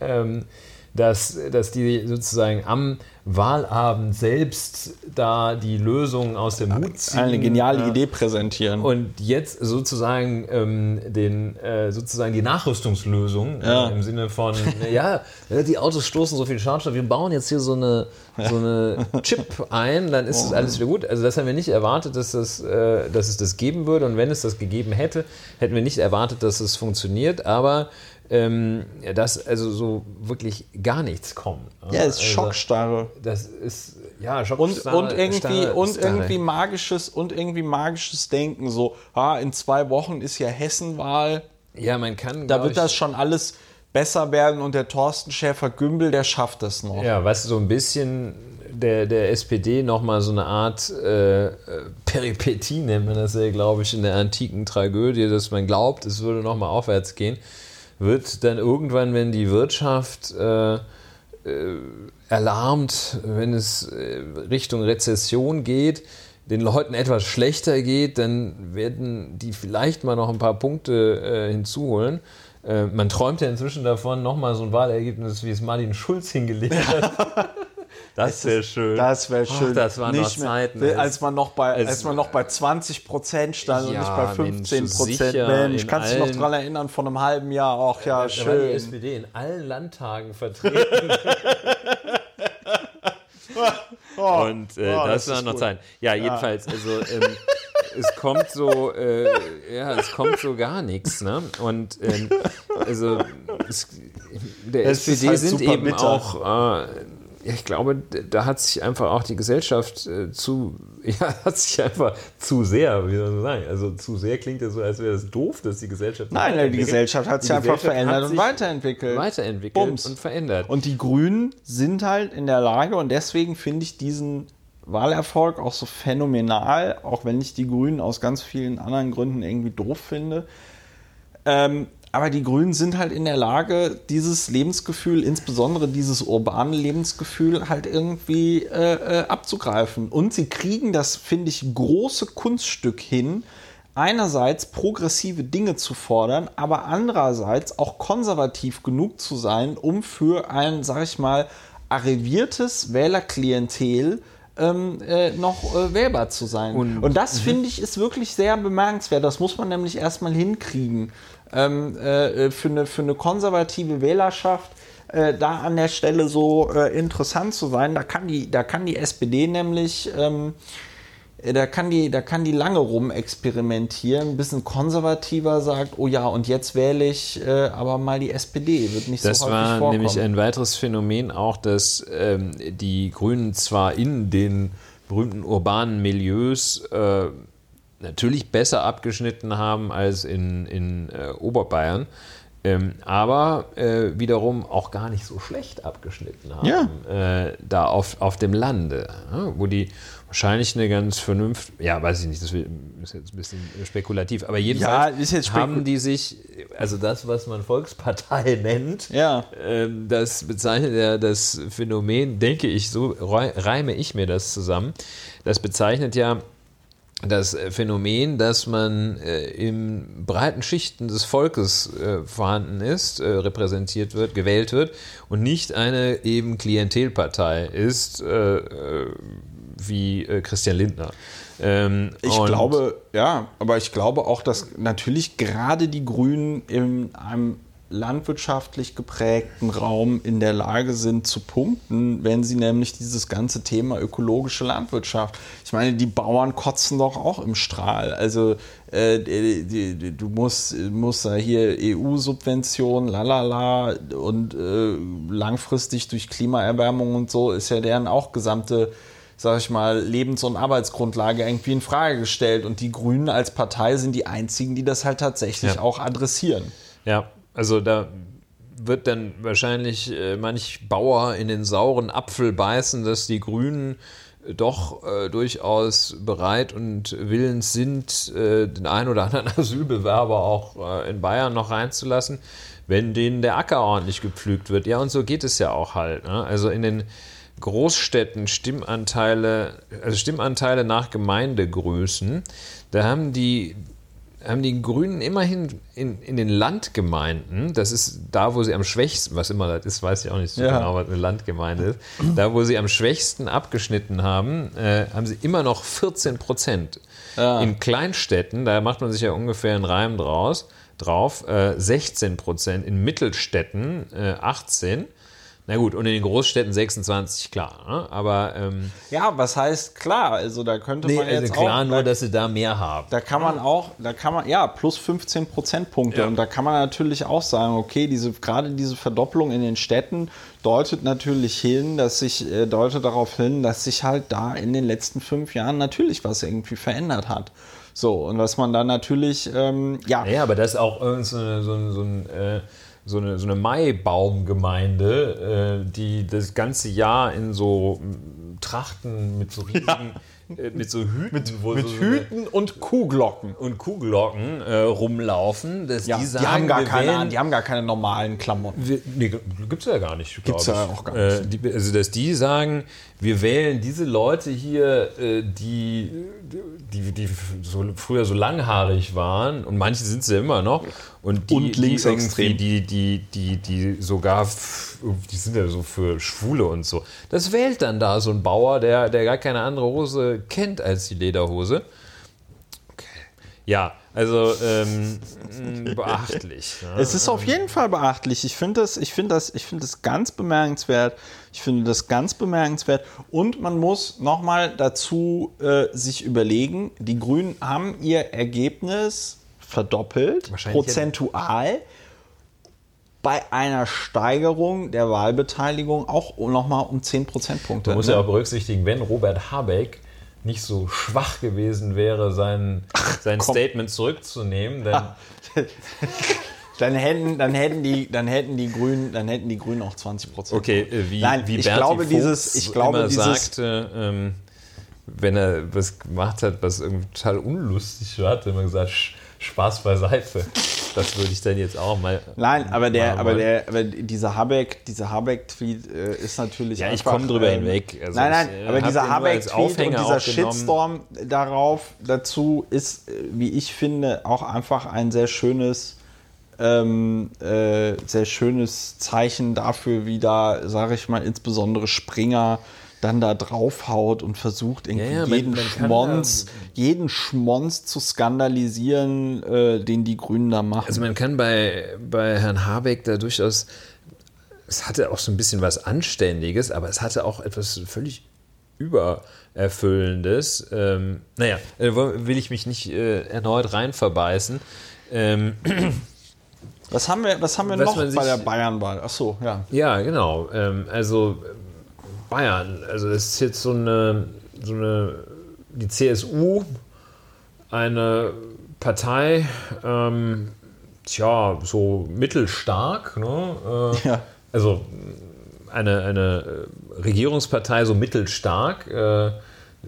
S2: ähm, dass, dass die sozusagen am Wahlabend selbst da die Lösung aus dem Hut ziehen.
S1: eine geniale
S2: äh,
S1: Idee präsentieren.
S2: Und jetzt sozusagen ähm, den äh, sozusagen die Nachrüstungslösung
S1: Ja.
S2: äh, im Sinne von äh, ja ja, die Autos stoßen so viel Schadstoff, wir bauen jetzt hier so eine so eine <laughs> Chip ein, dann ist das alles wieder gut. Also das haben wir nicht erwartet, dass das äh, dass es das geben würde und wenn es das gegeben hätte, hätten wir nicht erwartet, dass es funktioniert. Aber ähm, dass also so wirklich gar nichts kommt.
S1: ja, es ist
S2: Also,
S1: Schockstarre.
S2: Das ist ja
S1: Und,
S2: Schockstarre,
S1: und irgendwie
S2: Starre,
S1: und
S2: Starre.
S1: irgendwie magisches und irgendwie magisches Denken so ah, in zwei Wochen ist ja Hessenwahl
S2: ja man kann
S1: da wird
S2: ich,
S1: das schon alles besser werden und der Thorsten Schäfer Gümbel der schafft das noch
S2: Ja, weißt du, so ein bisschen der, der SPD nochmal so eine Art äh, äh, Peripetie nennt man das ja, glaube ich, in der antiken Tragödie, dass man glaubt, es würde nochmal aufwärts gehen, wird dann irgendwann, wenn die Wirtschaft äh, äh, wenn es äh, Richtung Rezession geht, den Leuten etwas schlechter geht, dann werden die vielleicht mal noch ein paar Punkte äh, hinzuholen. Äh, man träumt ja inzwischen davon, nochmal so ein Wahlergebnis, wie es Martin Schulz hingelegt hat. <laughs> Das wäre schön.
S1: Das wäre
S2: Ach,
S1: schön.
S2: das waren noch Zeiten, als-
S1: als man noch bei, als, man noch bei 20 Prozent stand und
S2: Ja,
S1: nicht bei 15
S2: Mensch,
S1: Prozent.
S2: sicher,
S1: Mensch, kannst du dich noch dran erinnern, von einem halben Jahr. Ach ja,
S2: Da war die
S1: schön.
S2: SPD in allen Landtagen vertreten. <laughs> Und äh,
S1: oh,
S2: das,
S1: das
S2: waren noch
S1: gut.
S2: Zeiten. Ja, jedenfalls, also ähm, es kommt so, äh, ja, es kommt so gar nichts. Ne? Und ähm, also es, der
S1: Es
S2: SPD
S1: halt
S2: sind eben
S1: bitter.
S2: auch, äh, ja, ich glaube, da hat sich einfach auch die Gesellschaft äh, zu, <laughs> ja, hat sich einfach zu sehr, wie soll man sagen, also zu sehr klingt ja so, als wäre es doof, dass die Gesellschaft
S1: Nein, die
S2: weiterentwickelt.
S1: Gesellschaft hat sich
S2: Die
S1: einfach verändert und weiterentwickelt.
S2: weiterentwickelt
S1: Bums.
S2: und verändert.
S1: Und die Grünen sind halt in der Lage und deswegen finde ich diesen Wahlerfolg auch so phänomenal, auch wenn ich die Grünen aus ganz vielen anderen Gründen irgendwie doof finde. Ähm, aber die Grünen sind halt in der Lage, dieses Lebensgefühl, insbesondere dieses urbane Lebensgefühl, halt irgendwie äh, äh, abzugreifen. Und sie kriegen das, finde ich, große Kunststück hin, einerseits progressive Dinge zu fordern, aber andererseits auch konservativ genug zu sein, um für ein, sag ich mal, arriviertes Wählerklientel ähm, äh, noch äh, wählbar zu sein. Und,
S2: Und-
S1: das finde ich ist wirklich sehr bemerkenswert. Das muss man nämlich erstmal hinkriegen. Ähm, äh, für, eine, für eine konservative Wählerschaft äh, da an der Stelle so äh, interessant zu sein. Da kann die, da kann die SPD nämlich ähm, äh, da kann die, da kann die lange rum experimentieren. Ein bisschen konservativer sagt, oh ja, und jetzt wähle ich äh, aber mal die SPD. Wird nicht
S2: Das
S1: so häufig
S2: war
S1: vorkommen.
S2: nämlich ein weiteres Phänomen auch, dass ähm, die Grünen zwar in den berühmten urbanen Milieus äh, natürlich besser abgeschnitten haben als in, in äh, Oberbayern, ähm, aber äh, wiederum auch gar nicht so schlecht abgeschnitten haben, äh, da auf, auf dem Lande, ja, wo die wahrscheinlich eine ganz vernünftige, ja, weiß ich nicht, das ist jetzt ein bisschen spekulativ, aber jedenfalls
S1: spekul-
S2: haben die sich, also das, was man Volkspartei <laughs> nennt,
S1: Ja.
S2: ähm, das bezeichnet ja das Phänomen, denke ich, so rei- reime ich mir das zusammen. Das bezeichnet ja das äh, Phänomen, dass man äh, in breiten Schichten des Volkes äh, vorhanden ist, äh, repräsentiert wird, gewählt wird und nicht eine eben Klientelpartei ist, äh, äh, wie Christian Lindner.
S1: Ähm, ich glaube, ja, aber ich glaube auch, dass natürlich gerade die Grünen in einem landwirtschaftlich geprägten Raum in der Lage sind zu punkten, wenn sie nämlich dieses ganze Thema ökologische Landwirtschaft, ich meine, die Bauern kotzen doch auch im Strahl. Also äh, die, die, du musst, musst da hier EU-Subventionen, lalala und äh, langfristig durch Klimaerwärmung und so ist ja deren auch gesamte sag ich mal, Lebens- und Arbeitsgrundlage irgendwie in Frage gestellt. Und die Grünen als Partei sind die einzigen, die das halt tatsächlich ja. auch adressieren.
S2: Ja, also da wird dann wahrscheinlich äh, manch Bauer in den sauren Apfel beißen, dass die Grünen doch äh, durchaus bereit und willens sind, äh, den einen oder anderen <laughs> Asylbewerber auch äh, in Bayern noch reinzulassen, wenn denen der Acker ordentlich gepflügt wird. Ja, und so geht es ja auch halt. Ne? Also in den Großstädten Stimmanteile, also Stimmanteile nach Gemeindegrößen, da haben die haben die Grünen immerhin in, in den Landgemeinden, das ist da, wo sie am schwächsten, was immer das ist, weiß ich auch nicht so ja. genau, was eine Landgemeinde ist, da, wo sie am schwächsten abgeschnitten haben, äh, haben sie immer noch 14 Prozent. Ja. In Kleinstädten, da macht man sich ja ungefähr einen Reim draus, drauf, äh, 16 Prozent. In Mittelstädten äh, 18 na gut, und in den Großstädten 26, klar. Ne? Aber. Ähm,
S1: ja, was heißt klar? Also da könnte nee, man also jetzt
S2: klar
S1: auch,
S2: nur, dass sie da mehr haben.
S1: Da kann man auch, da kann man, ja, plus 15 Prozentpunkte. Ja. Und da kann man natürlich auch sagen, okay, diese, gerade diese Verdopplung in den Städten deutet natürlich hin, dass sich, äh, deutet darauf hin, dass sich halt da in den letzten fünf Jahren natürlich was irgendwie verändert hat. So, und dass man da natürlich, ähm, ja.
S2: Ja, aber das ist auch so, so, so, so ein. Äh, so eine, so eine Maibaumgemeinde, äh, die das ganze Jahr in so Trachten mit so riesigen. Ja äh, mit so Hüten,
S1: mit, mit so Hüten so und Kuhglocken
S2: und Kuhglocken äh, rumlaufen.
S1: Dass ja, die, sagen, die, haben gar keine, wählen, die haben gar keine normalen Klamotten.
S2: Wir, nee, gibt's ja gar nicht.
S1: Gibt's ja auch gar nicht.
S2: Äh, die, also dass die sagen, wir wählen diese Leute hier, äh, die, die, die so früher so langhaarig waren und manche sind sie ja immer noch und die,
S1: und linksextrem.
S2: Die, die, die, die, die sogar, die sind ja so für Schwule und so. Das wählt dann da so ein Bauer, der, der gar keine andere Hose kennt als die Lederhose. Okay. Ja, also ähm, <laughs> beachtlich.
S1: Ja. Es ist auf jeden Fall beachtlich. Ich finde das, ich finde das, ich finde das ganz bemerkenswert. Ich finde das ganz bemerkenswert. Und man muss nochmal dazu äh, sich überlegen: Die Grünen haben ihr Ergebnis verdoppelt, prozentual. Bei einer Steigerung der Wahlbeteiligung auch nochmal um 10 Prozentpunkte.
S2: Man muss ne? ja auch berücksichtigen, wenn Robert Habeck nicht so schwach gewesen wäre, sein, sein Statement zurückzunehmen, dann. <laughs>
S1: dann hätten, dann hätten die, dann hätten die Grünen, dann hätten die Grünen auch 20 Prozent.
S2: Okay, äh, wie, Nein, wie ich glaube Fuchs dieses, ich glaube dieses, sagte, ähm, wenn er was gemacht hat, was irgendwie total unlustig war, hat er immer gesagt, Spaß beiseite. Das würde ich dann jetzt auch mal.
S1: Nein, aber der, aber der, aber dieser Habeck, dieser Habeck-Tweet äh, ist natürlich.
S2: Ja, ich komme drüber ähm, hinweg.
S1: Also nein, nein, aber dieser Habeck-Tweet und dieser Shitstorm darauf dazu ist, äh, wie ich finde, auch einfach ein sehr schönes. Ähm, äh, sehr schönes Zeichen dafür, wie da, sage ich mal, insbesondere Springer dann da draufhaut und versucht irgendwie ja, ja, jeden man, man Schmonz, jeden Schmonz zu skandalisieren, äh, den die Grünen da machen.
S2: Also man kann bei, bei Herrn Habeck da durchaus, es hatte auch so ein bisschen was Anständiges, aber es hatte auch etwas völlig übererfüllendes. Ähm, naja, äh, will ich mich nicht äh, erneut rein verbeißen. Ähm,
S1: was haben wir, was haben wir was noch bei der Bayernwahl? Ach so, ja.
S2: Ja, genau. Ähm, also Bayern. Also das ist jetzt so eine, so eine die CSU, eine Partei, ähm, tja, so mittelstark, ne? Äh, ja. Also eine, eine Regierungspartei so mittelstark. Äh,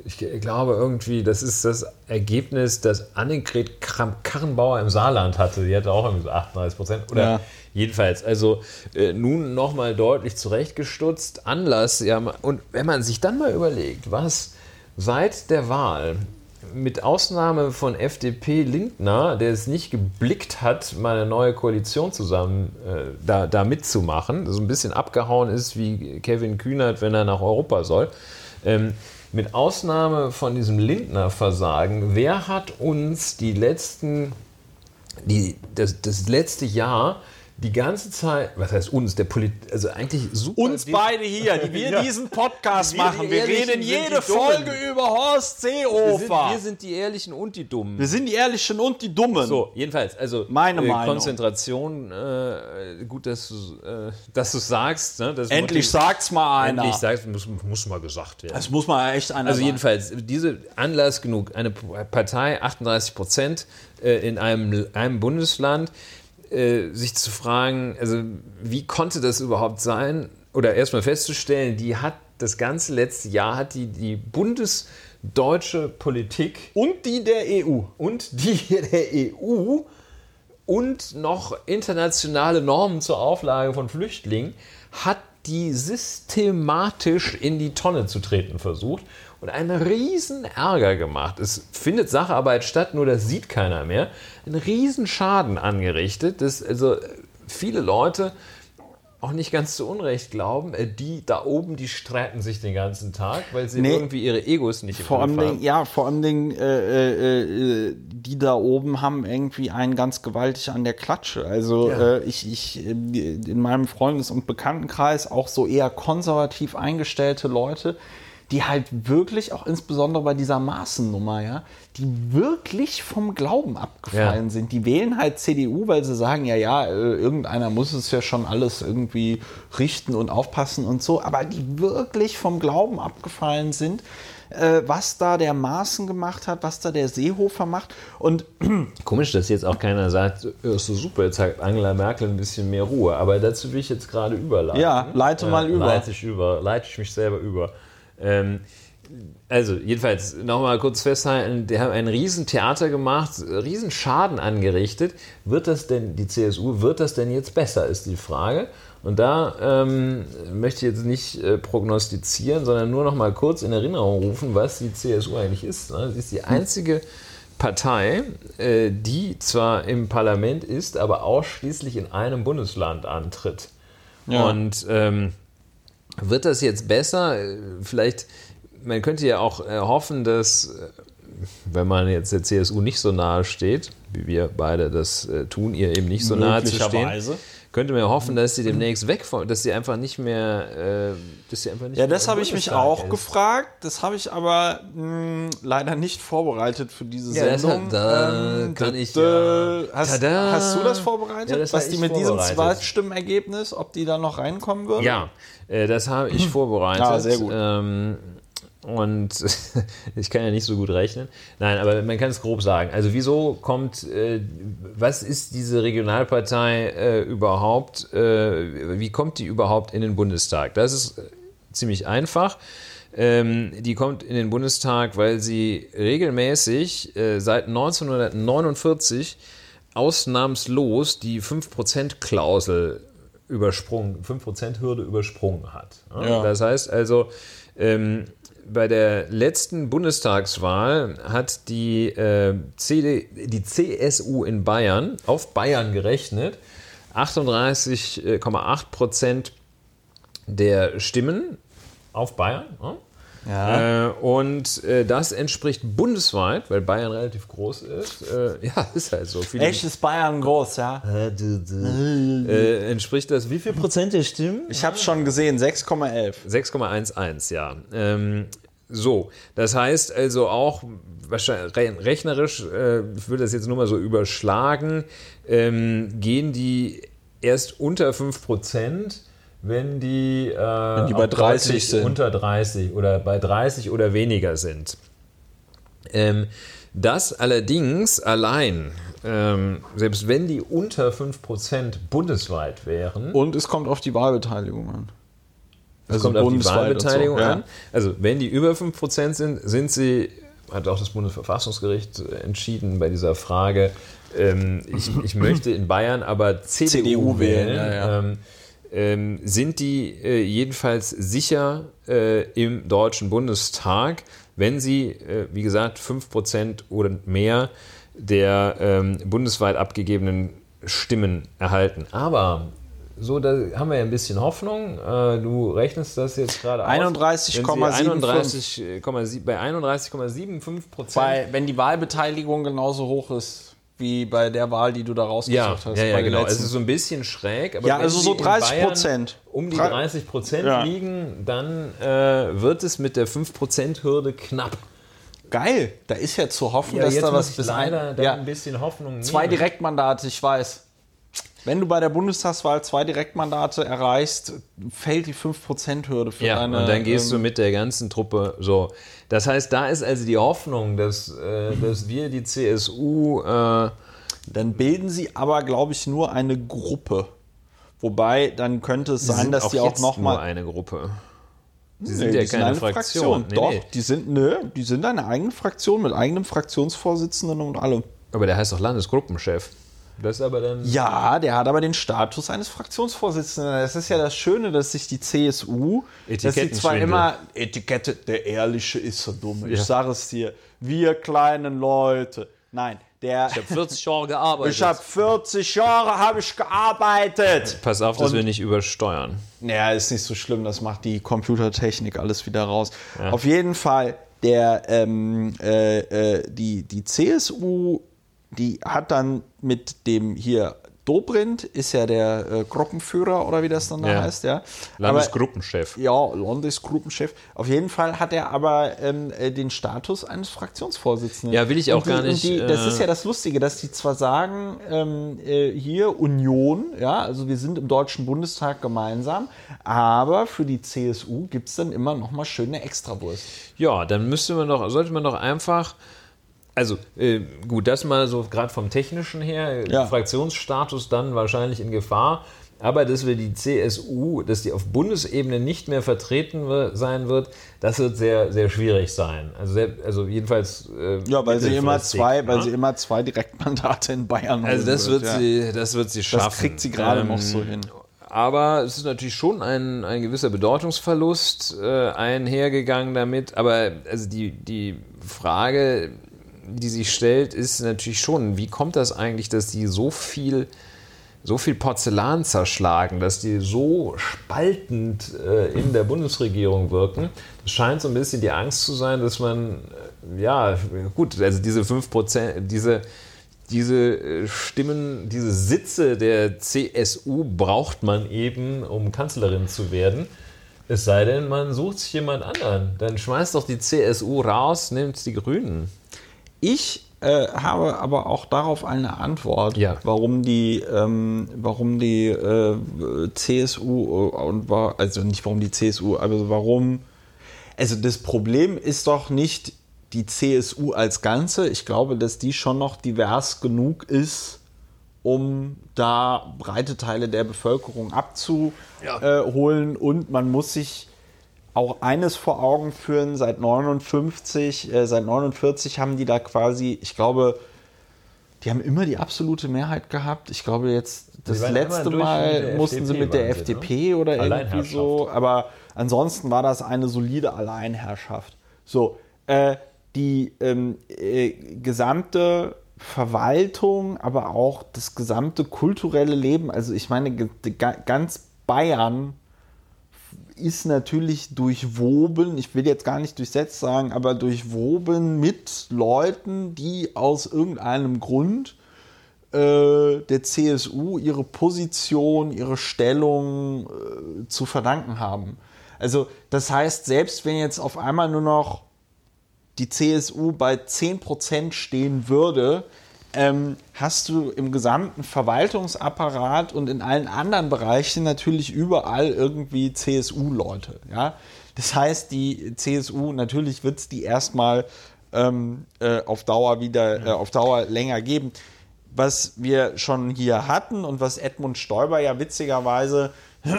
S2: ich glaube irgendwie, das ist das Ergebnis, das Annegret Kramp-Karrenbauer im Saarland hatte. Die hatte auch irgendwie so 38 Prozent. Oder ja. Jedenfalls, also äh, nun nochmal deutlich zurechtgestutzt. Anlass, ja, und wenn man sich dann mal überlegt, was seit der Wahl mit Ausnahme von FDP Lindner, der es nicht geblickt hat, mal eine neue Koalition zusammen äh, da, da mitzumachen, so ein bisschen abgehauen ist wie Kevin Kühnert, wenn er nach Europa soll. Ähm, mit Ausnahme von diesem Lindner-Versagen, wer hat uns die letzten, die, das, das letzte Jahr die ganze Zeit, was heißt uns, der Polit, also eigentlich super.
S1: Uns beide hier, die wir <laughs>
S3: Ja.
S1: diesen Podcast
S2: Wir,
S1: machen. Wir reden jede
S2: Dummen.
S1: Folge über Horst
S2: wir sind,
S1: Seehofer.
S2: wir sind die Ehrlichen und die Dummen.
S1: Wir sind die Ehrlichen und die Dummen.
S2: So, jedenfalls, also
S1: Meine
S2: äh,
S1: Meinung.
S2: Konzentration, äh, gut, dass du äh, dass du's sagst. Ne? Das
S1: Endlich
S2: motiv-
S1: sagt's mal einer.
S2: Endlich sagst, muss, muss mal gesagt werden.
S1: das muss man echt einer
S2: Also
S1: sagen.
S2: jedenfalls, diese Anlass genug, eine Partei, 38 Prozent äh, in einem, einem Bundesland, äh, sich zu fragen, also wie konnte das überhaupt sein? Oder erstmal festzustellen, die hat das ganze letzte Jahr hat die, die bundesdeutsche Politik
S1: Und die der EU.
S2: und die <laughs> der EU und noch internationale Normen zur Auflage von Flüchtlingen hat die systematisch in die Tonne zu treten versucht und einen riesen Ärger gemacht. Es findet Sacharbeit statt, nur das sieht keiner mehr. Einen riesen Schaden angerichtet, dass also viele Leute auch nicht ganz zu Unrecht glauben, äh, die da oben, die streiten sich den ganzen Tag, weil sie
S1: Nee.
S2: irgendwie ihre Egos nicht im
S1: Vor allem,
S2: haben.
S1: Dingen, ja, vor allem Dingen, äh, äh, äh, die da oben haben irgendwie einen ganz gewaltig an der Klatsche. Also
S2: Ja.
S1: äh, ich, ich äh, in meinem Freundes- und Bekanntenkreis auch so eher konservativ eingestellte Leute, die halt wirklich auch insbesondere bei dieser Maßennummer, ja, die wirklich vom Glauben abgefallen
S2: Ja.
S1: sind. Die wählen halt CDU, weil sie sagen, ja, ja, äh, irgendeiner muss es ja schon alles irgendwie richten und aufpassen und so, aber die wirklich vom Glauben abgefallen sind, äh, was da der Maaßen gemacht hat, was da der Seehofer macht und <clears throat>
S2: Komisch, dass jetzt auch keiner sagt, ist so super, jetzt hat Angela Merkel ein bisschen mehr Ruhe. Aber dazu will ich jetzt gerade überleiten.
S1: Ja, leite mal über.
S2: Leite ich über, leite ich mich selber über. Ähm, also, jedenfalls, nochmal kurz festhalten, die haben ein Riesentheater gemacht, riesen Schaden angerichtet. Wird das denn, die CSU, wird das denn jetzt besser, ist die Frage. Und da ähm, möchte ich jetzt nicht äh, prognostizieren, sondern nur noch mal kurz in Erinnerung rufen, was die CSU eigentlich ist. Ne? Sie ist die einzige Partei, äh, die zwar im Parlament ist, aber ausschließlich in einem Bundesland antritt.
S1: Ja.
S2: Und ähm, wird das jetzt besser? Äh, Vielleicht, man könnte ja auch äh, hoffen, dass, äh, wenn man jetzt der CSU nicht so nahe steht, wie wir beide das tun, ihr eben nicht so nahe zu stehen,
S1: Möglicherweise.
S2: Könnte man ja hoffen, dass sie demnächst weg von, dass sie einfach nicht mehr, äh, dass sie einfach nicht
S1: Ja, das habe ich mich auch
S2: ist.
S1: gefragt. Das habe ich aber mh, leider nicht vorbereitet für diese
S2: Ja, das
S1: Sendung.
S2: hat- da
S1: Ähm,
S2: kann ich ja-
S1: Hast, hast du das vorbereitet?
S2: Ja, das
S1: was die mit diesem. Zweitstimmenergebnis, ob die da noch reinkommen würden?
S2: Ja, äh, das habe ich <clears throat> vorbereitet.
S1: Ah, sehr gut.
S2: Ähm, und <laughs> ich kann ja nicht so gut rechnen. Nein, aber man kann es grob sagen. Also wieso kommt, äh, was ist diese Regionalpartei äh, überhaupt, äh, wie kommt die überhaupt in den Bundestag? Das ist äh, ziemlich einfach. Ähm, die kommt in den Bundestag, weil sie regelmäßig äh, seit 1949 ausnahmslos die 5%-Klausel übersprungen, 5%-Hürde übersprungen hat. Ja?
S1: Ja.
S2: Das heißt also, ähm, bei der letzten Bundestagswahl hat die, äh, CD, die CSU in Bayern, auf Bayern gerechnet, 38,8 Prozent der Stimmen auf Bayern. Ja?
S1: Ja.
S2: Äh, und äh, das entspricht bundesweit, weil Bayern relativ groß ist. Äh, ja, ist halt so. Viele,
S1: Echt ist Bayern groß, ja?
S2: äh, entspricht das wie viel Prozent der Stimmen?
S1: Ich habe schon gesehen, 6,11.
S2: 6,11, ja. Ähm, so, das heißt also auch, rechnerisch, äh, ich würde das jetzt nur mal so überschlagen, ähm, gehen die erst unter 5%, wenn die, äh, wenn
S1: die bei 30 sind.
S2: Unter 30 oder bei 30 oder weniger sind. Ähm, das allerdings allein, ähm, selbst wenn die unter 5% bundesweit wären,
S1: Und es kommt auf die Wahlbeteiligung an.
S2: Es
S1: Also
S2: kommt auf die
S1: und so,
S2: Wahlbeteiligung
S1: ja.
S2: an. Also wenn die über 5% sind, sind sie, hat auch das Bundesverfassungsgericht entschieden bei dieser Frage, ähm, ich, <laughs> ich möchte in Bayern aber CDU,
S1: CDU wählen,
S2: wählen,
S1: ja, ja.
S2: Ähm, ähm, sind die äh, jedenfalls sicher äh, im Deutschen Bundestag, wenn sie, äh, wie gesagt, 5% oder mehr der ähm, bundesweit abgegebenen Stimmen erhalten. Aber so, da haben wir ja ein bisschen Hoffnung. Äh, du rechnest das jetzt gerade aus.
S1: 31,75.
S2: Wenn sie 31,7 bei 31,75 Prozent.
S1: Bei, wenn die Wahlbeteiligung genauso hoch ist wie bei der Wahl, die du da rausgesucht
S2: ja,
S1: hast.
S2: ja, ja, genau.
S1: letzten.
S2: Es ist so ein bisschen schräg. Aber
S1: Ja,
S2: wenn
S1: also so
S2: sie in
S1: 30
S2: Bayern
S1: Prozent.
S2: Um die
S1: Drei-
S2: 30 Prozent
S1: Ja.
S2: liegen, dann äh, wird es mit der 5%-Hürde knapp.
S1: Geil, da ist ja zu hoffen, dass da was bis
S2: leider
S1: ein, ja,
S2: ein bisschen Hoffnung
S1: zwei
S2: nehmen.
S1: Direktmandate, ich weiß. Wenn du bei der Bundestagswahl zwei Direktmandate erreichst, fällt die 5%-Hürde für
S2: Ja,
S1: deine.
S2: und dann gehst du
S1: ähm,
S2: mit der ganzen Truppe so. Das heißt, da ist also die Hoffnung, dass, äh, dass wir die CSU äh,
S1: Dann bilden sie aber, glaube ich, nur eine Gruppe. Wobei, dann könnte es sein, dass die auch
S2: jetzt nur
S1: nochmal.
S2: eine Gruppe. Sie
S1: Nee,
S2: sind ja
S1: die
S2: keine
S1: eine
S2: Fraktion. Nee,
S1: Doch,
S2: nee.
S1: die sind, nö, die sind eine eigene Fraktion mit eigenem Fraktionsvorsitzenden und allem.
S2: Aber der heißt doch Landesgruppenchef. Das aber dann.
S1: Ja, der hat aber den Status eines Fraktionsvorsitzenden. Das ist ja das Schöne, dass sich die CSU, dass sie zwar immer Etikette, der Ehrliche ist so dumm. Ich
S2: Ja.
S1: sage es dir, wir kleinen Leute. Nein, der.
S2: Ich habe 40 Jahre gearbeitet.
S1: Ich habe 40 Jahre habe ich gearbeitet.
S2: Pass auf, dass
S1: Und-
S2: wir nicht übersteuern.
S1: Naja, ist nicht so schlimm, das macht die Computertechnik alles wieder raus. Auf jeden Fall, der, ähm, äh, äh, die, die CSU, die hat dann mit dem hier Dobrindt, ist ja der äh, Gruppenführer oder wie das dann da
S2: Ja.
S1: heißt, ja. Aber,
S2: Landesgruppenchef.
S1: ja, Landesgruppenchef. Auf jeden Fall hat er aber ähm, äh, den Status eines Fraktionsvorsitzenden.
S2: Ja, will ich auch
S1: die,
S2: gar nicht,
S1: Die, das
S2: äh,
S1: ist ja das Lustige, dass die zwar sagen, ähm, äh, hier Union, ja, also wir sind im Deutschen Bundestag gemeinsam, aber für die CSU gibt es dann immer noch mal schöne Extrawurst.
S2: Ja, dann müsste man doch, sollte man doch einfach. Also, äh, gut, das mal so gerade vom Technischen her,
S1: Ja.
S2: Fraktionsstatus dann wahrscheinlich in Gefahr. Aber dass wir die CSU, dass die auf Bundesebene nicht mehr vertreten sein wird, das wird sehr, sehr schwierig sein. Also, sehr, also jedenfalls. äh,
S1: Ja, weil sie immer zwei, weil
S2: ne?
S1: sie immer zwei Direktmandate in Bayern
S2: Also das wird,
S1: ja.
S2: sie, das wird sie schaffen.
S1: Das kriegt sie gerade noch so hin.
S2: Aber es ist natürlich schon ein, ein gewisser Bedeutungsverlust äh, einhergegangen damit. Aber also die, die Frage, die sich stellt, ist natürlich schon, wie kommt das eigentlich, dass die so viel, so viel Porzellan zerschlagen, dass die so spaltend äh, in der Bundesregierung wirken? Es scheint so ein bisschen die Angst zu sein, dass man, äh, ja, gut, also diese 5%, diese diese äh, Stimmen, diese Sitze der CSU braucht man eben, um Kanzlerin zu werden. Es sei denn, man sucht sich jemand anderen. Dann schmeißt doch die CSU raus, nimmt die Grünen.
S1: Ich äh, habe aber auch darauf eine Antwort,
S2: Ja.
S1: warum die, ähm, warum die äh, CSU und war, also nicht warum die CSU, aber warum. Also das Problem ist doch nicht die CSU als Ganze. Ich glaube, dass die schon noch divers genug ist, um da breite Teile der Bevölkerung abzuholen. Und man muss sich auch eines vor Augen führen, seit 59, äh, seit 49 haben die da quasi, ich glaube, die haben immer die absolute Mehrheit gehabt. Ich glaube jetzt, das letzte Mal mussten sie
S2: FDP
S1: mit der
S2: sie,
S1: FDP oder irgendwie so, aber ansonsten war das eine solide Alleinherrschaft. So, äh, die ähm, äh, gesamte Verwaltung, aber auch das gesamte kulturelle Leben, also ich meine, ganz Bayern ist natürlich durchwoben, ich will jetzt gar nicht durchsetzt sagen, aber durchwoben mit Leuten, die aus irgendeinem Grund äh, der CSU ihre Position, ihre Stellung äh, zu verdanken haben. Also das heißt, selbst wenn jetzt auf einmal nur noch die CSU bei 10% stehen würde, ähm, hast du im gesamten Verwaltungsapparat und in allen anderen Bereichen natürlich überall irgendwie CSU-Leute. Ja? Das heißt, die CSU, natürlich wird es die erstmal ähm, äh, auf Dauer wieder, äh, auf Dauer länger geben. Was wir schon hier hatten und was Edmund Stoiber ja witzigerweise <clears throat>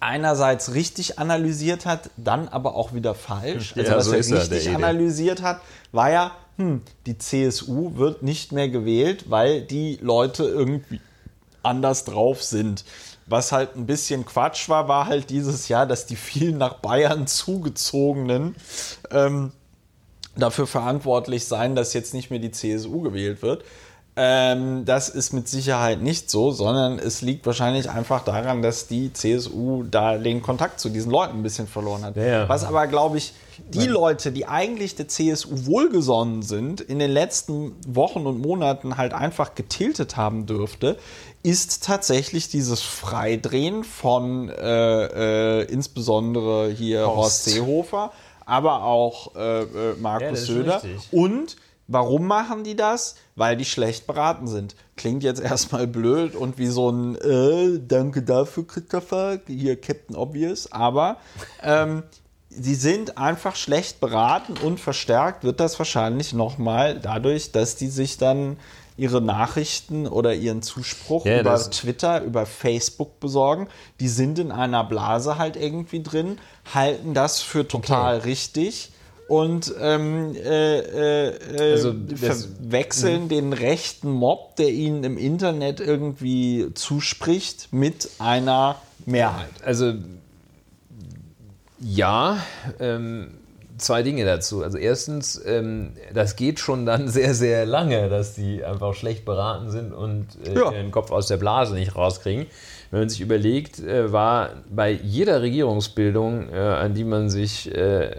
S1: einerseits richtig analysiert hat, dann aber auch wieder falsch. Also
S2: Ja,
S1: was
S2: so
S1: er
S2: er,
S1: richtig
S2: Ede.
S1: analysiert hat, war ja, hm, die CSU wird nicht mehr gewählt, weil die Leute irgendwie anders drauf sind. Was halt ein bisschen Quatsch war, war halt dieses Jahr, dass die vielen nach Bayern <laughs> zugezogenen ähm, dafür verantwortlich seien, dass jetzt nicht mehr die CSU gewählt wird. Ähm, das ist mit Sicherheit nicht so, sondern es liegt wahrscheinlich einfach daran, dass die CSU da den Kontakt zu diesen Leuten ein bisschen verloren hat.
S2: Ja, ja.
S1: Was aber, glaube ich, die Leute, die eigentlich der CSU wohlgesonnen sind, in den letzten Wochen und Monaten halt einfach getiltet haben dürfte, ist tatsächlich dieses Freidrehen von äh, äh, insbesondere hier Horst,
S2: Horst.
S1: Seehofer, aber auch äh, äh,
S2: Ja,
S1: Markus
S2: ist
S1: Söder.
S2: richtig.
S1: Und warum machen die das? Weil die schlecht beraten sind. Klingt jetzt <laughs> erstmal blöd und wie so ein äh, Danke dafür, Christopher, hier Captain Obvious, aber ähm, sie sind einfach schlecht beraten und verstärkt wird das wahrscheinlich nochmal dadurch, dass die sich dann ihre Nachrichten oder ihren Zuspruch
S2: Ja,
S1: über Twitter, über Facebook besorgen. Die sind in einer Blase halt irgendwie drin, halten das für total richtig und ähm, äh, äh, äh,
S2: Also
S1: verwechseln den rechten Mob, der ihnen im Internet irgendwie zuspricht, mit einer Mehrheit.
S2: Also ja, ähm, zwei Dinge dazu. Also erstens, ähm, das geht schon dann sehr, sehr lange, dass die einfach schlecht beraten sind und äh,
S1: Ja.
S2: ihren Kopf aus der Blase nicht rauskriegen. Wenn man sich überlegt, äh, war bei jeder Regierungsbildung, äh, an die man sich äh,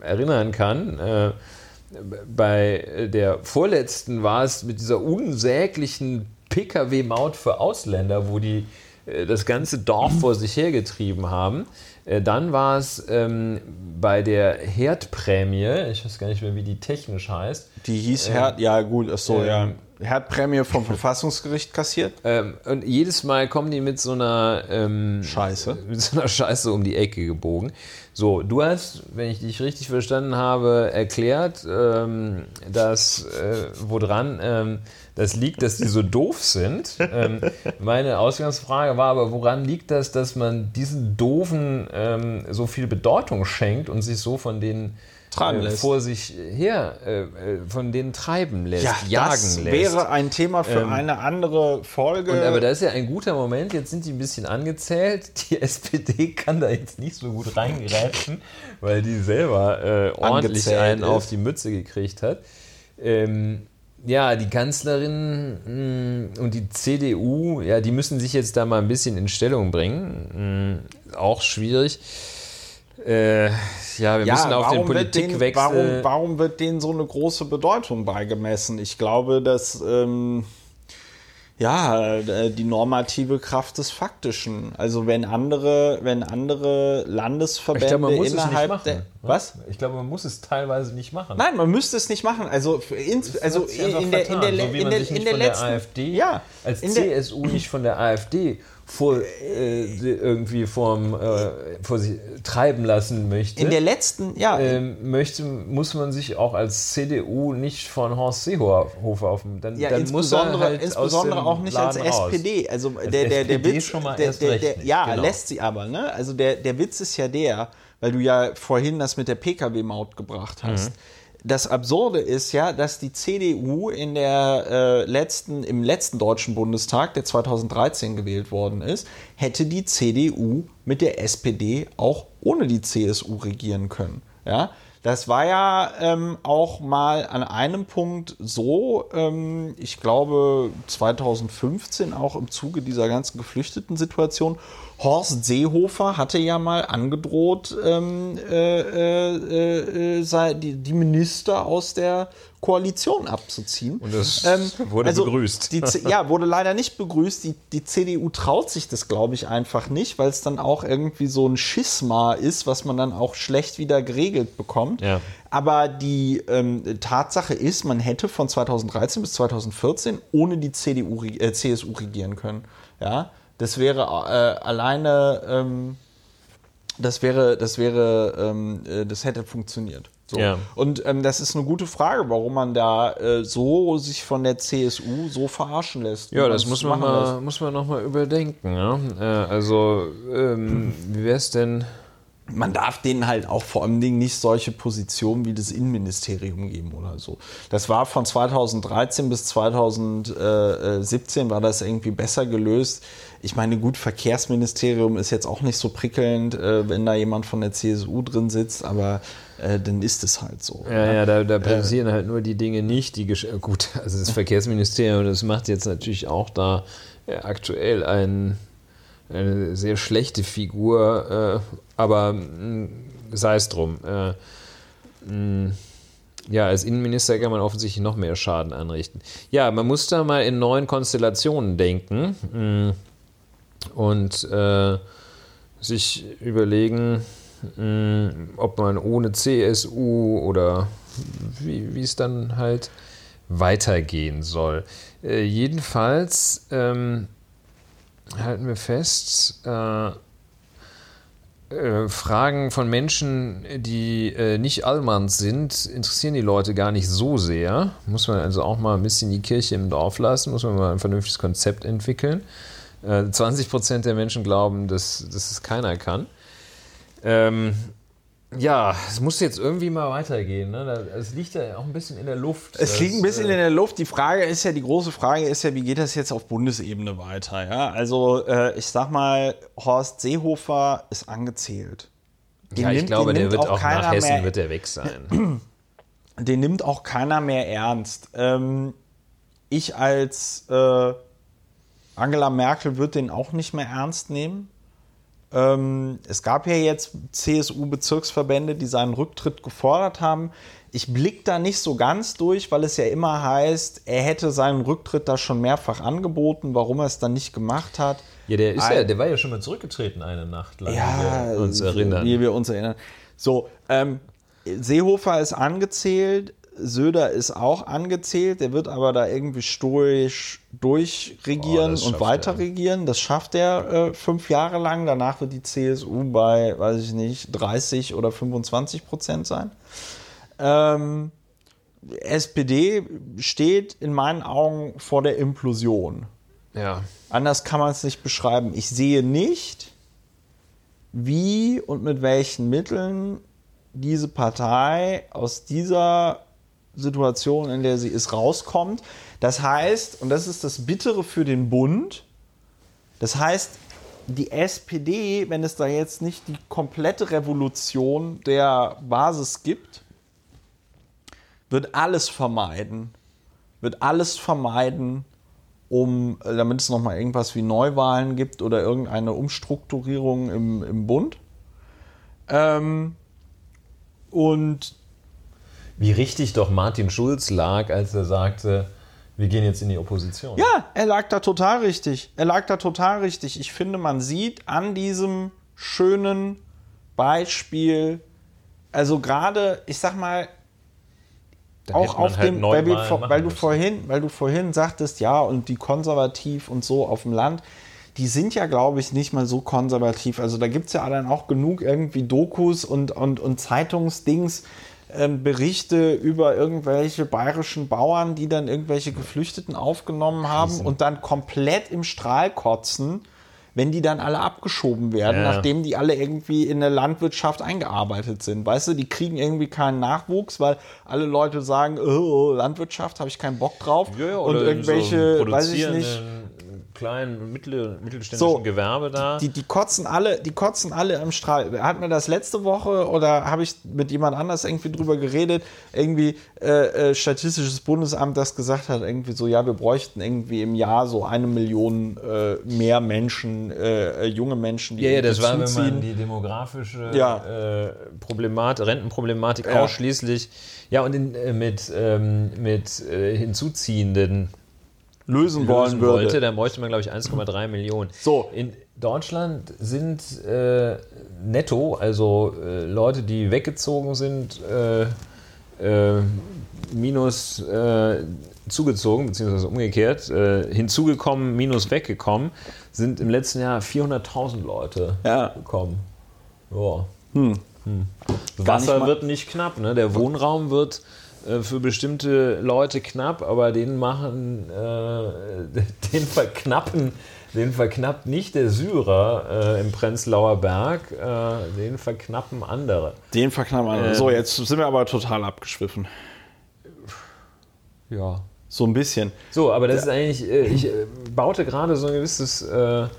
S2: erinnern kann, äh, bei der vorletzten war es mit dieser unsäglichen Pkw-Maut für Ausländer, wo die das ganze Dorf vor sich hergetrieben haben. Äh, Dann war es ähm, bei der Herdprämie, ich weiß gar nicht mehr, wie die technisch heißt,
S1: Die hieß Herd, ja gut, ach so,
S2: ähm,
S1: ja. Herdprämie vom Verfassungsgericht kassiert.
S2: Ähm, und jedes Mal kommen die mit so einer ähm,
S1: Scheiße.
S2: Mit so einer Scheiße um die Ecke gebogen. So, du hast, wenn ich dich richtig verstanden habe, erklärt, ähm, dass äh, woran ähm, das liegt, dass die so doof sind. Ähm, meine Ausgangsfrage war aber, woran liegt das, dass man diesen Doofen ähm, so viel Bedeutung schenkt und sich so von denen äh,
S1: lässt.
S2: vor sich her, äh, äh, von denen treiben lässt,
S1: Ja,
S2: jagen
S1: das
S2: lässt.
S1: wäre ein Thema für eine andere Folge.
S2: Und, aber da ist ja ein guter Moment, jetzt sind die ein bisschen angezählt. Die <laughs> SPD kann da jetzt nicht so gut reingreifen, weil die selber äh, ordentlich
S1: Angezählt
S2: einen
S1: ist.
S2: auf die Mütze gekriegt hat. Ähm, ja, die Kanzlerin mh, und die CDU, ja, die müssen sich jetzt da mal ein bisschen in Stellung bringen. Mh, auch schwierig. Äh, ja, wir müssen auf den Politikwechsel.
S1: Warum, warum wird denen so eine große Bedeutung beigemessen? Ich glaube, dass ähm, ja äh, die normative Kraft des Faktischen. Also wenn andere, wenn andere Landesverbände
S2: ich glaube, man muss es nicht
S1: innerhalb
S2: machen.
S1: der was?
S2: Ich glaube, man muss es teilweise nicht machen.
S1: Nein, man müsste es nicht machen. Also, ins, also
S2: einfach
S1: in der, in der,
S2: so
S1: in
S2: man
S1: der,
S2: sich
S1: in
S2: nicht
S1: der
S2: von der
S1: letzten
S2: AfD
S1: ja,
S2: als
S1: in der,
S2: CSU nicht von der AfD vor, äh, irgendwie vorm, äh, vor sich treiben lassen möchte,
S1: in der letzten, ja,
S2: ähm, möchte, muss man sich auch als CDU nicht von Horst Seehofer auf dem. Dann,
S1: Ja,
S2: dann muss er
S1: insbesondere,
S2: halt
S1: insbesondere auch nicht als
S2: Laden raus.
S1: SPD. Also der, der, der
S2: SPD
S1: Witz,
S2: schon mal
S1: der,
S2: erst
S1: der, der, ja,
S2: genau.
S1: lässt sie aber, ne? Also der, der Witz ist ja der, weil du ja vorhin das mit der Pkw-Maut gebracht hast.
S2: Mhm.
S1: Das Absurde ist ja, dass die CDU in der äh, letzten, im letzten Deutschen Bundestag, der 2013 gewählt worden ist, hätte die CDU mit der SPD auch ohne die CSU regieren können. Ja, das war ja ähm, auch mal an einem Punkt so, ähm, ich glaube 2015 auch im Zuge dieser ganzen Geflüchteten-Situation. Horst Seehofer hatte ja mal angedroht, ähm, äh, äh, äh, sei- die, die Minister aus der Koalition abzuziehen.
S2: Und das wurde begrüßt.
S1: Die, ja, wurde leider nicht begrüßt. Die, die CDU traut sich das, glaube ich, einfach nicht, weil es dann auch irgendwie so ein Schisma ist, was man dann auch schlecht wieder geregelt bekommt.
S2: Ja.
S1: Aber die ähm, Tatsache ist, man hätte von 2013 bis 2014 ohne die CDU, äh, CSU regieren können. Ja, das wäre äh, alleine, ähm, das wäre, das wäre, ähm, äh, das hätte funktioniert. So.
S2: Ja.
S1: Und ähm, das ist eine gute Frage, warum man da äh, so sich von der CSU so verarschen lässt.
S2: Ja, das muss man, mal, muss man noch mal überdenken. Ja? Äh, also, ähm, wie wäre es denn?
S1: Man darf denen halt auch vor allem Dingen nicht solche Positionen wie das Innenministerium geben oder so. Das war von 2013 bis 2017 war das irgendwie besser gelöst. Ich meine, gut, Verkehrsministerium ist jetzt auch nicht so prickelnd, äh, wenn da jemand von der CSU drin sitzt, aber äh, dann ist es halt so.
S2: Ja, ja, da, da passieren halt nur die Dinge nicht, die gut, <laughs> also das Verkehrsministerium, das macht jetzt natürlich auch da äh, aktuell ein, eine sehr schlechte Figur, äh, aber mh, sei es drum. Äh, mh, ja, als Innenminister kann man offensichtlich noch mehr Schaden anrichten. Ja, man muss da mal in neuen Konstellationen denken mh, und äh, sich überlegen, mh, ob man ohne CSU oder wie, wie es dann halt weitergehen soll. Äh, jedenfalls ähm, halten wir fest, äh, äh, Fragen von Menschen, die äh, nicht Allmanns sind, interessieren die Leute gar nicht so sehr. Muss man also auch mal ein bisschen die Kirche im Dorf lassen, muss man mal ein vernünftiges Konzept entwickeln. Äh, 20 Prozent der Menschen glauben, dass, dass es keiner kann. Ähm, ja, es muss jetzt irgendwie mal weitergehen. Ne? Es liegt ja auch ein bisschen in der Luft.
S1: Es liegt ein bisschen
S2: äh,
S1: in der Luft. Die Frage ist ja, die große Frage ist ja, wie geht das jetzt auf Bundesebene weiter? Ja? Also, äh, ich sag mal, Horst Seehofer ist angezählt. Den
S2: Ja, ich
S1: nimmt-
S2: glaube,
S1: den
S2: der wird auch
S1: keiner
S2: nach Hessen
S1: mehr-
S2: wird der weg sein. <clears throat>
S1: den nimmt auch keiner mehr ernst. Ähm, ich als äh, Angela Merkel würde den auch nicht mehr ernst nehmen. Ähm, es gab ja jetzt CSU-Bezirksverbände, die seinen Rücktritt gefordert haben. Ich blicke da nicht so ganz durch, weil es ja immer heißt, er hätte seinen Rücktritt da schon mehrfach angeboten, warum er es dann nicht gemacht hat.
S2: Ja, der, ist
S1: Ein-
S2: ja, der war ja schon mal zurückgetreten eine Nacht lang,
S1: Ja,
S2: wie wir uns erinnern.
S1: Wie wir uns erinnern. So, ähm, Seehofer ist angezählt, Söder ist auch angezählt, der wird aber da irgendwie stoisch durchregieren
S2: Oh,
S1: und weiter
S2: er.
S1: regieren. Das schafft er äh, fünf Jahre lang. Danach wird die CSU bei, weiß ich nicht, 30 oder 25 Prozent sein. Ähm, SPD steht in meinen Augen vor der Implosion.
S2: Ja.
S1: Anders kann man es nicht beschreiben. Ich sehe nicht, wie und mit welchen Mitteln diese Partei aus dieser Situation, in der sie ist, rauskommt. Das heißt, und das ist das Bittere für den Bund, das heißt, die SPD, wenn es da jetzt nicht die komplette Revolution der Basis gibt, wird alles vermeiden. Wird alles vermeiden, um, damit es nochmal irgendwas wie Neuwahlen gibt oder irgendeine Umstrukturierung im, im Bund. Ähm, und
S2: Wie richtig doch Martin Schulz lag, als er sagte, wir gehen jetzt in die Opposition.
S1: ja, er lag da total richtig. Er lag da total richtig. Ich finde, man sieht an diesem schönen Beispiel, also gerade, ich sag mal,
S2: Da
S1: auch auf
S2: halt
S1: dem, weil, wir, weil du
S2: müssen.
S1: vorhin, weil du vorhin sagtest, ja, und die konservativ und so auf dem Land, die sind ja, glaube ich, nicht mal so konservativ. Also da gibt es ja dann auch genug irgendwie Dokus und, und, und Zeitungsdings, ähm, Berichte über irgendwelche bayerischen Bauern, die dann irgendwelche Geflüchteten aufgenommen haben und dann komplett im Strahl kotzen, wenn die dann alle abgeschoben werden,
S2: Ja.
S1: nachdem die alle irgendwie in der Landwirtschaft eingearbeitet sind. Weißt du, die kriegen irgendwie keinen Nachwuchs, weil alle Leute sagen, oh, Landwirtschaft, habe ich keinen Bock drauf.
S2: Ja,
S1: und irgendwelche,
S2: so
S1: weiß ich nicht.
S2: Kleinen, mittel, mittelständischen
S1: So,
S2: Gewerbe da.
S1: Die, die kotzen alle, die kotzen alle im Strahl. Hat mir das letzte Woche oder habe ich mit jemand anders irgendwie drüber geredet? Irgendwie äh, äh, Statistisches Bundesamt, das gesagt hat, irgendwie so, ja, wir bräuchten irgendwie im Jahr so eine Million äh, mehr Menschen, äh, äh, junge Menschen, die
S2: ja, ja, das war, wenn man die demografische
S1: Ja.
S2: äh, Problematik, Rentenproblematik
S1: Ja.
S2: ausschließlich, ja, und in, mit, ähm, mit hinzuziehenden
S1: lösen wollen
S2: lösen
S1: würde.
S2: wollte, dann bräuchte man, glaube ich, 1,3 Millionen.
S1: So.
S2: In Deutschland sind äh, netto, also äh, Leute, die weggezogen sind, äh, äh, minus äh, zugezogen, beziehungsweise umgekehrt, äh, hinzugekommen, minus weggekommen, sind im letzten Jahr 400.000 Leute
S1: Ja.
S2: gekommen. Ja.
S1: Hm.
S2: Hm.
S1: Nicht
S2: Wasser
S1: mal-
S2: wird nicht knapp, ne? Der Wohnraum wird für bestimmte Leute knapp, aber den machen, äh, <laughs> den verknappen Den verknappt nicht der Syrer äh, im Prenzlauer Berg, äh, den verknappen andere.
S1: Den verknappen
S2: Ähm.
S1: So, jetzt sind wir aber total abgeschwiffen.
S2: Ja.
S1: So ein bisschen.
S2: So, aber das ist eigentlich, äh, ich äh, baute gerade so ein gewisses, äh, einen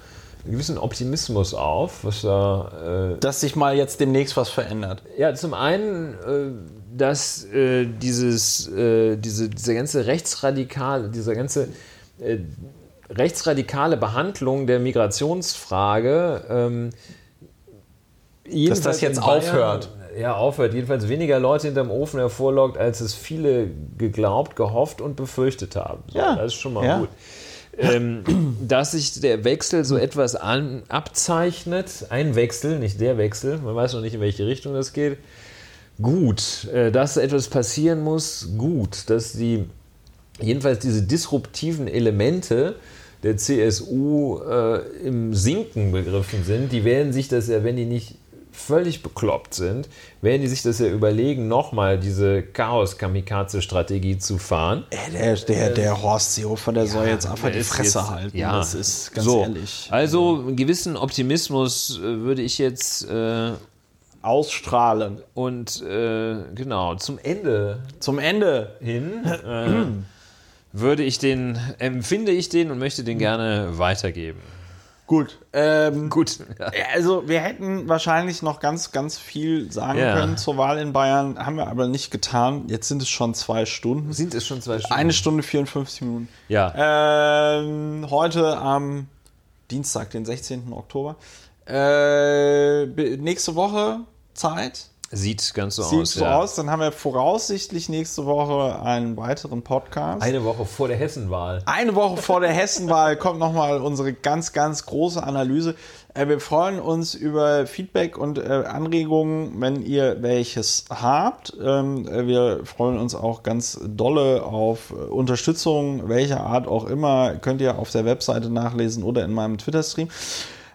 S2: gewissen Optimismus auf, was da äh,
S1: Dass sich mal jetzt demnächst was verändert.
S2: Ja, zum einen, äh, dass äh, dieses, äh, diese, diese ganze rechtsradikale, diese ganze äh, rechtsradikale Behandlung der Migrationsfrage ähm, jedenfalls
S1: das jetzt
S2: Bayern-
S1: aufhört.
S2: Ja, aufhört. Jedenfalls weniger Leute hinterm Ofen hervorlockt, als es viele geglaubt, gehofft und befürchtet haben. So,
S1: Ja.
S2: Das ist schon mal
S1: Ja.
S2: gut. Ähm, dass sich der Wechsel so etwas an, abzeichnet, ein Wechsel, nicht der Wechsel, man weiß noch nicht, in welche Richtung das geht. Gut, äh, dass etwas passieren muss, gut, dass die jedenfalls diese disruptiven Elemente der CSU äh, im Sinken begriffen sind, die werden sich das ja, wenn die nicht völlig bekloppt sind, werden die sich das ja überlegen, nochmal diese Chaos-Kamikaze-Strategie zu fahren.
S1: Ey, der, der, der Horst Seehofer, der soll jetzt einfach die Fresse
S2: jetzt-
S1: halten.
S2: Ja,
S1: Das ist ganz
S2: so.
S1: ehrlich.
S2: Also einen gewissen Optimismus äh, würde ich jetzt äh,
S1: Ausstrahlen.
S2: und äh, genau zum Ende
S1: Zum Ende.
S2: hin <clears throat> äh, würde ich den, empfinde ich den und möchte den gerne weitergeben.
S1: Gut. Ähm,
S2: Gut.
S1: Ja, Also wir hätten wahrscheinlich noch ganz, ganz viel sagen
S2: Ja.
S1: können zur Wahl in Bayern, haben wir aber nicht getan. Jetzt sind es schon zwei Stunden.
S2: Sind es schon zwei Stunden?
S1: Eine Stunde 54 Minuten.
S2: Ja.
S1: Ähm, heute am Dienstag, den 16. Oktober. Äh, nächste Woche Zeit.
S2: Sieht ganz so
S1: Sieht
S2: aus.
S1: so
S2: ja.
S1: aus. Dann haben wir voraussichtlich nächste Woche einen weiteren Podcast.
S2: Eine Woche vor der Hessenwahl.
S1: Eine Woche vor der Hessenwahl kommt nochmal unsere ganz, ganz große Analyse. Äh, wir freuen uns über Feedback und äh, Anregungen, wenn ihr welches habt. Ähm, äh, wir freuen uns auch ganz dolle auf Unterstützung, welcher Art auch immer. Könnt ihr auf der Webseite nachlesen oder in meinem Twitter-Stream.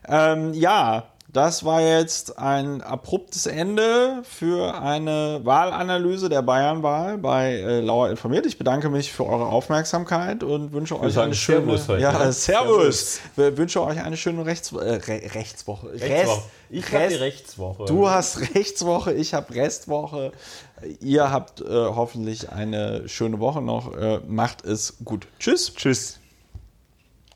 S1: Ähm, ja, das war jetzt ein abruptes Ende für eine Wahlanalyse der Bayernwahl bei äh, Lauer informiert. Ich bedanke mich für eure Aufmerksamkeit und wünsche euch
S2: sagen
S1: eine schöne
S2: Servus heute,
S1: ja,
S2: ne? <laughs>
S1: Servus. Wir wünsche euch eine schöne Rechts äh, Re Rechtswoche.
S2: Rechtswoche. Ich habe Rechtswoche.
S1: Du hast Rechtswoche, ich habe Restwoche. Ihr habt äh, hoffentlich eine schöne Woche noch. Äh, macht es gut. Tschüss.
S2: Tschüss.